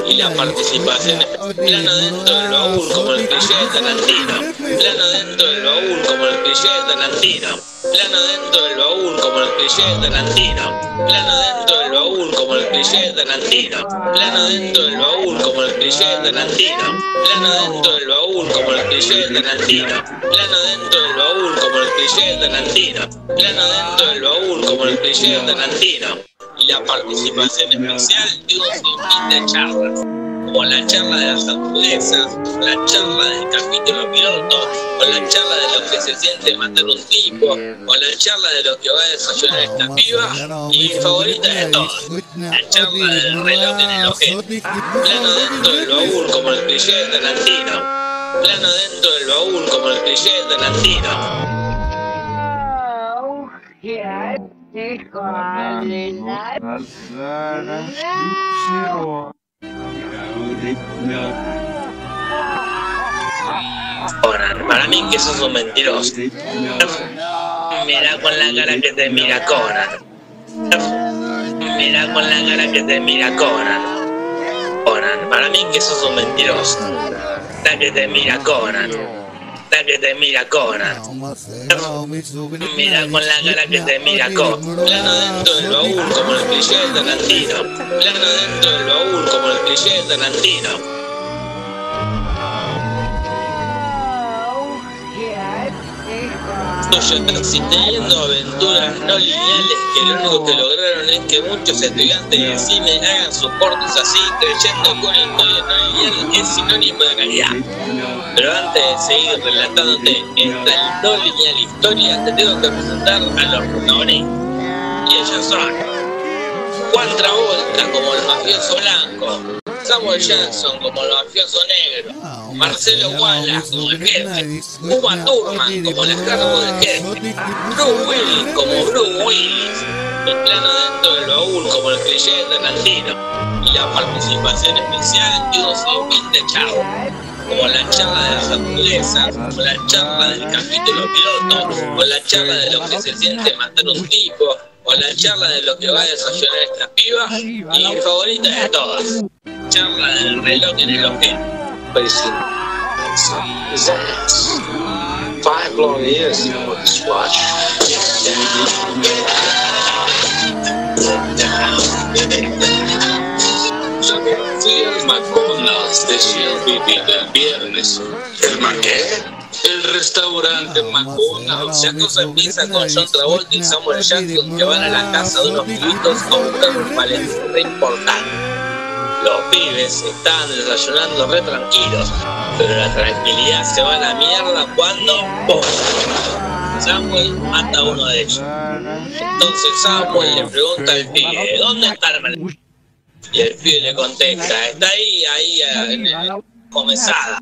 Speaker 30: y la participación plano dentro del baúl como el cliché de Tarantino, plano dentro del baúl como el cliché de Tarantino, plano dentro del baúl como el cliché de Tarantino, plano dentro del baúl como el cliché de Tarantino, plano dentro del baúl como el cliché de Tarantino, plano dentro del baúl como el cliché de Tarantino, plano dentro del baúl como el cliché de Tarantino, plano dentro del baúl como el cliché de Tarantino, la participación especial de un sinfín de charlas como la charla de las hamburguesas, la charla del capítulo piloto, o la charla de lo que se siente matar un tipo, o la charla de lo que va a desayunar esta piba, y mi favorita de todas, la charla del reloj en el ojete, plano dentro del baúl como el cliché de Tarantino, plano dentro del baúl como el cliché de Tarantino. Conan, para mí que sos un mentiroso. Mira con la cara que te mira Conan. Mira con la cara que te mira Conan. Conan, para mí que sos un mentiroso. La que te mira Conan. Que te mira Conan. Mira con la cara que te mira Conan. Plano dentro del baúl como el cliché de Tarantino. Plano dentro del baúl como el cliché de Tarantino. Si teniendo aventuras no lineales que lo único que lograron es que muchos estudiantes de cine hagan sus cortos así, creyendo que una historia no lineal es sinónimo de calidad. Pero antes de seguir relatándote esta no lineal historia, te tengo que presentar a los protagonistas. Y ellos son Juan Travolta como el mafioso blanco, Samuel Jackson como el mafioso negro, Marcelo Wallace como el jefe, Uma Thurman como el cargo del jefe, Bruce Willis como Bruce Willis, el plano dentro del baúl como el de Tarantino, y la participación especial de un sinfín de charlas como la charla de las hamburguesas, como la charla del capítulo piloto, o la charla de lo que se siente matar un tipo, o la charla de lo que va a desayunar esta piba, y mi favorita de todas, charla del reloj en el ojete.
Speaker 14: Five long years now with this watch.
Speaker 30: Fui al McDonald's de Shelbyville el viernes. ¿El qué? El restaurante McDonald's. La cosa empieza con John Travolta y Samuel Jackson que van a la casa de unos pibitos a buscar un palestra importante. Los pibes estaban desayunando re tranquilos, pero la tranquilidad se va a la mierda cuando ¡pum! Samuel mata a uno de ellos. Entonces Samuel le pregunta al pibe, ¿dónde está el mal-?" Y el pibe le contesta, está ahí, ahí, en el comenzada.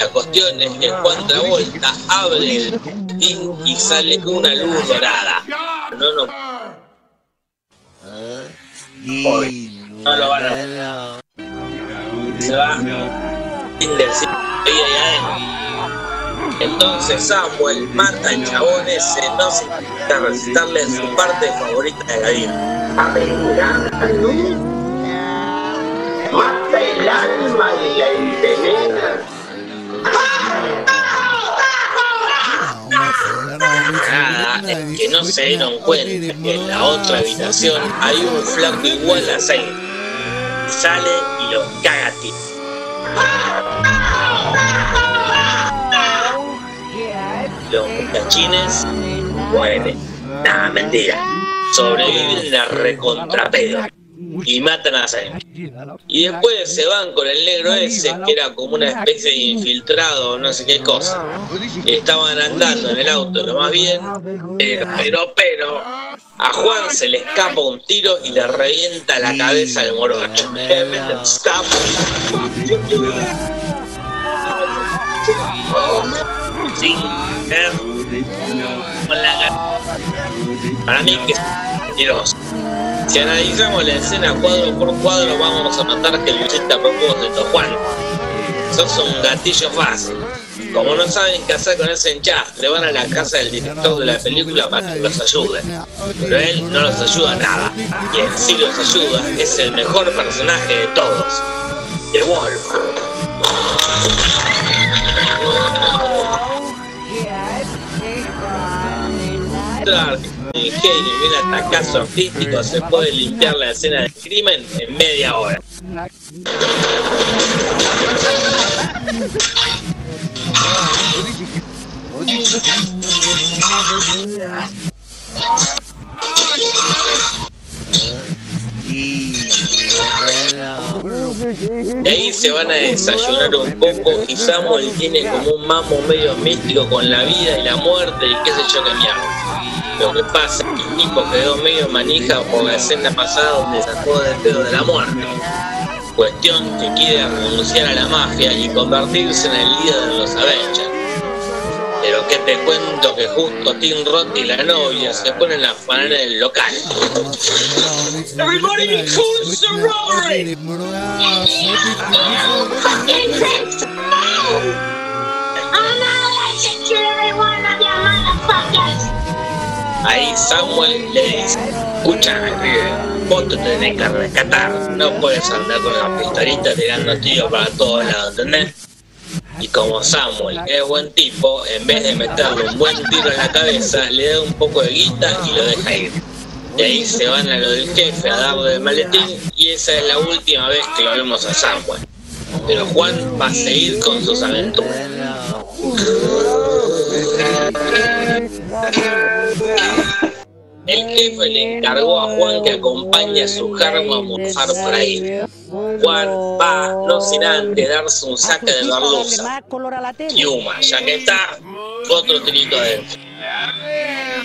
Speaker 30: La cuestión es que Juan Travolta abre el y sale con una luz dorada. No, no. Hoy no lo van a Se va. Entonces Samuel mata al chabón ese, no se necesita recitarle su parte favorita de la vida.
Speaker 13: Aventurando. Mata el alma y la envenena.
Speaker 30: Es que no se dieron cuenta que en la otra habitación [laughs] hay un flaco igual a Zayn. Sale y los caga a ti. Los muchachines mueren. Nada, mentira. Sobreviven la recontrapedo. Y matan a Sam. Y después se van con el negro ese, que era como una especie de infiltrado, no sé qué cosa. Estaban andando en el auto lo más bien, pero, pero, pero, a Juan se le escapa un tiro y le revienta la cabeza al morocho. [laughs] Cara. Para mí que Si analizamos la escena cuadro por cuadro, vamos a notar que lo hiciste a propósito, Juan. Sos un gatillo fácil. Como no saben qué hacer con ese enchastre, van a la casa del director de la película para que los ayude. Pero él no los ayuda nada. Y en sí los ayuda, es el mejor personaje de todos. The Wolf. Clark, un genio y un atacazo artístico se puede limpiar la escena del crimen en media hora. De ahí se van a desayunar un poco y Samuel tiene como un mamo medio místico con la vida y la muerte y qué sé yo qué mierda. Lo que pasa es que el tipo quedó medio manija por la escena pasada donde sacó del pedo de la muerte. Cuestión que quiere renunciar a la mafia y convertirse en el líder de los Avengers. Pero que te cuento que justo Tim Roth y la novia se ponen a afanar en el local. Everybody be cool and sorority! Fucking Prince Ahí Samuel le dice, escucha, pibe, vos te tenés que rescatar, no puedes andar con la pistolita tirando tiros para todos lados, ¿entendés? Y como Samuel es buen tipo, en vez de meterle un buen tiro en la cabeza, le da un poco de guita y lo deja ir. De ahí se van a lo del jefe a darle el maletín y esa es la última vez que lo vemos a Samuel. Pero Juan va a seguir con sus aventuras. [laughs] El jefe le encargó a Juan que acompañe a su germo a morfar por ahí. Juan va, no sin antes darse un saque de merluza. Y Uma, ya que está, otro tirito adentro.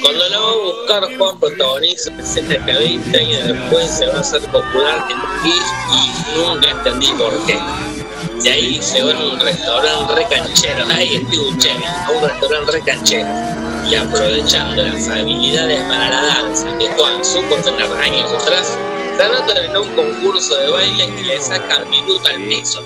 Speaker 30: Cuando lo va a buscar, Juan protagoniza escenas que 20 años después se va a hacer popular en y nunca entendí por qué. De ahí se va a un restaurante re canchero, ahí Buscemi, a un restaurante re canchero. Y aprovechando las habilidades para la danza que Juan supo tener años atrás, se anotan en un concurso de baile y le sacan minuto al piso.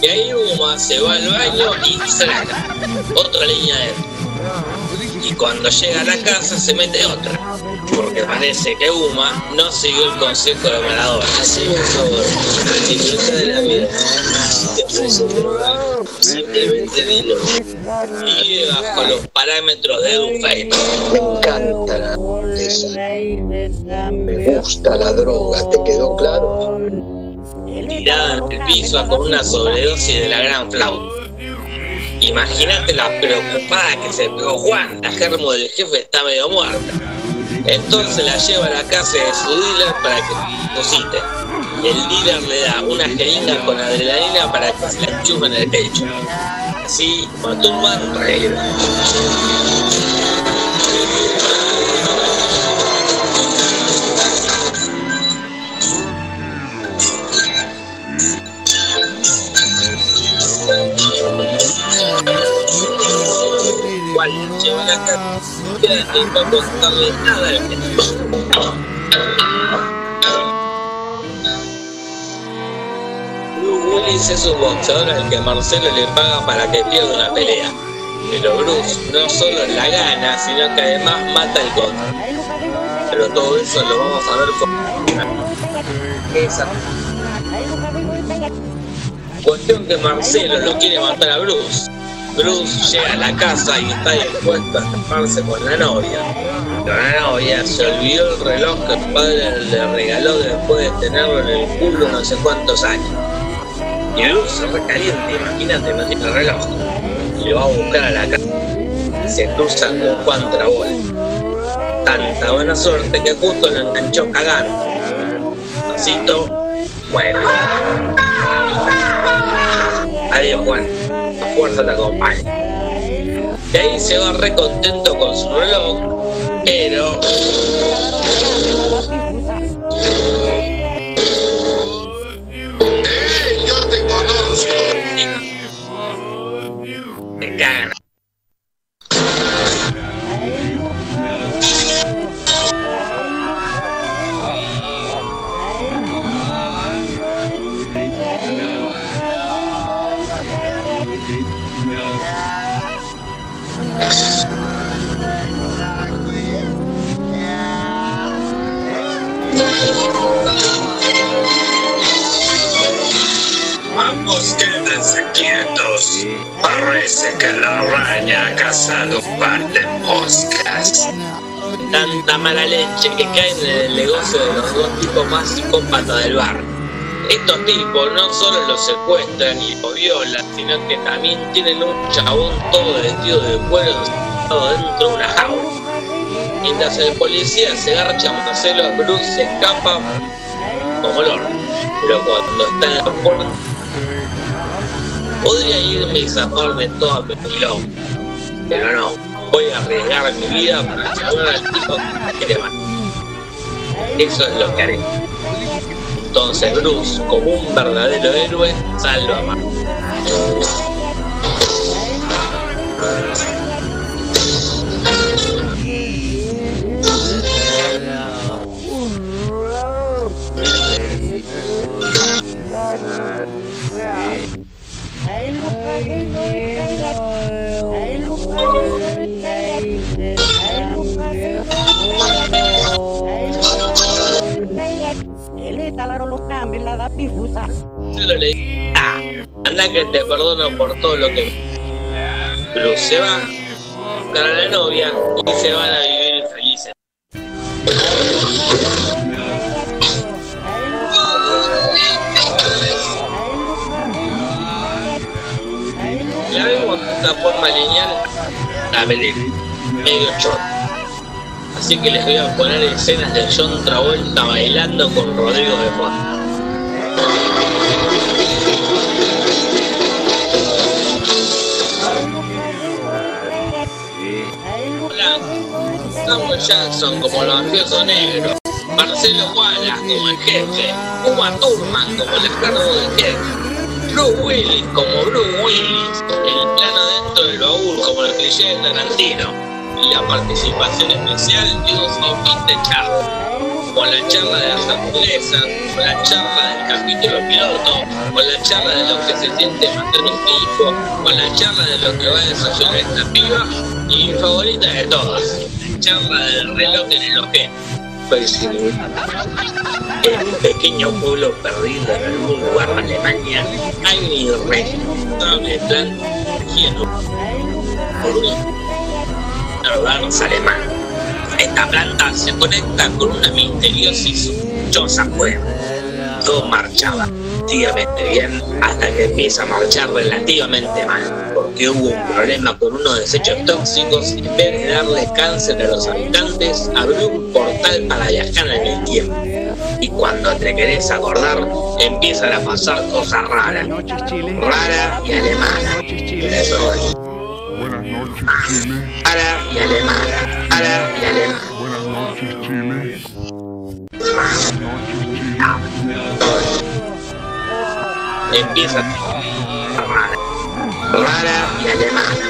Speaker 30: Y ahí Uma se va al baño y saca otra línea adentro. Y cuando llega a la casa se mete otra. Porque parece que Uma no siguió el consejo de Maradona. Así por favor, disfruta de la vida. Si te simplemente dilo. Y bajo los parámetros de un Facebook.
Speaker 32: Me encanta Me gusta la droga, ¿te quedó claro?
Speaker 30: tirada en el piso con una sobredosis de la gran flauta. Imagínate la preocupada que se pegó Juan, la germo del jefe está medio muerta. Entonces la lleva a la casa de su dealer para que resucite. El dealer le da una jeringa con adrenalina para que se la chupa en el pecho. Así, mató un man reír. Lleva a la no contarle nada. Bruce Willis es un boxeador al que Marcelo le paga para que pierda una pelea. Pero Bruce no solo la gana, sino que además mata al contra. Pero todo eso lo vamos a ver con esa. Cuestión que Marcelo lo quiere matar a Bruce. Bruce llega a la casa y está dispuesto a escaparse con la novia. Pero la novia se olvidó el reloj que el padre le regaló después de tenerlo en el culo no sé cuántos años. Y Bruce se recaliente, imagínate, no tiene reloj. Y lo va a buscar a la casa. Se cruzan con Juan Travolta. Tanta buena suerte que justo lo enganchó cagando. Pasito, bueno. Adiós Juan, fuerza te acompaña. Y ahí se va re contento con su reloj, pero...
Speaker 14: Quédense quietos. Parece que la araña ha cazado un par de moscas.
Speaker 30: Tanta mala leche que cae en el negocio de los dos tipos más psicópatas del bar. Estos tipos no solo los secuestran y los violan, sino que también tienen un chabón todo vestido de cuero dentro de una jaula. Mientras el policía se garcha a Marcelo, Bruce escapa como el horno. Pero cuando está en la puerta, podría irme y zafarme toda mi quilombo. Pero no, voy a arriesgar mi vida para salvar al tipo que quiere matar. Eso es lo que haré. Entonces Bruce, como un verdadero héroe, salva a Mark. Anda que te perdono por todo lo que... Bruce se va, a la novia y se van a vivir felices. Esta forma lineal, la veré medio chota. Así que les voy a poner escenas de John Travolta bailando con Rodrigo de fondo. Samuel Jackson como el mafioso negro, Marcelo Wallace como el jefe, Uma Thurman como el cargo del jefe, Bruce Willis como Bruce Willis, el plano dentro del baúl como el cliché de Tarantino, y la participación especial de un sin de con la charla de las hamburguesas, con la charla del capítulo piloto, con la charla de lo que se siente matar un tipo, con la charla de lo que va a desayunar esta piba, y mi favorita de todas, la charla del reloj en el ojete. Pues en un pequeño pueblo perdido en algún lugar de Alemania hay un irresponsable plan dirigido por alemán. Esta planta se conecta con una misteriosa y sospechosa. Todo marchaba relativamente bien hasta que empieza a marchar relativamente mal, porque hubo un problema con unos desechos tóxicos y en vez de darle cáncer a los habitantes, abrió un portal para viajar en el tiempo. Y cuando te querés acordar, empiezan a pasar cosas raras, raras y alemanas. Eso es. Ara y alemana, y alemana.
Speaker 33: Buenas noches, Chile.
Speaker 30: Empieza rara, rara y alemana.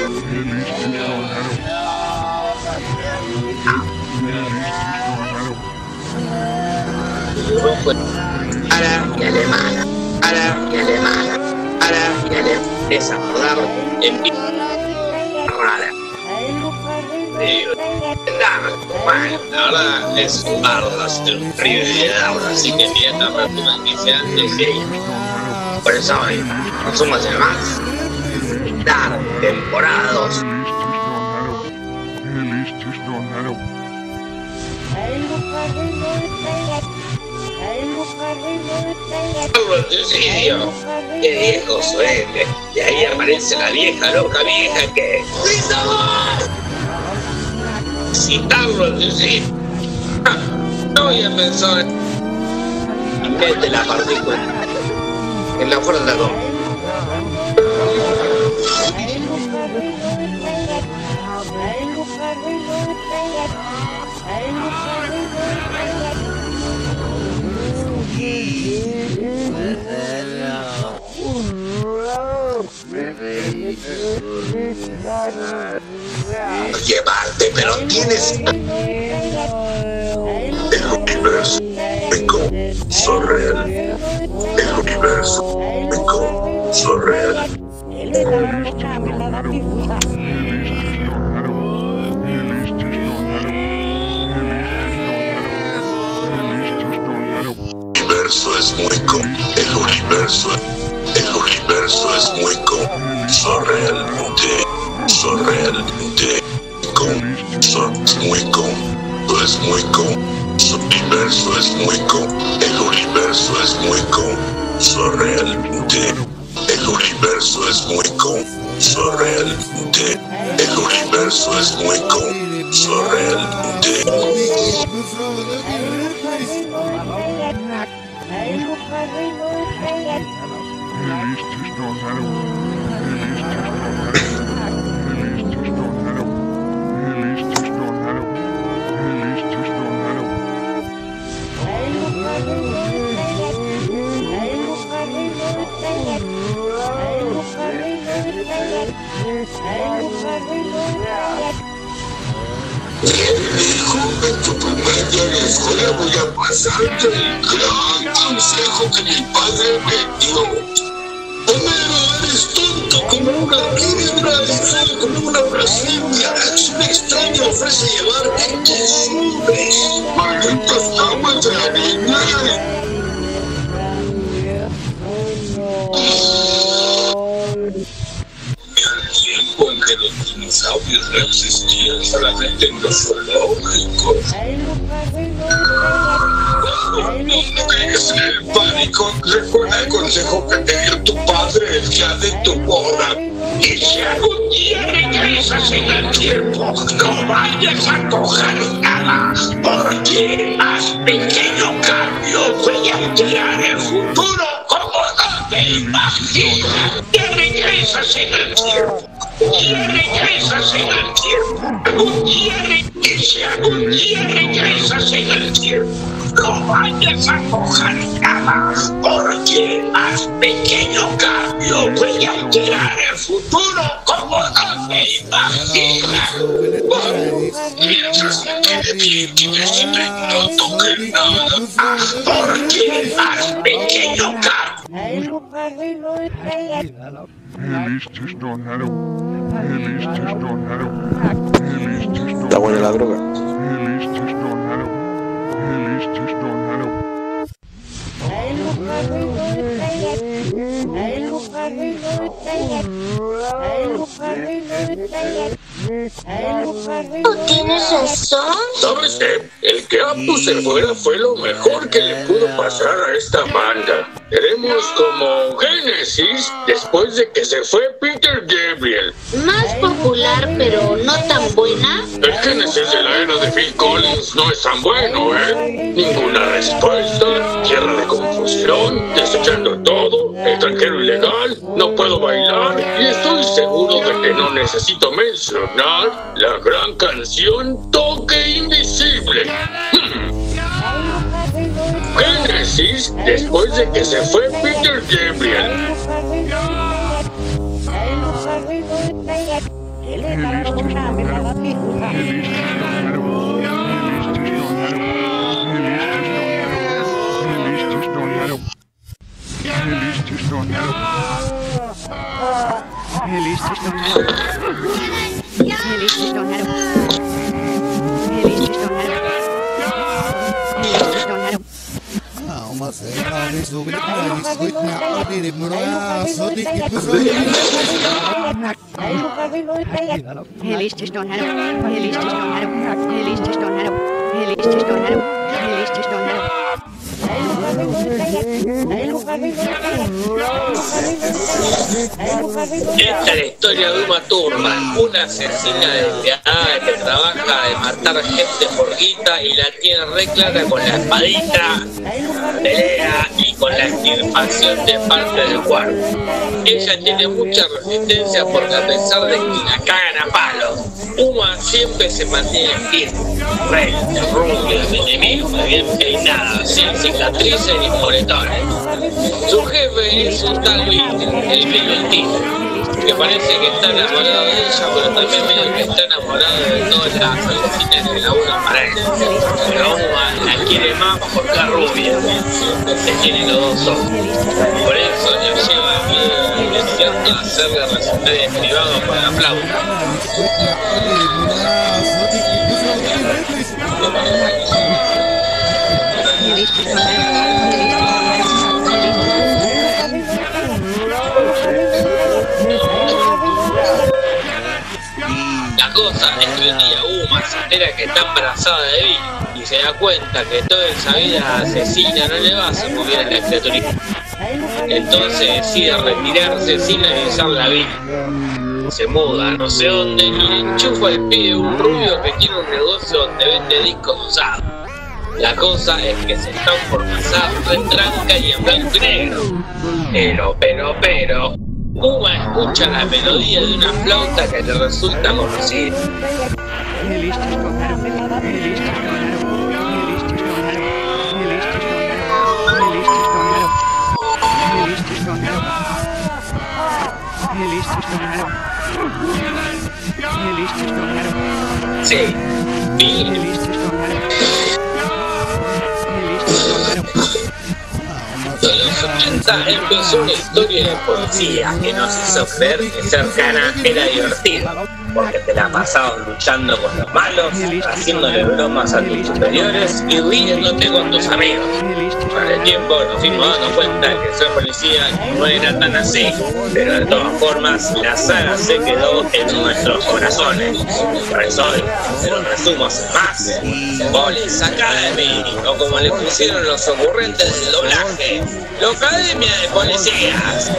Speaker 30: Ara y alemana, ara y alemana, ara y alemana. Es acordar, empieza rara. La verdad es un bardo hacer un frío de así que mientras resumen que se antes sí. Por eso hoy, consumas el más. Star, temporada 2. Suicidio. Qué viejo suene. Y ahí aparece la vieja loca vieja que. Citarlo al suicidio. No voy a pensar. Y mete la partícula en la puerta dos. Llevarte, pero tienes el universo Meco Sorreal. El universo Meco Sorreal. El universo es muy com. El universo. El universo es muy com. Sorrealmente. Sorrealmente. Com. Son muy com. Es muy Su universo es muy com. El universo es muy com. Sorrealmente. El universo es muy com. Sorrealmente. El universo es muy com. Sorrealmente. Hijo, en tu primer día en la escuela voy a pasarte el gran consejo que mi padre me dio. Homero, eres tonto como una piedra y como una blasfemia. Si un extraño ofrece llevarte, te subes. Malditas camas de la niña. Que los dinosaurios no existían solamente en los zoológicos. No caigas en el pánico. Recuerda el consejo que te dio tu padre el día de tu boda. Y si algún día regresas en el tiempo, no vayas a coger nada, porque más pequeño cambio puede alterar el futuro como no te imaginas. Que regresas en el tiempo. Y regresas en el tiempo. Algún día re- y si algún día regresas en el no vayas a coger nada, porque más pequeño cambio puede alterar el futuro como no te imaginas. Mientras me quede bien decide no toque nada, porque más pequeño cambio.
Speaker 10: Está buena la droga. release don't help.
Speaker 13: Tienes razón.
Speaker 30: ¿Sabes qué? El que Apu se fuera fue lo mejor que le pudo pasar a esta banda. Seremos como Genesis después de que se fue Peter Gabriel.
Speaker 13: Más popular, pero no tan buena.
Speaker 30: El Genesis de la era de Phil Collins no es tan bueno, ¿eh? Ninguna respuesta, tierra de confusión, desechando todo, extranjero ilegal, no puedo bailar y estoy seguro de que no necesito mencionar la gran canción Toque Invisible. Hmm. Genesis después de que se fue Peter Gabriel.
Speaker 32: Hij is zo niet. Is zo niet. Hij liest je stonden.
Speaker 13: Hij liest je stonden. Hij liest je stonden. Hij liest je stonden. Hij liest je stonden.
Speaker 29: Hij liest je stonden. Hij je stonden. Hij je stonden. Hij je stonden. Hij je stonden.
Speaker 7: Hij je stonden. Hij je stonden. Hij
Speaker 30: Esta es la historia de Uma Thurman, una asesina despiadada que trabaja de matar gente por guita y la tiene re clara con la espadita, pelea y con la extirpación de parte del cuerpo. Ella tiene mucha resistencia porque a pesar de que la cagan a palos, Uma siempre se mantiene firme, recta, rubia, enemigo, bien peinada, sin ni moretones. Su jefe es un tal el brillantino, que parece que está enamorado de ella, pero también medio que está enamorado de todas las oficinas que laburan para él. Pero Uma la quiere más porque es rubia, se tiene los dos ojos. Por eso la lleva al desierto a hacerle recitales privados con la flauta. La cosa es que un día Uma se entera que está embarazada de Bill y se da cuenta que toda esa vida asesina no le va a mover a la criaturita. Entonces decide retirarse sin avisarle a Bill. Se muda no sé dónde y enchufa al pibe un rubio que tiene un negocio donde vende discos usados. La cosa es que se están por casar en tranca y en blanco y negro. Pero, pero, pero, Uma escucha la melodía de una flauta que le resulta conocida. Sí, Bill. En los 80 empezó una historia de policía que nos hizo creer que ser cana era divertido, porque te la pasabas luchando con los malos, haciéndole bromas a tus superiores y riéndote con tus amigos. Con el tiempo nos fuimos dando cuenta que ser policía no era tan así, pero de todas formas la saga se quedó en nuestros corazones. Por eso hoy se lo resumo sin más. Police Academy, o como le pusieron los ocurrentes del doblaje, la Academia de Policías.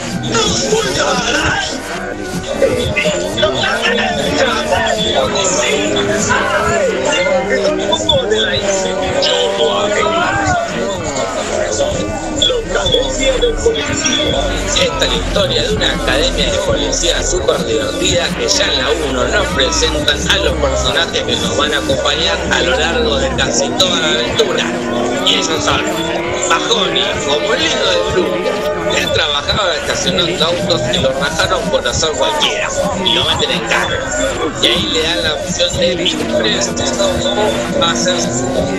Speaker 30: Esta es la historia de una academia de policía súper divertida que ya en la 1 nos presentan a los personajes que nos van a acompañar a lo largo de casi toda la aventura. Y ellos son Mahoney, como el líder del grupo. Él trabajaba estacionando autos y lo rajaron por hacer cualquiera y lo meten en cana. Y ahí le dan la opción de Pinterest o va a ser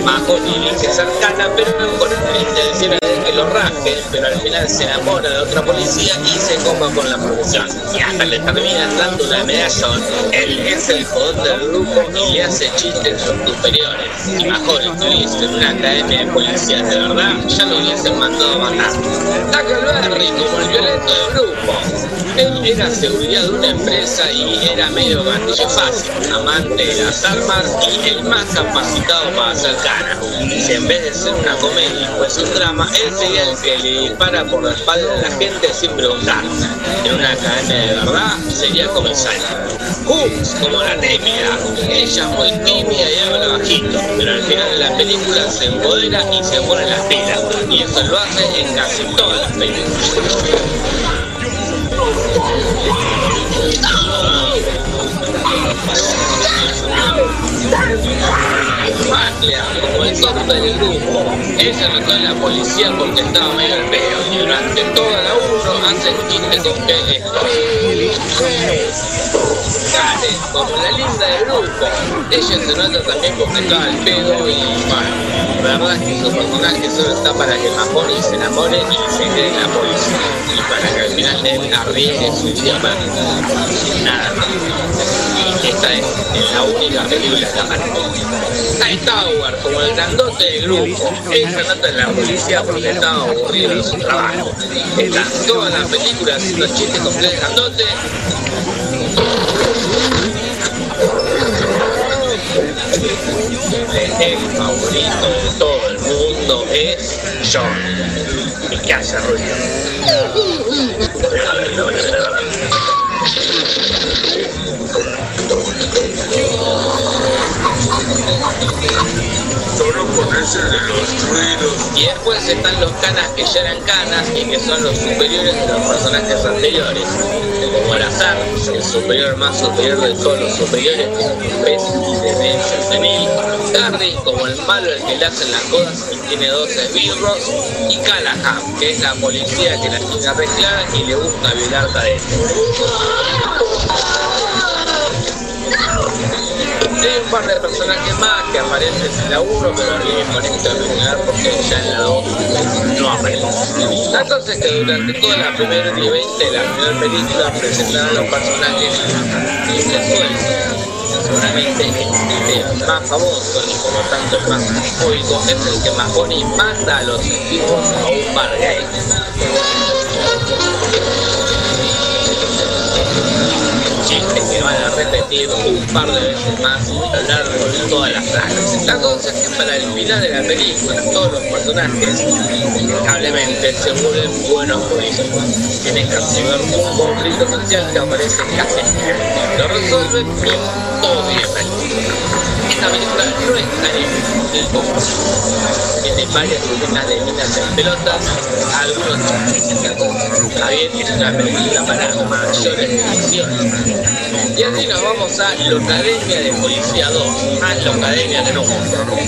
Speaker 30: Mahoney elige ser cana, pero con la intención de que lo rajen, pero al final se enamora de otra policía y se copa con la profesión. Y hasta le termina dando una medallón. Él es el jodón del grupo y le hace chistes a sus superiores. Si Mahoney estuviese en una academia de policías de verdad, ya lo hubiesen mandado a matar. El violento grupo. Él era seguridad de una empresa y era medio gatillo fácil, amante de las armas y el más capacitado para hacer cana. Si en vez de ser una comedia fuese un drama, él sería el que le dispara por la espalda a la gente sin preguntar. En una cadena de verdad sería comisario. Hooks como la tímida. Ella muy tímida y habla bajito, pero al final de la película se empodera y se pone las pilas. Y eso lo hace en casi todas las películas. Maclea, como el top del grupo, ella en la policía porque estaba medio al peo y durante toda la 1 hace chiste con como la linda del grupo. Ella se nota también porque estaba al pedo y bueno, la verdad es que su personaje solo está para que Mahoney se enamore y se quede la policía. Y para que al final le arriesgue su vida para nada más. Y esta es la única película aparece. Ahí está Howard, como el grandote del grupo. Él se nota en la policía porque estaba aburrido de su trabajo. Está toda la película haciendo chistes con el grandote. El favorito de todo el mundo es John, el que hace ruido.
Speaker 32: De.
Speaker 30: Y después están los canas que ya eran canas y que son los superiores de los personajes anteriores. Como Lazar, el superior más superior de todos los superiores, ves desde el senil. Harry, como el malo el que le hacen las cosas y tiene dos esbirros. Y Callahan, que es la policía que las tiene arregladas y le gusta violar cadetes. Hay un par de personajes más que aparecen en la 1, pero ni con esto de mencionar porque ya en la 2 no aparecen. La cosa es que durante toda la primera y 20 de la primera película presentaron los personajes sexuales. Seguramente el más famoso y por lo tanto el más icónico es el que Mahoney manda a los equipos a un bar gay. Chistes que van a repetir un par de veces más a lo largo de todas las frases. La cosa es que para el final de la película todos los personajes impecablemente se vuelven buenos políticos. Tienen que resolver un conflicto social que aparece casi siempre. Lo resuelven y todo bien Esta película no es tan difícil como tiene varias escenas de minas en pelotas, algunos. Está bien, es una película para mayores de 18. Y así nos vamos a Locademia de Policía 2, más Locademia que no.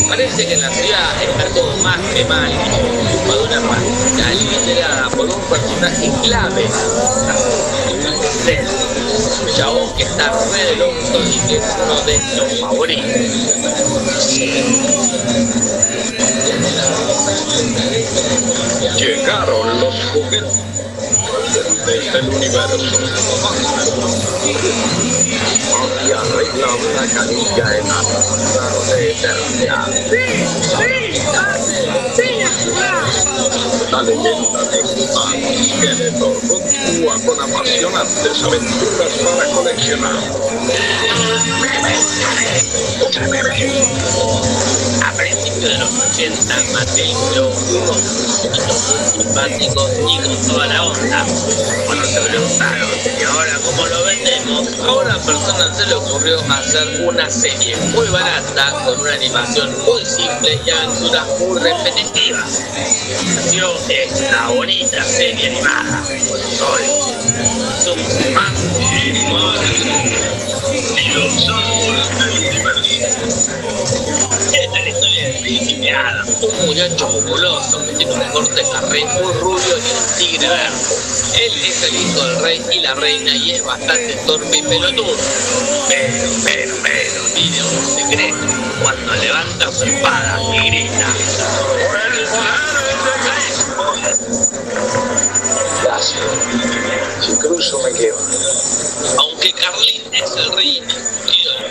Speaker 30: Parece que en la ciudad está todo más que mal de una partida liderada por un personaje clave. Cell, un chabón que está re loco y que es uno de los favoritos.
Speaker 32: Llegaron los juguetes desde el universo. Y arregla una canilla en la de eternidad. La leyenda de Humano Skeletor continúa con apasionantes aventuras para coleccionar.
Speaker 30: A principios de los 80, Mattel creó unos muñequitos simpáticos y con toda la onda. Cuando se preguntaron, ¿y ahora cómo lo vendemos? A personas se le ocurrió hacer una serie muy barata, con una animación muy simple y aventuras muy repetitivas. Nació esta bonita serie animada. Historia un muchacho musculoso que tiene un corte carré muy rubio y un tigre verde. Él es el hijo del rey y la reina y es bastante torpe y pelotudo. Pero, pero, pero, tiene un secreto. Cuando levanta su espada y grita.
Speaker 32: Gracias. Si cruzo me quedo.
Speaker 30: Aunque Carlín es el rey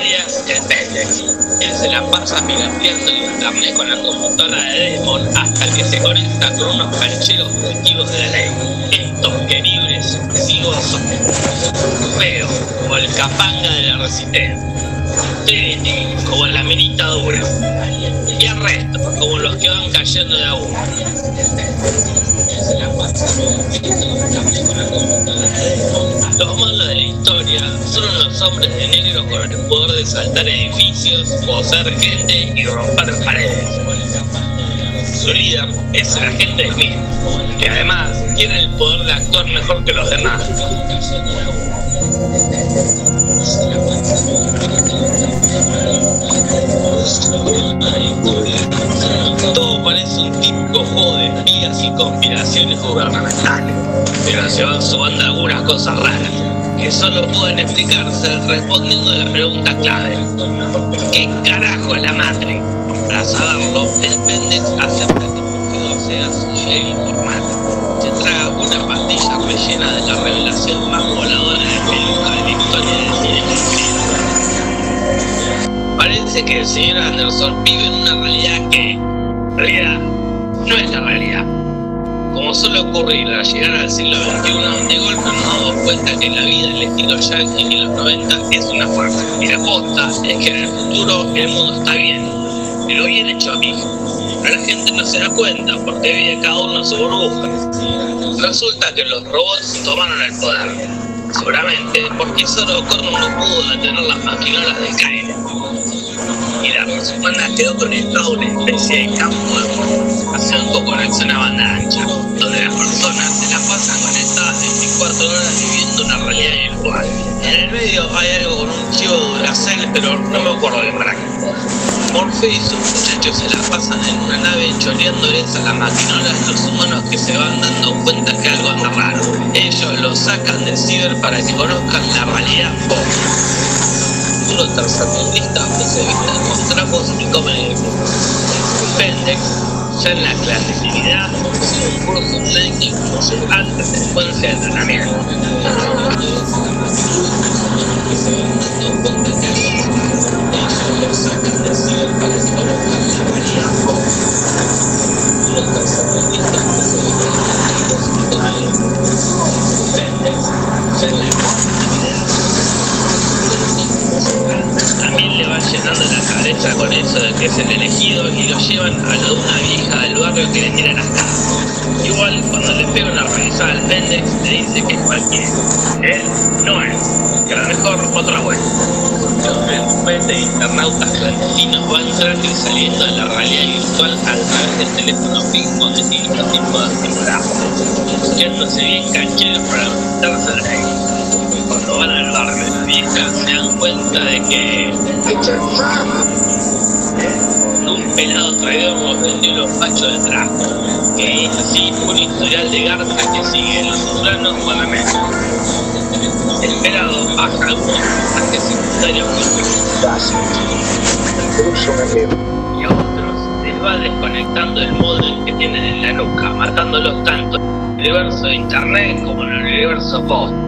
Speaker 30: Pendex. Él se la pasa pirateando el internet con la computadora de Demon hasta que se conecta con unos cancheros fugitivos de la ley. Estos queribles sigosos, feo como el capanga de la resistencia. Trinity como la minita dura. Y el resto como los que van cayendo de a. Los malos de la historia son los hombres de negro con el poder de saltar edificios, poseer gente y romper paredes. Su líder es el agente Smith, que además tiene el poder de actuar mejor que los demás. Todo juego de y conspiraciones gubernamentales, pero se van sumando algunas cosas raras que solo pueden explicarse respondiendo a la pregunta clave: ¿Qué carajo es la Matrix? Para saberlo, el Pendex acepta que Morfeo sea su share informal. Se traga una pastilla rellena de la revelación más voladora de peluca de la historia del cine Parece que el señor Anderson vive en una realidad que, realidad, no es la realidad. Como suele ocurrir al llegar al siglo XXI, de golpe nos damos cuenta que la vida en el estilo yankee en los 90 es una farsa. Y la posta es que en el futuro el mundo está bien, pero bien hecho a mí. Pero la gente no se da cuenta porque vive cada uno en su burbuja. Resulta que los robots tomaron el poder. Seguramente porque solo Connor no pudo detener las maquinolas de Skynet. Y la raza humana quedó conectada a una especie de campo de fortificación con conexión a banda ancha, donde las personas se la pasan conectadas 24 horas viviendo una realidad virtual. En el medio hay algo con un chivo de Duracell, pero no me acuerdo bien para qué. Morphe y sus muchachos se la pasan en una nave choreándoles a las maquinolas los humanos que se van dando cuenta que algo anda raro. Ellos los sacan del ciber para que conozcan la realidad pop. Unos tercermundistas en la técnico con su alta secuencia de entrenamiento. Con eso de que es el elegido y lo llevan a lo de una vieja del barrio que le tiran hasta. Igual cuando le pega una revisada al Pendex le dice que es cualquiera. Él no es, que a lo mejor otra vuelta. Los delincuentes e internautas clandestinos van entrando y saliendo de la realidad virtual a través del teléfono fijo de distintos tipos de simulacros, quedándose bien cancheros para montarse al aire. Cuando van de la vieja se dan cuenta de que un pelado traidor nos vendió los pachos de que es así un historial de garza que sigue en los con la mesa. El pelado baja algunos mensajes secundarios y a otros les va desconectando el modem que tienen en la nuca, matándolos tanto en el universo de internet como en el universo post.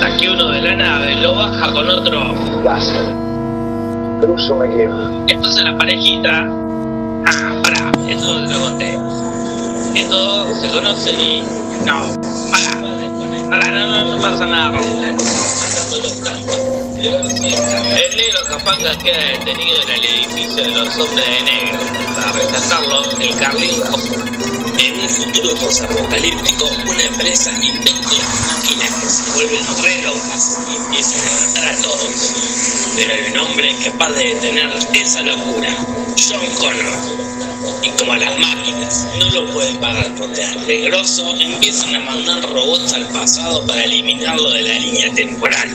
Speaker 30: Hasta que uno de la nave lo baja con otro entonces la parejita. Ah, pará, eso lo conté. Esto se conoce y. No, pará. Pará, no, no, no pasa nada. El negro Capanga queda detenido en el edificio de los hombres de negro. Para rechazarlo, el Carlín En un futuro posapocalíptico, una empresa inventa máquinas que se vuelven re y empiezan a matar a todos. Pero hay un hombre capaz de detener esa locura, John Connor. Y como las máquinas no lo pueden pagar porque es peligroso, empiezan a mandar robots al pasado para eliminarlo de la línea temporal.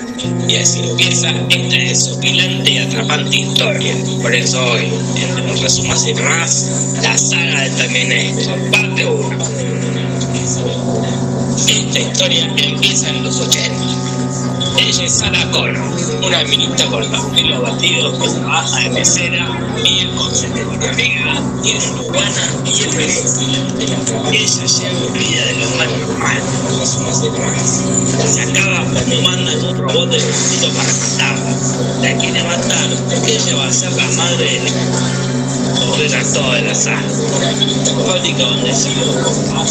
Speaker 30: Y así empieza esta desopilante y atrapante historia. Por eso hoy, entre un resumen más, la saga de Terminator, parte 1. Esta historia empieza en los 80. Ella es Sarah Connor, una minita con los pelos batidos que trabaja de mesera, vive con su mejor amiga, tiene una cubana y es feliz. Ella lleva una vida de lo más normal. Se acaba cuando mandan un robot del futuro para matarla. La quiere matar porque ella va a ser la madre de la era todo el azar. Fábrica donde sigo,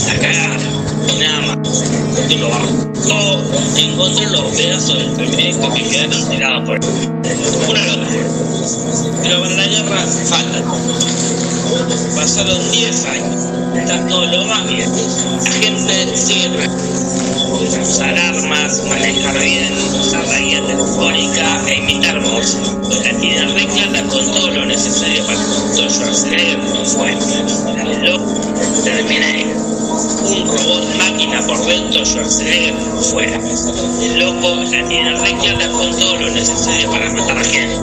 Speaker 30: la cagada, y nada más. Y lo bajó, encontró los pedazos del proyecto que quedaron tirados por una locura. Pero para la guerra falta. Pasaron 10 años. Está todo lo más bien. La gente sigue usar armas, manejar bien, usar la guía telefónica e imitar voz. La tiene re clara con todo lo necesario para que todo Schwarzenegger fue. El loco Terminator. Un robot máquina por dentro, Schwarzenegger fuera. El loco la tiene re clara con todo lo necesario para matar gente.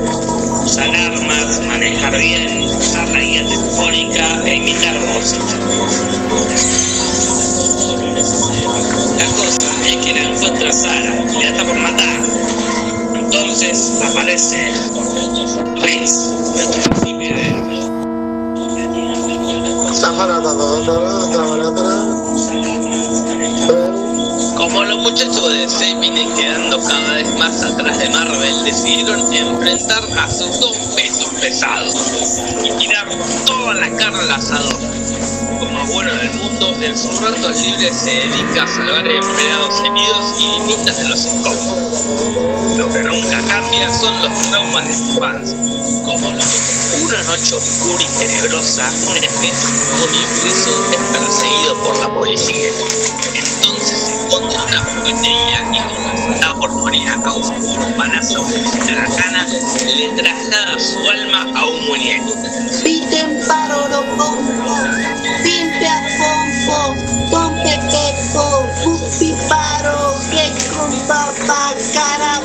Speaker 30: Usar armas, manejar bien, usar la guía telefónica e imitar voces. La cosa es que la encuentra Sara y la está por matar. Entonces aparece Rex, nuestro príncipe verde. Como los muchachos de DC quedando cada vez más atrás de Marvel, decidieron enfrentar a sus dos pesos pesados y tirar toda la carne al asador. Bueno del mundo, en sus ratos libres se dedica a salvar empleados heridos y limitas de los escombros. Lo que nunca cambia son los traumas de su infancia, como una noche oscura y tenebrosa, un especie, un impreso es perseguido por la policía. Entonces se esconde en una juguetería y por morir a causa de la cana, le traslada su alma a un muñeco.
Speaker 19: Piten paro lo pompo, pimpia pompo, pompe que po, pupi paro, que con papá cara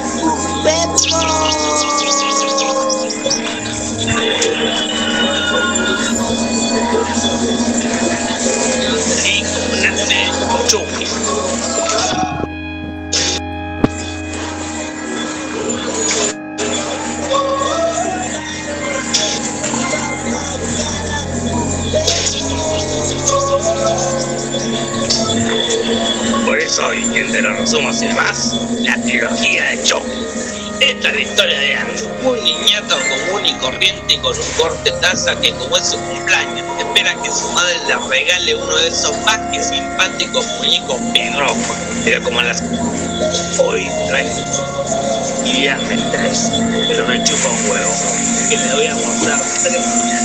Speaker 30: Rico Por eso hoy, entre los resumos y demás, la trilogía de Chucky. Esta es la historia de un niñato común y corriente con un corte taza que como es su cumpleaños, espera que su madre le regale uno de esos más que simpáticos muñecos pelirrojos, pero como las hoy tres y viernes tres, pero me chupa un huevo, que le voy a mostrar tres muñecas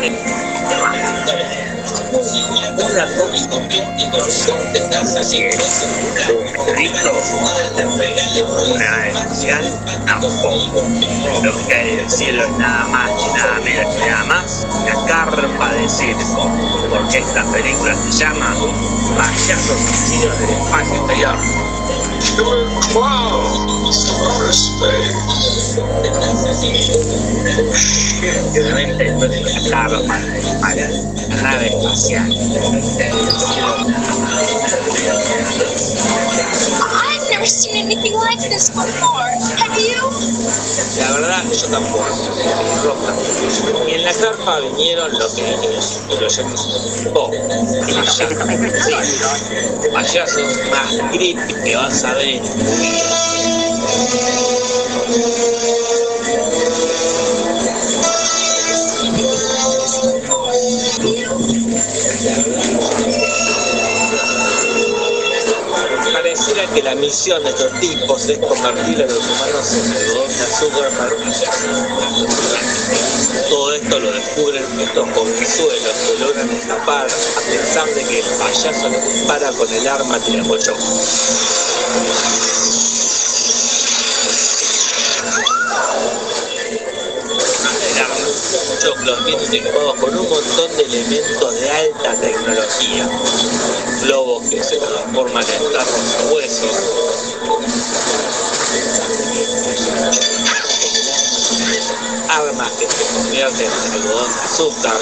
Speaker 30: de de de. Un niñato, una común y que que una especial tampoco. Lo que hay del cielo es nada más ni nada menos ni nada más la carpa de circo, porque esta película se llama Payasos Asesinos del Espacio Exterior. Realmente no es la carpa para la nave espacial.
Speaker 19: I've never seen anything like this before. Have you?
Speaker 30: La verdad, yo tampoco. Y en la carpa vinieron los que lo llamamos oh, payasos más creepy que vas a ver que la misión de estos tipos es convertir a los humanos en algodón de azúcar para Todo esto lo descubren estos jovenzuelos que logran escapar a pesar de que el payaso les dispara con el arma tirapocho. Choclos vienen equipados con un montón de elementos de alta tecnología. Globos que se transforman en tarros a huesos. Armas que se convierten en algodón de azúcar.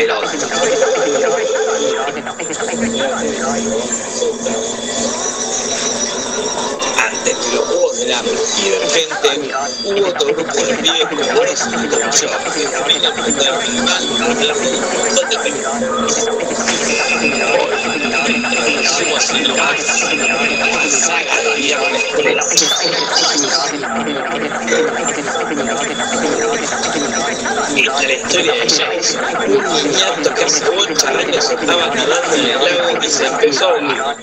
Speaker 30: Antes de los juegos del hambre divergente, hubo otro grupo de pibes y que a de la saga de Viernes 13. cuenta la historia de Jason, un niñato que hace ocho años estaba nadando en el lago y se empezó a ahogar.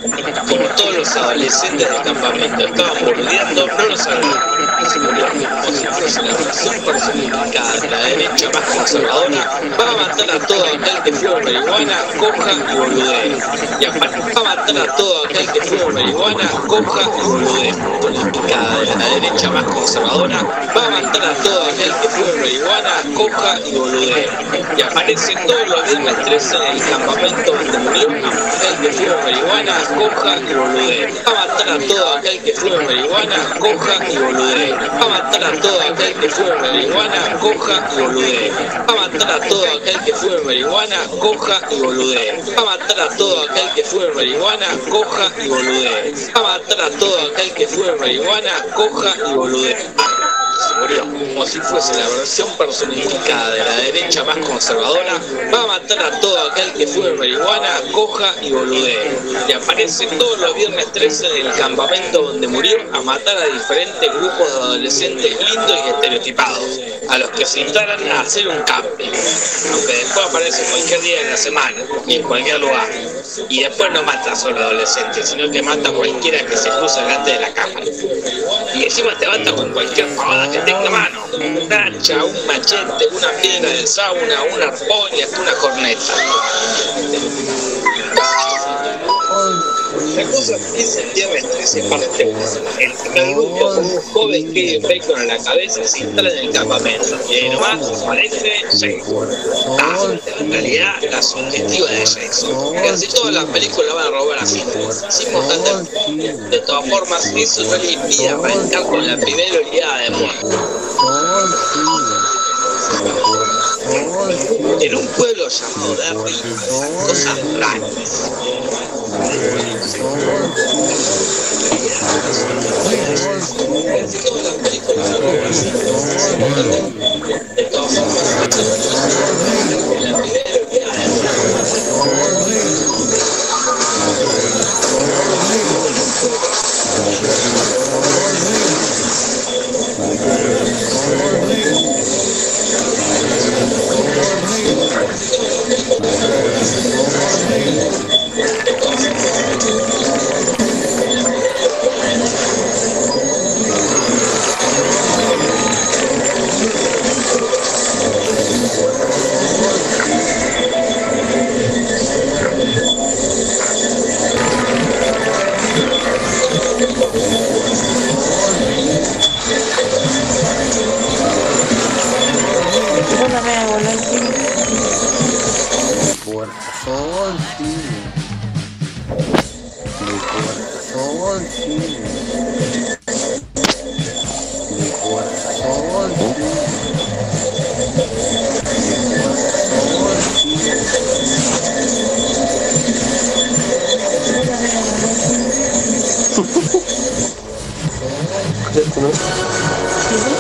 Speaker 30: Como todos los adolescentes del campamento estaban boludeando, no lo sabían. Se murió como si fuese la versión personificada de la derecha más conservadora, va a matar a todo aquel que fume marihuana, coja y boludee. Y a matar todo aquel que fume marihuana, coja y boludee. Personificada de la derecha más conservadora, va a matar a todo aquel que fume marihuana, coja y boludee. Y aparece todos los viernes 13 en el campamento donde murió aquel que fume marihuana, coja y boludee. Va a matar a todo aquel que fume marihuana, coja y boludee. Va a matar a todo aquel que fume marihuana, coja y boludee. Va a matar a todo aquel que fume marihuana, coja y boludee. Va a matar a todo aquel que fume marihuana, coja y boludee. Va a matar a todo aquel que fume marihuana, coja y boludee se murió, como si fuese la versión personificada de la derecha más conservadora, va a matar a todo aquel que fume marihuana, coja y boludee. Y aparece todos los viernes 13 en el campamento donde murió a matar a diferentes grupos de adolescentes lindos y estereotipados, a los que se instalan a hacer un camping, aunque después aparece cualquier día de la semana y en cualquier lugar. Y después no mata solo adolescentes, sino que mata a cualquiera que se cruce delante de la cámara. Y encima te mata con cualquier pavada que tenga mano. Un hacha, un machete, una piedra de sauna, un arpón y hasta una corneta. Viernes 13 parte 1. El primer grupo, con un joven que bacon en la cabeza, se instala en el campamento. Y ahí nomás aparece Jason. Ah, en realidad, la sugestiva de Jason. Casi todas las películas van a robar así, sin mostrar De todas formas, eso no le impide arrancar con la primera oleada de muerte. En un pueblo llamado Derry, cosas raras.
Speaker 2: Puta, me voló [laughs]
Speaker 26: corazón, sí.